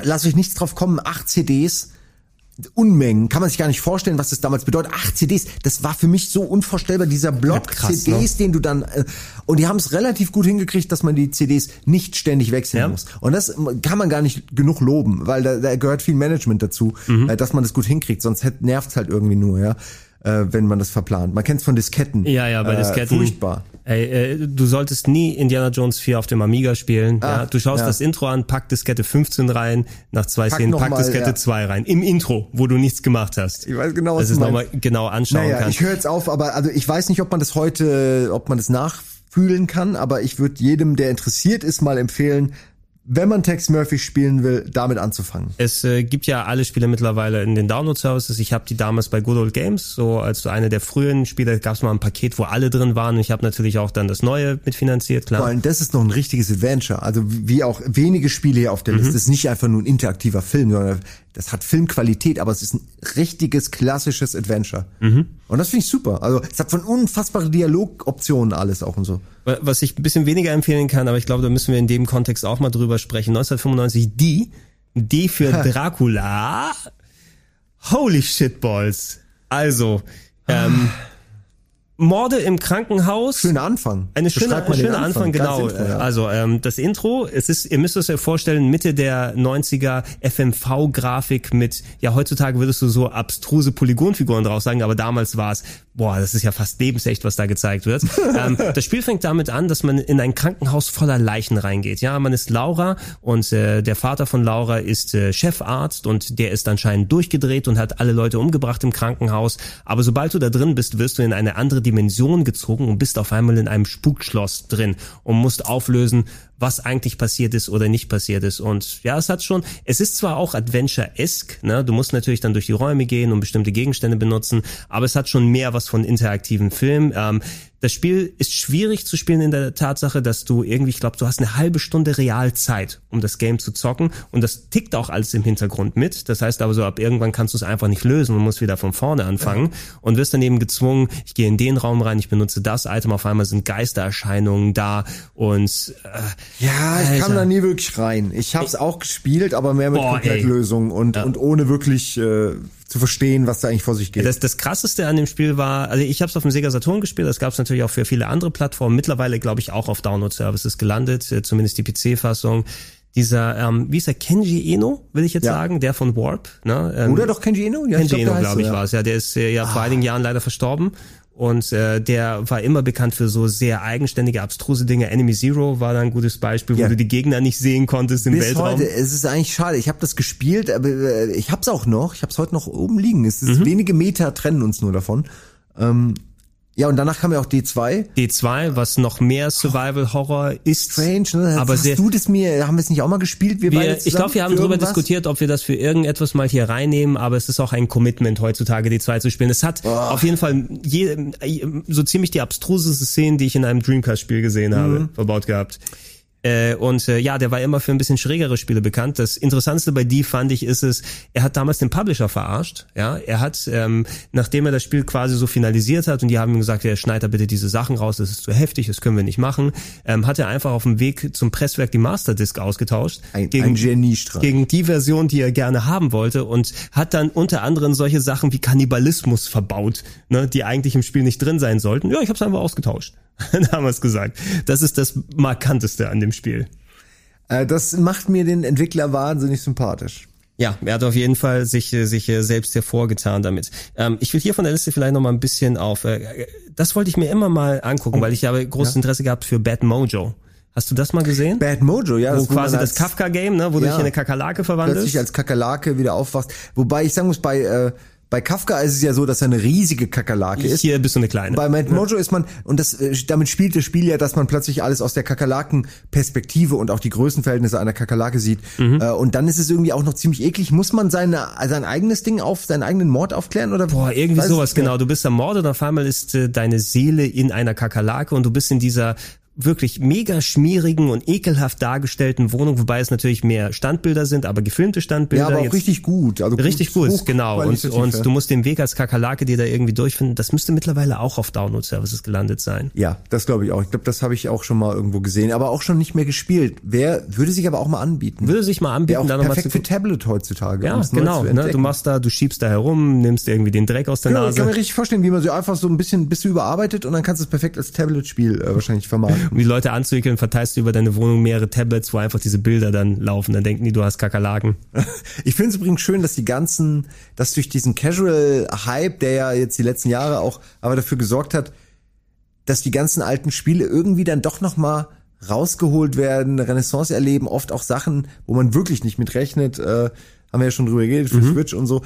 lasst euch nichts drauf kommen. Acht CDs. Unmengen, kann man sich gar nicht vorstellen, was das damals bedeutet. Acht CDs, das war für mich so unvorstellbar, dieser Block krass, CDs, den du dann äh, und die haben es relativ gut hingekriegt, dass man die CDs nicht ständig wechseln Ja. muss. Und das kann man gar nicht genug loben, weil da, da gehört viel Management dazu, Mhm. äh, dass man das gut hinkriegt, sonst nervt es halt irgendwie nur, ja, äh, wenn man das verplant. Man kennt es von Disketten. Ja, ja, bei äh, Disketten. Furchtbar. Ey, äh, du solltest nie Indiana Jones 4 auf dem Amiga spielen. Ah, ja, du schaust ja. das Intro an, pack Diskette 15 rein, nach zwei Pack Szenen pack mal, Diskette ja. 2 rein. Im Intro, wo du nichts gemacht hast. Ich weiß genau, was Dass es du nochmal meinst. genau anschauen Naja, kannst. ich höre jetzt auf, aber also ich weiß nicht, ob man das heute, ob man das nachfühlen kann, aber ich würde jedem, der interessiert ist, mal empfehlen, wenn man Tex Murphy spielen will, damit anzufangen. Es äh, gibt ja alle Spiele mittlerweile in den Download-Services. Ich habe die damals bei Good Old Games, so als so eine der frühen Spiele, gab es mal ein Paket, wo alle drin waren. Und ich habe natürlich auch dann das neue mitfinanziert, klar. Vor allem, das ist noch ein richtiges Adventure. Also wie auch wenige Spiele hier auf der Liste. Das ist nicht einfach nur ein interaktiver Film, sondern das hat Filmqualität, aber es ist ein richtiges, klassisches Adventure. Und das finde ich super. Also es hat von unfassbare Dialogoptionen alles auch und so. Was ich ein bisschen weniger empfehlen kann, aber ich glaube, da müssen wir in dem Kontext auch mal drüber sprechen. 1995 die, die für Dracula. Holy shitballs. Also, ähm, Morde im Krankenhaus. Schöner Anfang. Eine schöne, ein schöner Anfang, Anfang, genau. Intro, ja. Also ähm, das Intro, es ist, ihr müsst es euch vorstellen, Mitte der 90er FMV-Grafik mit, ja heutzutage würdest du so abstruse Polygonfiguren drauf sagen, aber damals war es boah, das ist ja fast lebensecht, was da gezeigt wird. ähm, das Spiel fängt damit an, dass man in ein Krankenhaus voller Leichen reingeht. Ja, man ist Laura und äh, der Vater von Laura ist äh, Chefarzt und der ist anscheinend durchgedreht und hat alle Leute umgebracht im Krankenhaus. Aber sobald du da drin bist, wirst du in eine andere Dimension gezogen und bist auf einmal in einem Spukschloss drin und musst auflösen, was eigentlich passiert ist oder nicht passiert ist. Und ja, es hat schon, es ist zwar auch Adventure-esque, ne? du musst natürlich dann durch die Räume gehen und bestimmte Gegenstände benutzen, aber es hat schon mehr was von interaktiven Film. Ähm, das Spiel ist schwierig zu spielen in der Tatsache, dass du irgendwie, ich glaube, du hast eine halbe Stunde Realzeit, um das Game zu zocken und das tickt auch alles im Hintergrund mit. Das heißt aber so, ab irgendwann kannst du es einfach nicht lösen und musst wieder von vorne anfangen und wirst dann eben gezwungen, ich gehe in den Raum rein, ich benutze das Item, auf einmal sind Geistererscheinungen da und äh, Ja, ich kam Alter. da nie wirklich rein. Ich habe es auch gespielt, aber mehr mit Boah, Komplettlösung und, und ohne wirklich äh, zu verstehen, was da eigentlich vor sich geht. Das, das krasseste an dem Spiel war, also ich habe es auf dem Sega Saturn gespielt, das gab es natürlich auch für viele andere Plattformen, mittlerweile glaube ich auch auf Download-Services gelandet, äh, zumindest die PC-Fassung. Dieser, ähm, wie ist der, Kenji Eno, will ich jetzt Ja. sagen, der von Warp. Ne? Ähm, Oder doch Kenji Eno? Ja, Kenji glaub, Eno, glaube ich, ja. Ah. war es. Ja, der ist äh, ja vor einigen Jahren leider verstorben. Und äh, der war immer bekannt für so sehr eigenständige, abstruse Dinge. Enemy Zero war da ein gutes Beispiel, wo Ja. du die Gegner nicht sehen konntest im Bis Weltraum. heute, es ist eigentlich schade. Ich habe das gespielt, aber äh, ich hab's auch noch. Ich hab's heute noch oben liegen. Es Mhm. ist wenige Meter trennen uns nur davon. Ähm, ja, und danach kam ja auch D2. D2, was noch mehr Survival-Horror ist. Strange, ne? Aber Hast sehr, du das mir, haben wir es nicht auch mal gespielt? Wir, beide Wir, zusammen ich glaube, wir haben darüber irgendwas? diskutiert, ob wir das für irgendetwas mal hier reinnehmen, aber es ist auch ein Commitment heutzutage, die zwei zu spielen. Es hat auf jeden Fall je, so ziemlich die abstruseste Szenen, die ich in einem Dreamcast-Spiel gesehen habe, Mhm. verbaut gehabt. Äh, und äh, ja, der war immer für ein bisschen schrägere Spiele bekannt. Das Interessantste bei die fand ich ist es, er hat damals den Publisher verarscht. Ja, er hat, ähm, nachdem er das Spiel quasi so finalisiert hat und die haben ihm gesagt, ja, schneid da bitte diese Sachen raus, das ist zu heftig, das können wir nicht machen, ähm, hat er einfach auf dem Weg zum Presswerk die Masterdisc ausgetauscht Ein, ein Geniestreich. gegen die Version, die er gerne haben wollte und hat dann unter anderem solche Sachen wie Kannibalismus verbaut, ne, die eigentlich im Spiel nicht drin sein sollten. Ja, ich habe es einfach ausgetauscht. Damals gesagt. Das ist das markanteste an dem Spiel. Äh, das macht mir den Entwickler wahnsinnig sympathisch. Ja, er hat auf jeden Fall sich, äh, sich äh, selbst hervorgetan damit. Ähm, ich will hier von der Liste vielleicht noch mal ein bisschen auf, äh, das wollte ich mir immer mal angucken, weil ich habe großes Ja. Interesse gehabt für Bad Mojo. Hast du das mal gesehen? Bad Mojo, ja. Wo das, quasi man das als- Kafka-Game, ne, wo du Ja. dich in eine Kakerlake verwandelst. plötzlich als Kakerlake wieder aufwachst. Wobei ich sagen muss, bei, äh, bei Kafka ist es ja so, dass er eine riesige Kakerlake ist. Hier bist du eine kleine. Bei Mad Mojo ist man, und das, äh, damit spielt das Spiel ja, dass man plötzlich alles aus der Kakerlaken-Perspektive und auch die Größenverhältnisse einer Kakerlake sieht. Mhm. Äh, und dann ist es irgendwie auch noch ziemlich eklig. Muss man seine, sein eigenes Ding auf, seinen eigenen Mord aufklären oder? Boah, irgendwie sowas, genau. Du bist ermordet und auf einmal ist äh, deine Seele in einer Kakerlake und du bist in dieser wirklich mega schmierigen und ekelhaft dargestellten Wohnung, wobei es natürlich mehr Standbilder sind, aber gefilmte Standbilder. Ja, aber auch richtig gut. Also Richtig gut, genau. Und, und du musst den Weg als Kakerlake dir da irgendwie durchfinden. Das müsste mittlerweile auch auf Download-Services gelandet sein. Ja, das glaube ich auch. Ich glaube, das habe ich auch schon mal irgendwo gesehen, aber auch schon nicht mehr gespielt. Wer würde sich aber auch mal anbieten? Würde sich mal anbieten, Wäre auch da noch mal perfekt für Tablet heutzutage. Ja, genau. Ne? Du machst da, du schiebst da herum, nimmst irgendwie den Dreck aus der Genau, ich Nase. kann mir richtig vorstellen, wie man so einfach so ein bisschen, bist du überarbeitet und dann kannst du es perfekt als Tablet-Spiel äh, wahrscheinlich vermarkten. Um die Leute anzuwickeln, verteilst du über deine Wohnung mehrere Tablets, wo einfach diese Bilder dann laufen. Dann denken die, du hast Kakerlaken. Ich finde es übrigens schön, dass die ganzen, dass durch diesen Casual-Hype, der ja jetzt die letzten Jahre auch aber dafür gesorgt hat, dass die ganzen alten Spiele irgendwie dann doch noch mal rausgeholt werden, Renaissance erleben, oft auch Sachen, wo man wirklich nicht mit rechnet, äh, haben wir ja schon drüber geredet, für Switch und so.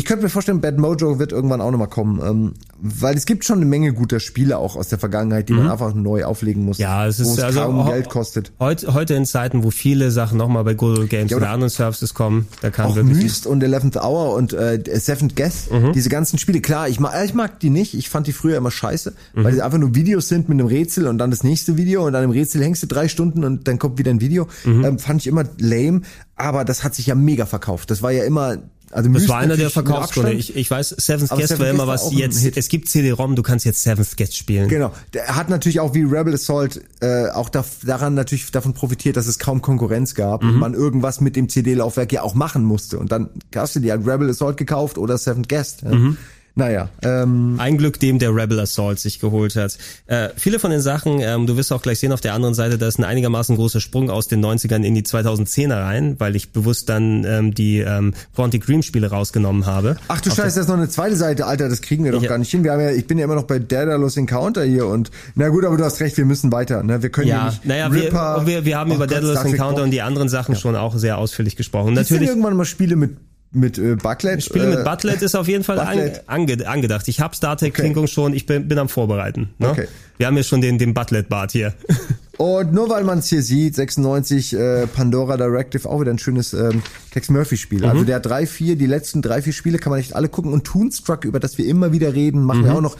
Ich könnte mir vorstellen, Bad Mojo wird irgendwann auch noch mal kommen, ähm, weil es gibt schon eine Menge guter Spiele auch aus der Vergangenheit, die man einfach neu auflegen muss. Ja, es wo ist also kaum Geld kostet. Heute, heute in Zeiten, wo viele Sachen nochmal bei Google Games Ja, oder oder- anderen Services kommen, da kann auch wirklich Myst und Eleventh Hour und äh, Seventh Guest, Mhm. diese ganzen Spiele, klar, ich mag, ich mag die nicht, ich fand die früher immer scheiße, Mhm. weil sie einfach nur Videos sind mit einem Rätsel und dann das nächste Video und an dem Rätsel hängst du drei Stunden und dann kommt wieder ein Video, Mhm. ähm, fand ich immer lame, aber das hat sich ja mega verkauft, das war ja immer, also Das war einer der Verkaufsgründe. Ich, ich weiß, Seventh Guest Seventh war immer was jetzt. Hit. Es gibt CD-ROM, du kannst jetzt Seventh Guest spielen. Genau. Der hat natürlich auch wie Rebel Assault äh, auch da, daran natürlich davon profitiert, dass es kaum Konkurrenz gab Mhm. und man irgendwas mit dem CD-Laufwerk ja auch machen musste. Und dann hast du dir halt Rebel Assault gekauft oder Seventh Guest. Ja. Mhm. Naja, ähm, Ein Glück dem, der Rebel Assault sich geholt hat. Äh, viele von den Sachen, ähm, du wirst auch gleich sehen auf der anderen Seite, da ist ein einigermaßen großer Sprung aus den 90ern in die 2010er rein, weil ich bewusst dann ähm, die ähm, Quantic Dream Spiele rausgenommen habe. Ach du Auf Scheiße, das ist noch eine zweite Seite, Alter, das kriegen wir doch Ja. gar nicht hin. Wir haben ja, ich bin ja immer noch bei Daedalus Encounter hier und na gut, aber du hast recht, wir müssen weiter. Ne? Wir können ja, Ja, nicht. naja, Ripper, wir, wir, wir haben oh über Gott, Daedalus Encounter und die anderen Sachen schon auch sehr ausführlich gesprochen. Natürlich irgendwann mal Spiele mit mit äh, Bucklet? Spiele äh, mit Butlet ist auf jeden Fall an, ange, angedacht. Ich habe StarTech-Klingung schon, ich bin, bin am Vorbereiten. Ne? Okay. Wir haben ja schon den, den Butlet-Bart hier. Und nur weil man es hier sieht, 96 äh, Pandora Directive, auch wieder ein schönes ähm, Tex Murphy Spiel. Mhm. Also der drei, vier, die letzten drei, vier Spiele kann man echt alle gucken. Und Toonstruck, über das wir immer wieder reden, machen wir Mhm. auch noch.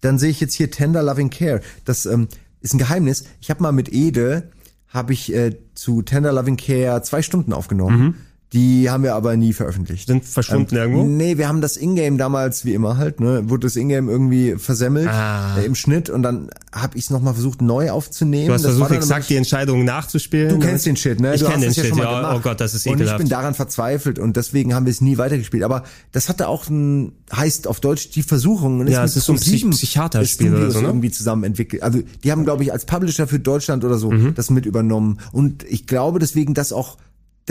Dann sehe ich jetzt hier Tender Loving Care. Das ähm, ist ein Geheimnis. Ich habe mal mit Ede, habe ich äh, zu Tender Loving Care zwei Stunden aufgenommen. Mhm. Die haben wir aber nie veröffentlicht. Sind verschwunden irgendwo? Nee, wir haben das Ingame damals, wie immer halt, ne, wurde das Ingame irgendwie versemmelt Ah. äh, im Schnitt und dann habe ich es nochmal versucht neu aufzunehmen. Du hast Das versucht, exakt die Entscheidung nachzuspielen. Du kennst den Shit, ne? Ich kenne den Shit, ja. gemacht. Oh Gott, das ist Und ich ekelhaft. bin daran verzweifelt und deswegen haben wir es nie weitergespielt. Aber das hatte auch ein, heißt auf Deutsch die Versuchung. Und Ja, es ist so ein Pro7 Psych- Psychiaterspiel oder so, ne? irgendwie zusammen entwickelt. Also die haben, glaube ich, als Publisher für Deutschland oder so Mhm. das mit übernommen. Und ich glaube deswegen, dass auch,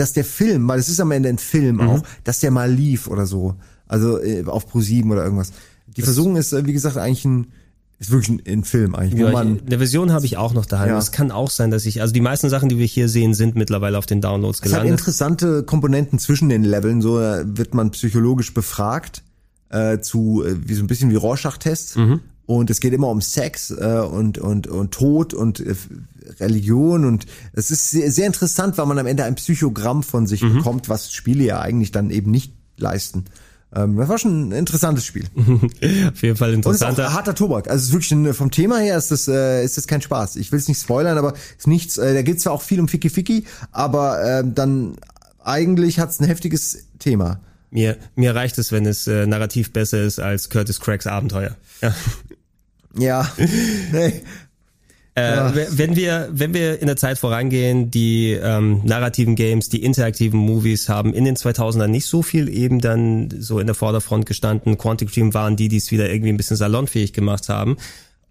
dass der Film, weil es ist am Ende ein Film Mhm. auch, dass der mal lief oder so. Also äh, auf Pro7 oder irgendwas. Die Versuchung ist, äh, wie gesagt, eigentlich ein, ist wirklich ein, ein Film eigentlich, wo Ja, man eine Version habe ich auch noch daheim. Ja. Es kann auch sein, dass ich, also die meisten Sachen, die wir hier sehen, sind mittlerweile auf den Downloads Es hat gelandet. interessante Komponenten zwischen den Leveln. So äh, wird man psychologisch befragt äh, zu äh, wie so ein bisschen wie Rorschach-Tests. Mhm. Und es geht immer um Sex äh, und und und Tod und äh, Religion und es ist sehr, sehr interessant, weil man am Ende ein Psychogramm von sich Mhm. bekommt, was Spiele ja eigentlich dann eben nicht leisten. Ähm, das war schon ein interessantes Spiel. Auf jeden Fall Und interessanter. auch harter Tobak. Also es ist wirklich ein, vom Thema her ist das äh, ist das kein Spaß. Ich will es nicht spoilern, aber ist nichts. Äh, da geht zwar auch viel um Ficky Ficky, aber äh, dann eigentlich hat es ein heftiges Thema. Mir, mir reicht es, wenn es äh, narrativ besser ist als Curtis Craigs Abenteuer. Ja. Ja, nee. Äh, Wenn wir, wenn wir in der Zeit vorangehen, die ähm, narrativen Games, die interaktiven Movies haben in den 2000ern nicht so viel eben dann so in der Vorderfront gestanden. Quantic Dream waren die, die es wieder irgendwie ein bisschen salonfähig gemacht haben.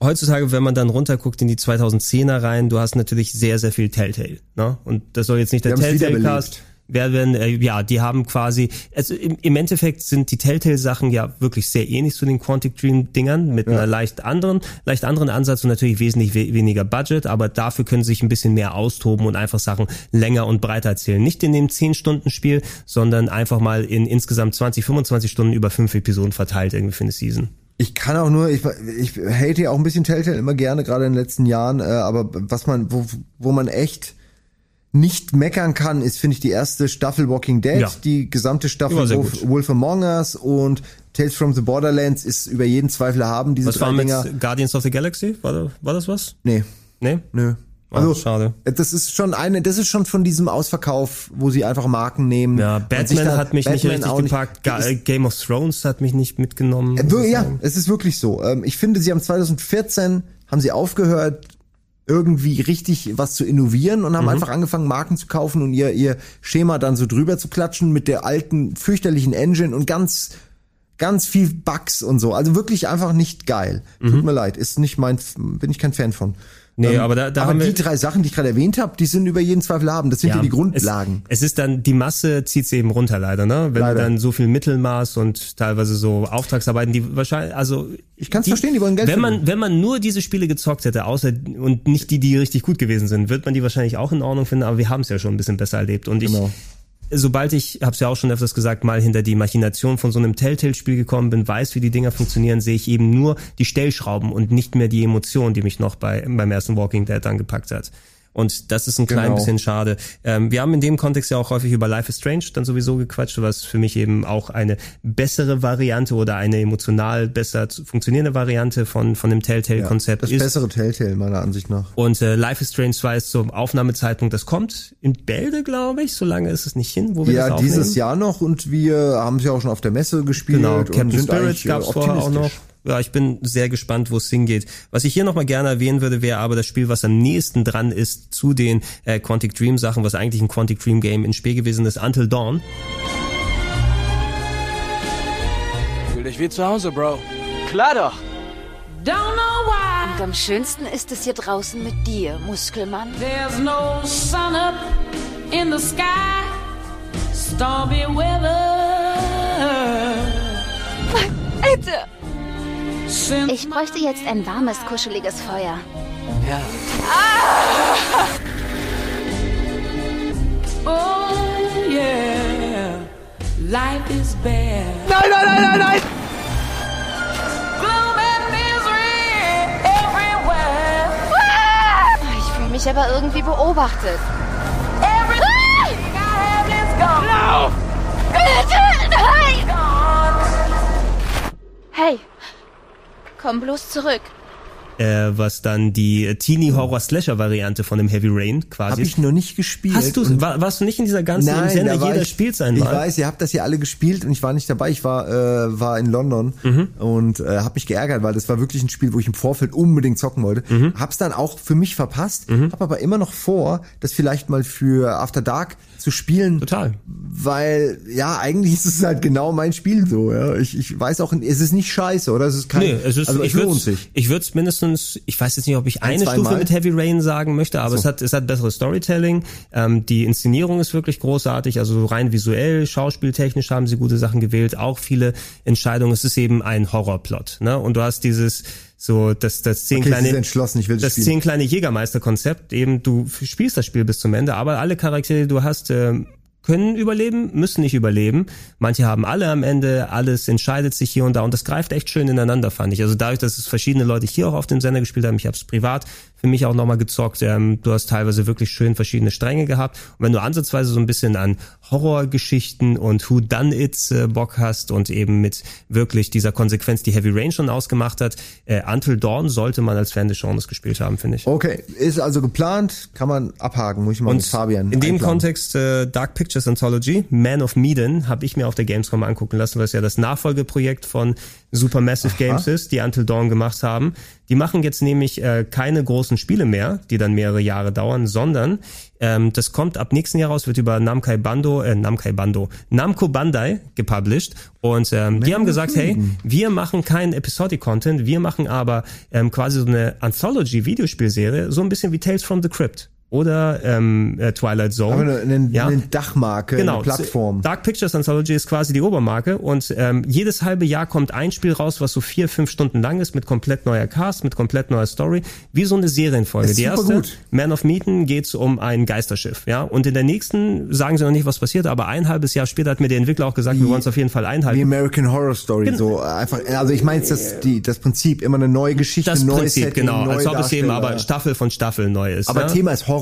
Heutzutage, wenn man dann runterguckt in die 2010er rein, du hast natürlich sehr, sehr viel Telltale. Ne? Und das soll jetzt nicht der Die haben's Telltale-Cast werden, äh, ja, die haben quasi, also im, im Endeffekt sind die Telltale-Sachen ja wirklich sehr ähnlich zu den Quantic Dream-Dingern mit einer leicht anderen, leicht anderen Ansatz und natürlich wesentlich we weniger Budget, aber dafür können sie sich ein bisschen mehr austoben und einfach Sachen länger und breiter erzählen. Nicht in dem 10-Stunden-Spiel, sondern einfach mal in insgesamt 20, 25 Stunden über fünf Episoden verteilt irgendwie für eine Season. Ich kann auch nur, ich, ich hate ja auch ein bisschen Telltale immer gerne, gerade in den letzten Jahren, äh, aber was man, wo, wo man echt nicht meckern kann, ist, finde ich, die erste Staffel Walking Dead, Ja. die gesamte Staffel Wolf. Wolf Among Us und Tales from the Borderlands ist über jeden Zweifel erhaben, diese Was drei war mit Dinger. Guardians of the Galaxy? War, da- war das was? Nee. Nee? Nö. Also, schade. Das ist schon eine, das ist schon von diesem Ausverkauf, wo sie einfach Marken nehmen. Ja, Batman da- hat mich nicht Batman richtig nicht- gepackt. Ga äh, Game of Thrones hat mich nicht mitgenommen. Äh, Ja, sagen. es ist wirklich so. Ähm, Ich finde, sie haben 2014 haben sie aufgehört, irgendwie richtig was zu innovieren und haben Mhm. einfach angefangen, Marken zu kaufen und ihr, ihr Schema dann so drüber zu klatschen mit der alten, fürchterlichen Engine und ganz, ganz viel Bugs und so. Also wirklich einfach nicht geil. Tut mir leid, ist nicht mein, bin ich kein Fan von. Nee, aber da- da aber haben die wir- drei Sachen, die ich gerade erwähnt habe, die sind über jeden Zweifel haben. Das sind ja, die Grundlagen. Es, es ist dann, die Masse zieht's eben runter leider, ne? Wenn Leider. dann so viel Mittelmaß und teilweise so Auftragsarbeiten, die wahrscheinlich, also. Ich kann's verstehen, die wollen Geld wenn man, wenn man nur diese Spiele gezockt hätte, außer, und nicht die, die richtig gut gewesen sind, wird man die wahrscheinlich auch in Ordnung finden, aber wir haben es ja schon ein bisschen besser erlebt. Und ich, Genau. Sobald ich, hab's ja auch schon öfters gesagt, mal hinter die Machination von so einem Telltale-Spiel gekommen bin, weiß, wie die Dinger funktionieren, sehe ich eben nur die Stellschrauben und nicht mehr die Emotion, die mich noch bei, beim ersten Walking Dead angepackt hat. Und das ist ein klein Genau. bisschen schade. Ähm, wir haben in dem Kontext ja auch häufig über Life is Strange dann sowieso gequatscht, was für mich eben auch eine bessere Variante oder eine emotional besser zu- funktionierende Variante von, von dem Telltale-Konzept das ist. bessere Telltale meiner Ansicht nach. Und äh, Life is Strange 2 ist zum Aufnahmezeitpunkt, das kommt in Bälde, glaube ich. So lange ist es nicht hin, wo wir das Ja, dieses Jahr noch und wir haben es ja auch schon auf der Messe gespielt Genau, und Captain sind Spirit äh, gab's vorher auch noch. Ja, ich bin sehr gespannt, wo es hingeht. Was ich hier nochmal gerne erwähnen würde, wäre aber das Spiel, was am nächsten dran ist zu den äh, Quantic Dream Sachen, was eigentlich ein Quantic Dream Game in Spiel gewesen ist, Until Dawn. Fühl dich wie zu Hause, Bro. Klar doch. Don't know why Und am schönsten ist es hier draußen mit dir, Muskelmann. there's no sun up in the sky. Stormy weather. Bitte! Ich bräuchte jetzt ein warmes, kuscheliges Feuer. Ja. Oh yeah, life is bare. Nein, nein, nein, nein, nein! Gloom and misery everywhere. Ich fühle mich aber irgendwie beobachtet. Everything I have is gone. Lauf! Bitte! Nein! Hey, komm bloß zurück. Äh, was dann die Teenie-Horror-Slasher-Variante von dem Heavy Rain quasi Habe ich noch nicht gespielt. Hast du, war, warst du nicht in dieser ganzen Nein, Sender da war jeder ich, spielt sein Ich Mal? weiß, ihr habt das hier alle gespielt und ich war nicht dabei. Ich war äh, war in London Mhm. und äh, habe mich geärgert, weil das war wirklich ein Spiel, wo ich im Vorfeld unbedingt zocken wollte. Mhm. Hab's dann auch für mich verpasst, hab aber immer noch vor, das vielleicht mal für After Dark zu spielen. Total. Weil ja, eigentlich ist es halt genau mein Spiel so. Ja, ich, ich weiß auch, es ist nicht scheiße oder es ist kein. Nee, es ist, also ich es lohnt sich. ich würde es mindestens, ich weiß jetzt nicht, ob ich Ein, eine Stufe Mal? mit Heavy Rain sagen möchte, aber So. es hat es hat besseres Storytelling, ähm, die Inszenierung ist wirklich großartig, also rein visuell, schauspieltechnisch haben sie gute Sachen gewählt, auch viele Entscheidungen, es ist eben ein Horrorplot, ne? Und du hast dieses so das das zehn Okay, kleine entschlossen, ich will das das zehn kleine Jägermeister Konzept, eben du spielst das Spiel bis zum Ende, aber alle Charaktere, die du hast, ähm, können überleben, müssen nicht überleben. Manche haben alle am Ende, alles entscheidet sich hier und da und das greift echt schön ineinander, fand ich. Also dadurch, dass es verschiedene Leute hier auch auf dem Sender gespielt haben, ich habe es privat für mich auch nochmal gezockt, ähm, du hast teilweise wirklich schön verschiedene Stränge gehabt. Und wenn du ansatzweise so ein bisschen an Horrorgeschichten und Who Done It äh, Bock hast und eben mit wirklich dieser Konsequenz, die Heavy Rain schon ausgemacht hat, äh, Until Dawn sollte man als Fan des Genres gespielt haben, finde ich. Okay, ist also geplant, kann man abhaken, muss ich mal mit Fabian. in dem einplanen. Kontext äh, Dark Pictures Anthology, Man of Medan, habe ich mir auf der Gamescom angucken lassen, was ja das Nachfolgeprojekt von Supermassive Games ist, die Until Dawn gemacht haben. Die machen jetzt nämlich äh, keine großen Spiele mehr, die dann mehrere Jahre dauern, sondern ähm, das kommt ab nächsten Jahr raus, wird über Namkai Bando, äh, Namkai Bando, Namco Bandai gepublished. Und ähm, die haben gesagt, hey, wir machen keinen Episodic Content, wir machen aber ähm, quasi so eine Anthology Videospielserie, so ein bisschen wie Tales from the Crypt oder ähm, äh, Twilight Zone. Aber eine, eine, ja. eine Dachmarke, Genau, eine Plattform. Dark Pictures Anthology ist quasi die Obermarke und ähm, jedes halbe Jahr kommt ein Spiel raus, was so vier, fünf Stunden lang ist, mit komplett neuer Cast, mit komplett neuer Story, wie so eine Serienfolge. Die super erste, gut. Man of Medan, geht's um ein Geisterschiff, ja. Und in der nächsten sagen sie noch nicht, was passiert, aber ein halbes Jahr später hat mir der Entwickler auch gesagt, wir wollen es auf jeden Fall einhalten. American Horror Story, Genau. so einfach, also ich meine das, die, das Prinzip, immer eine neue Geschichte, Das neues Prinzip, Setting, genau. Als ob es eben aber Staffel von Staffel neu ist. Aber ne? Thema ist Horror,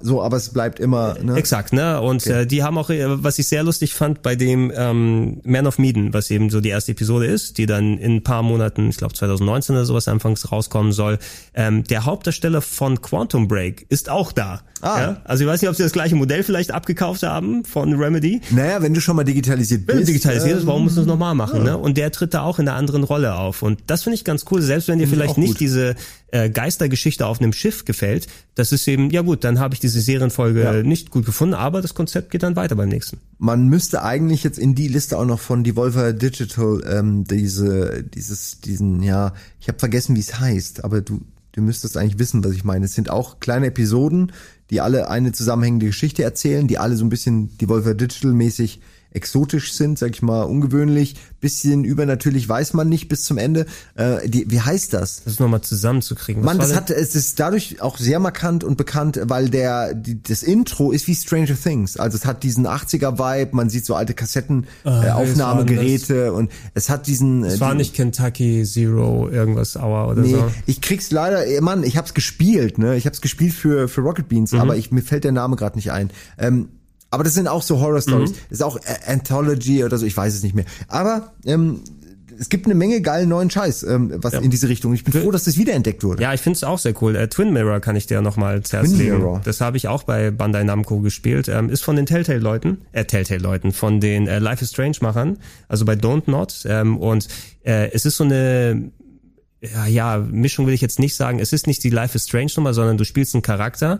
so, aber es bleibt immer, ne? Exakt, ne? Und äh, die haben auch, äh, was ich sehr lustig fand bei dem ähm, Man of Medan, was eben so die erste Episode ist, die dann in ein paar Monaten, ich glaube 2019 oder sowas anfangs rauskommen soll. Ähm, der Hauptdarsteller von Quantum Break ist auch da. Ah. Ja? Also ich weiß nicht, ob sie das gleiche Modell vielleicht abgekauft haben von Remedy. Naja, wenn du schon mal digitalisiert Wenn du bist. digitalisiert bist, warum musst du es ähm, nochmal machen? ja. Ne? Und der tritt da auch in einer anderen Rolle auf. Und das finde ich ganz cool, selbst wenn dir vielleicht nicht diese äh, Geistergeschichte auf einem Schiff gefällt, das ist eben, ja gut, dann habe ich diese Serienfolge Ja. nicht gut gefunden, aber das Konzept geht dann weiter beim nächsten. Man müsste eigentlich jetzt in die Liste auch noch von Devolver Digital ähm, diese, dieses, diesen, ja, ich habe vergessen, wie es heißt, aber du, du müsstest eigentlich wissen, was ich meine. Es sind auch kleine Episoden, die alle eine zusammenhängende Geschichte erzählen, die alle so ein bisschen Devolver Digital mäßig exotisch sind, sag ich mal, ungewöhnlich, bisschen übernatürlich, weiß man nicht bis zum Ende. Äh, die, wie heißt das? Das nochmal zusammenzukriegen. Was Mann, war das denn- hat, es ist dadurch auch sehr markant und bekannt, weil der, die, das Intro ist wie Stranger Things. Also es hat diesen 80er-Vibe, man sieht so alte Kassetten, Ah, äh, Aufnahmegeräte und es hat diesen. Es äh, war die- nicht Kentucky Zero irgendwas Hour oder Nee, so. ich krieg's leider, eh, Mann, ich hab's gespielt, ne? Ich hab's gespielt für, für Rocket Beans, Mhm. aber ich, mir fällt der Name gerade nicht ein. Ähm, aber das sind auch so Horror Stories. Mhm. Das ist auch äh, Anthology oder so, ich weiß es nicht mehr. Aber ähm, es gibt eine Menge geilen neuen Scheiß, ähm, was Ja. in diese Richtung. Ich bin froh, dass das wiederentdeckt wurde. Ja, ich find's auch sehr cool. Äh, Twin Mirror kann ich dir nochmal Herz Twin legen. Mirror. Das habe ich auch bei Bandai Namco gespielt. Ähm, ist von den Telltale-Leuten, äh, Telltale-Leuten, von den äh, Life is Strange-Machern, also bei Don't Not. Ähm, und äh, es ist so eine ja, ja, Mischung will ich jetzt nicht sagen. Es ist nicht die Life is Strange Nummer, sondern du spielst einen Charakter,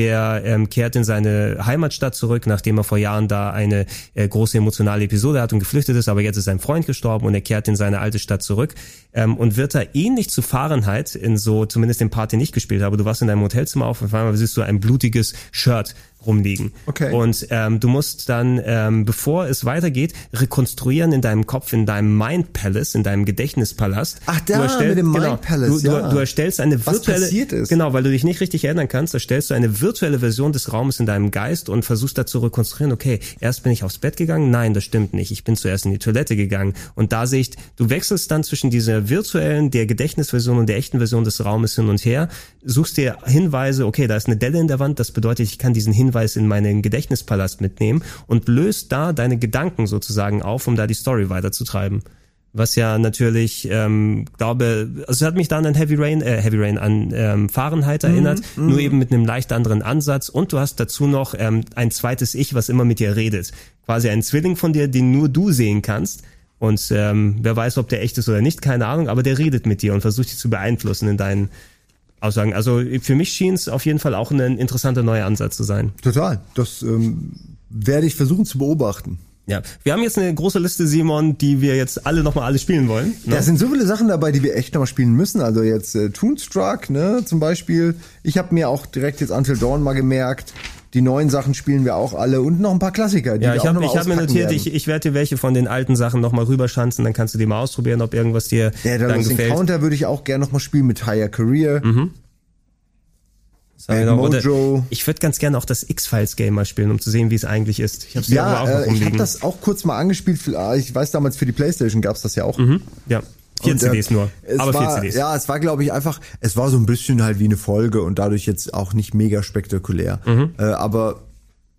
der ähm, kehrt in seine Heimatstadt zurück, nachdem er vor Jahren da eine äh, große emotionale Episode hat und geflüchtet ist, aber jetzt ist sein Freund gestorben und er kehrt in seine alte Stadt zurück. Ähm, und wird da ähnlich zu Fahrenheit in so, zumindest den Part, den ich gespielt habe, du warst in deinem Hotelzimmer auf, auf einmal siehst du ein blutiges Shirt rumliegen. Okay. Und ähm, du musst dann, ähm, bevor es weitergeht, rekonstruieren in deinem Kopf, in deinem Mind Palace, in deinem Gedächtnispalast. Ach, da, du erstell- mit dem genau, Mind Palace, du, ja. du erstellst eine Was virtuelle, passiert ist. genau, weil du dich nicht richtig erinnern kannst, erstellst du eine virtuelle Version des Raumes in deinem Geist und versuchst da zu rekonstruieren, okay, erst bin ich aufs Bett gegangen, nein, das stimmt nicht, ich bin zuerst in die Toilette gegangen und da sehe ich, du wechselst dann zwischen dieser virtuellen, der Gedächtnisversion und der echten Version des Raumes hin und her, suchst dir Hinweise, okay, da ist eine Delle in der Wand, das bedeutet, ich kann diesen Hinweis in meinen Gedächtnispalast mitnehmen und löst da deine Gedanken sozusagen auf, um da die Story weiterzutreiben. Was ja natürlich, ähm, glaube, also es hat mich dann an Heavy Rain, äh, Heavy Rain an ähm, Fahrenheit erinnert, Mhm, nur mhm. eben mit einem leicht anderen Ansatz und du hast dazu noch ähm, ein zweites Ich, was immer mit dir redet. Quasi ein Zwilling von dir, den nur du sehen kannst. Und ähm, wer weiß, ob der echt ist oder nicht, keine Ahnung, aber der redet mit dir und versucht dich zu beeinflussen in deinen Aussagen. Also für mich schien es auf jeden Fall auch ein interessanter neuer Ansatz zu sein. Total. Das ähm, werde ich versuchen zu beobachten. Ja, wir haben jetzt eine große Liste, Simon, die wir jetzt alle nochmal alle spielen wollen. ne? Da sind so viele Sachen dabei, die wir echt nochmal spielen müssen. Also jetzt äh, Toonstruck, ne, zum Beispiel. Ich habe mir auch direkt jetzt Until Dawn mal gemerkt. Die neuen Sachen spielen wir auch alle und noch ein paar Klassiker. Die Ja, ich habe hab mir notiert, werden. ich, ich werde dir welche von den alten Sachen nochmal rüberschanzen, dann kannst du die mal ausprobieren, ob irgendwas dir ja, dann das gefällt. Encounter würde ich auch gerne nochmal spielen mit Higher Career. Mhm. Mojo. Ich würde ganz gerne auch das X-Files-Game mal spielen, um zu sehen, wie es eigentlich ist. Ich habe Ja, auch noch äh, ich habe das auch kurz mal angespielt. Ah, Ich weiß damals für die Playstation gab's das ja auch. Mhm. Ja, vier Und, äh, CDs nur, aber war, vier CDs. Ja, es war, glaube ich, einfach, es war so ein bisschen halt wie eine Folge und dadurch jetzt auch nicht mega spektakulär. Mhm. Äh, aber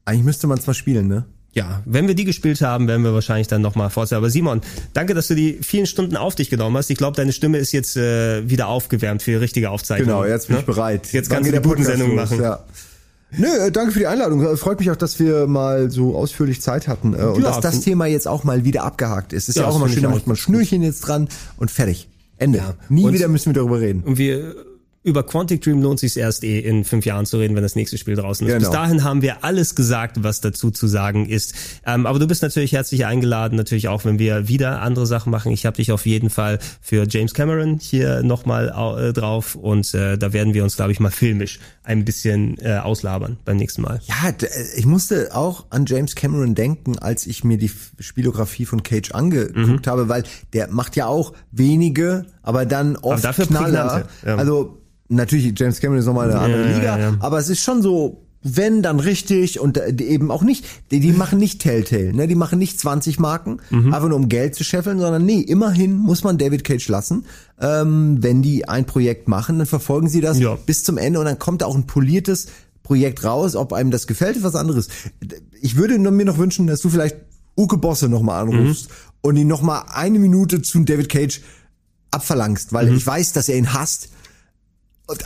eigentlich müsste man es mal spielen, ne? Ja, wenn wir die gespielt haben, werden wir wahrscheinlich dann nochmal fortsetzen. Aber Simon, danke, dass du die vielen Stunden auf dich genommen hast. Ich glaube, deine Stimme ist jetzt äh, wieder aufgewärmt für die richtige Aufzeichnung. Genau, jetzt bin Ne? ich bereit. Jetzt Wann kannst du die der guten Podcast Sendung los? machen. Ja. Nö, äh, danke für die Einladung. Äh, Freut mich auch, dass wir mal so ausführlich Zeit hatten äh, und Ja, dass das Thema jetzt auch mal wieder abgehakt ist. Ist ja, Ja, auch immer schön, da macht man Schnürchen jetzt dran und fertig. Ende. Nie Und- wieder müssen wir darüber reden. Und wir über Quantic Dream lohnt sich erst eh in fünf Jahren zu reden, wenn das nächste Spiel draußen ist. Genau. Bis dahin haben wir alles gesagt, was dazu zu sagen ist. Ähm, aber du bist natürlich herzlich eingeladen, natürlich auch, wenn wir wieder andere Sachen machen. Ich habe dich auf jeden Fall für James Cameron hier nochmal äh, drauf und äh, da werden wir uns, glaube ich, mal filmisch ein bisschen äh, auslabern beim nächsten Mal. Ja, äh, ich musste auch an James Cameron denken, als ich mir die Spielografie von Cage angeguckt habe, weil der macht ja auch wenige, aber dann oft dafür Knaller. ja. Also natürlich, James Cameron ist nochmal eine andere ja, Liga, ja. aber es ist schon so, wenn dann richtig und äh, eben auch nicht, die, die machen nicht Telltale, ne? die machen nicht 20 Marken, Mhm. einfach nur um Geld zu scheffeln, sondern nee, immerhin muss man David Cage lassen. Ähm, wenn die ein Projekt machen, dann verfolgen sie das bis zum Ende und dann kommt da auch ein poliertes Projekt raus, ob einem das gefällt, ist was anderes. Ich würde mir noch wünschen, dass du vielleicht Uke Bosse nochmal anrufst Mhm. und ihn nochmal eine Minute zu David Cage abverlangst, Mhm. weil ich weiß, dass er ihn hasst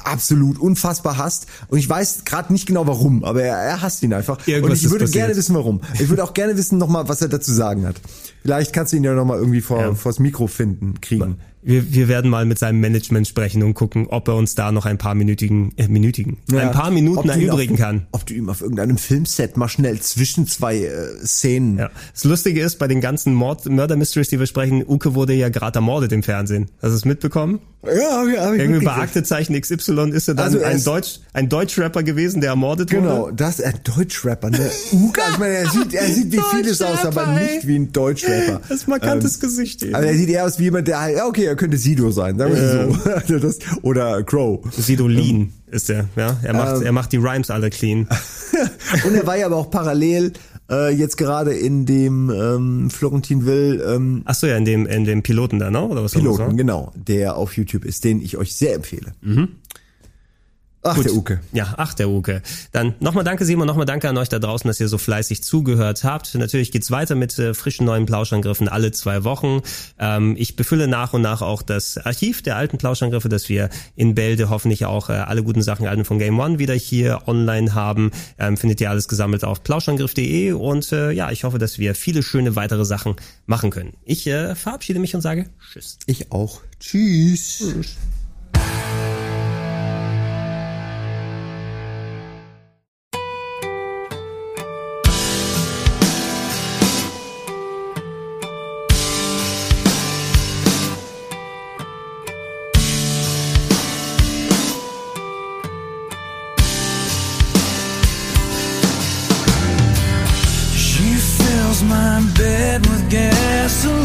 absolut unfassbar hasst. Und ich weiß gerade nicht genau warum, aber er, er hasst ihn einfach. Irgendwas und ich würde gerne wissen, warum. Ich würde auch gerne wissen nochmal, was er dazu sagen hat. Vielleicht kannst du ihn ja nochmal irgendwie vor, vors Mikro finden, kriegen. Wir, wir werden mal mit seinem Management sprechen und gucken, ob er uns da noch ein paar minütigen, äh, minütigen, ein paar Minuten erübrigen auf, kann. Ob du ihm auf irgendeinem Filmset mal schnell zwischen zwei äh, Szenen. Ja. Das Lustige ist, bei den ganzen Mord Murder Mysteries, die wir sprechen, Uke wurde ja gerade ermordet im Fernsehen. Hast du es mitbekommen? Ja, hab ich, hab ich Irgendwie bei. Aktezeichen XY ist er dann Also er ein Deutsch, ein Deutschrapper gewesen, der ermordet Genau, wurde. das ein Deutschrapper, ne? Uke, ich meine, er sieht, er sieht wie vieles aus, aber nicht wie ein Deutschrapper. Das markantes Gesicht, ey. Aber er sieht eher aus wie jemand, der halt, ja, okay, er könnte Sido sein, sagen wir Ähm. so. Also das, oder Crow. Sido Lean ist er, ja. Er macht, Ähm. er macht die Rhymes alle clean. Und er war ja aber auch parallel äh, jetzt gerade in dem ähm, Florentin Will ähm, Ach so, ja, in dem, in dem Piloten da, ne? Oder was Piloten, genau, der auf YouTube ist, den ich euch sehr empfehle. Mhm. Ach, Gut. der Uke. Ja, ach, der Uke. Dann nochmal danke, Simon, nochmal danke an euch da draußen, dass ihr so fleißig zugehört habt. Natürlich geht's weiter mit äh, frischen neuen Plauschangriffen alle zwei Wochen. Ähm, ich befülle nach und nach auch das Archiv der alten Plauschangriffe, dass wir in Bälde hoffentlich auch äh, alle guten Sachen, alten von Game One wieder hier online haben. Ähm, findet ihr alles gesammelt auf plauschangriff.de und äh, ja, ich hoffe, dass wir viele schöne weitere Sachen machen können. Ich äh, verabschiede mich und sage Tschüss. Ich auch. Tschüss. Tschüss. So.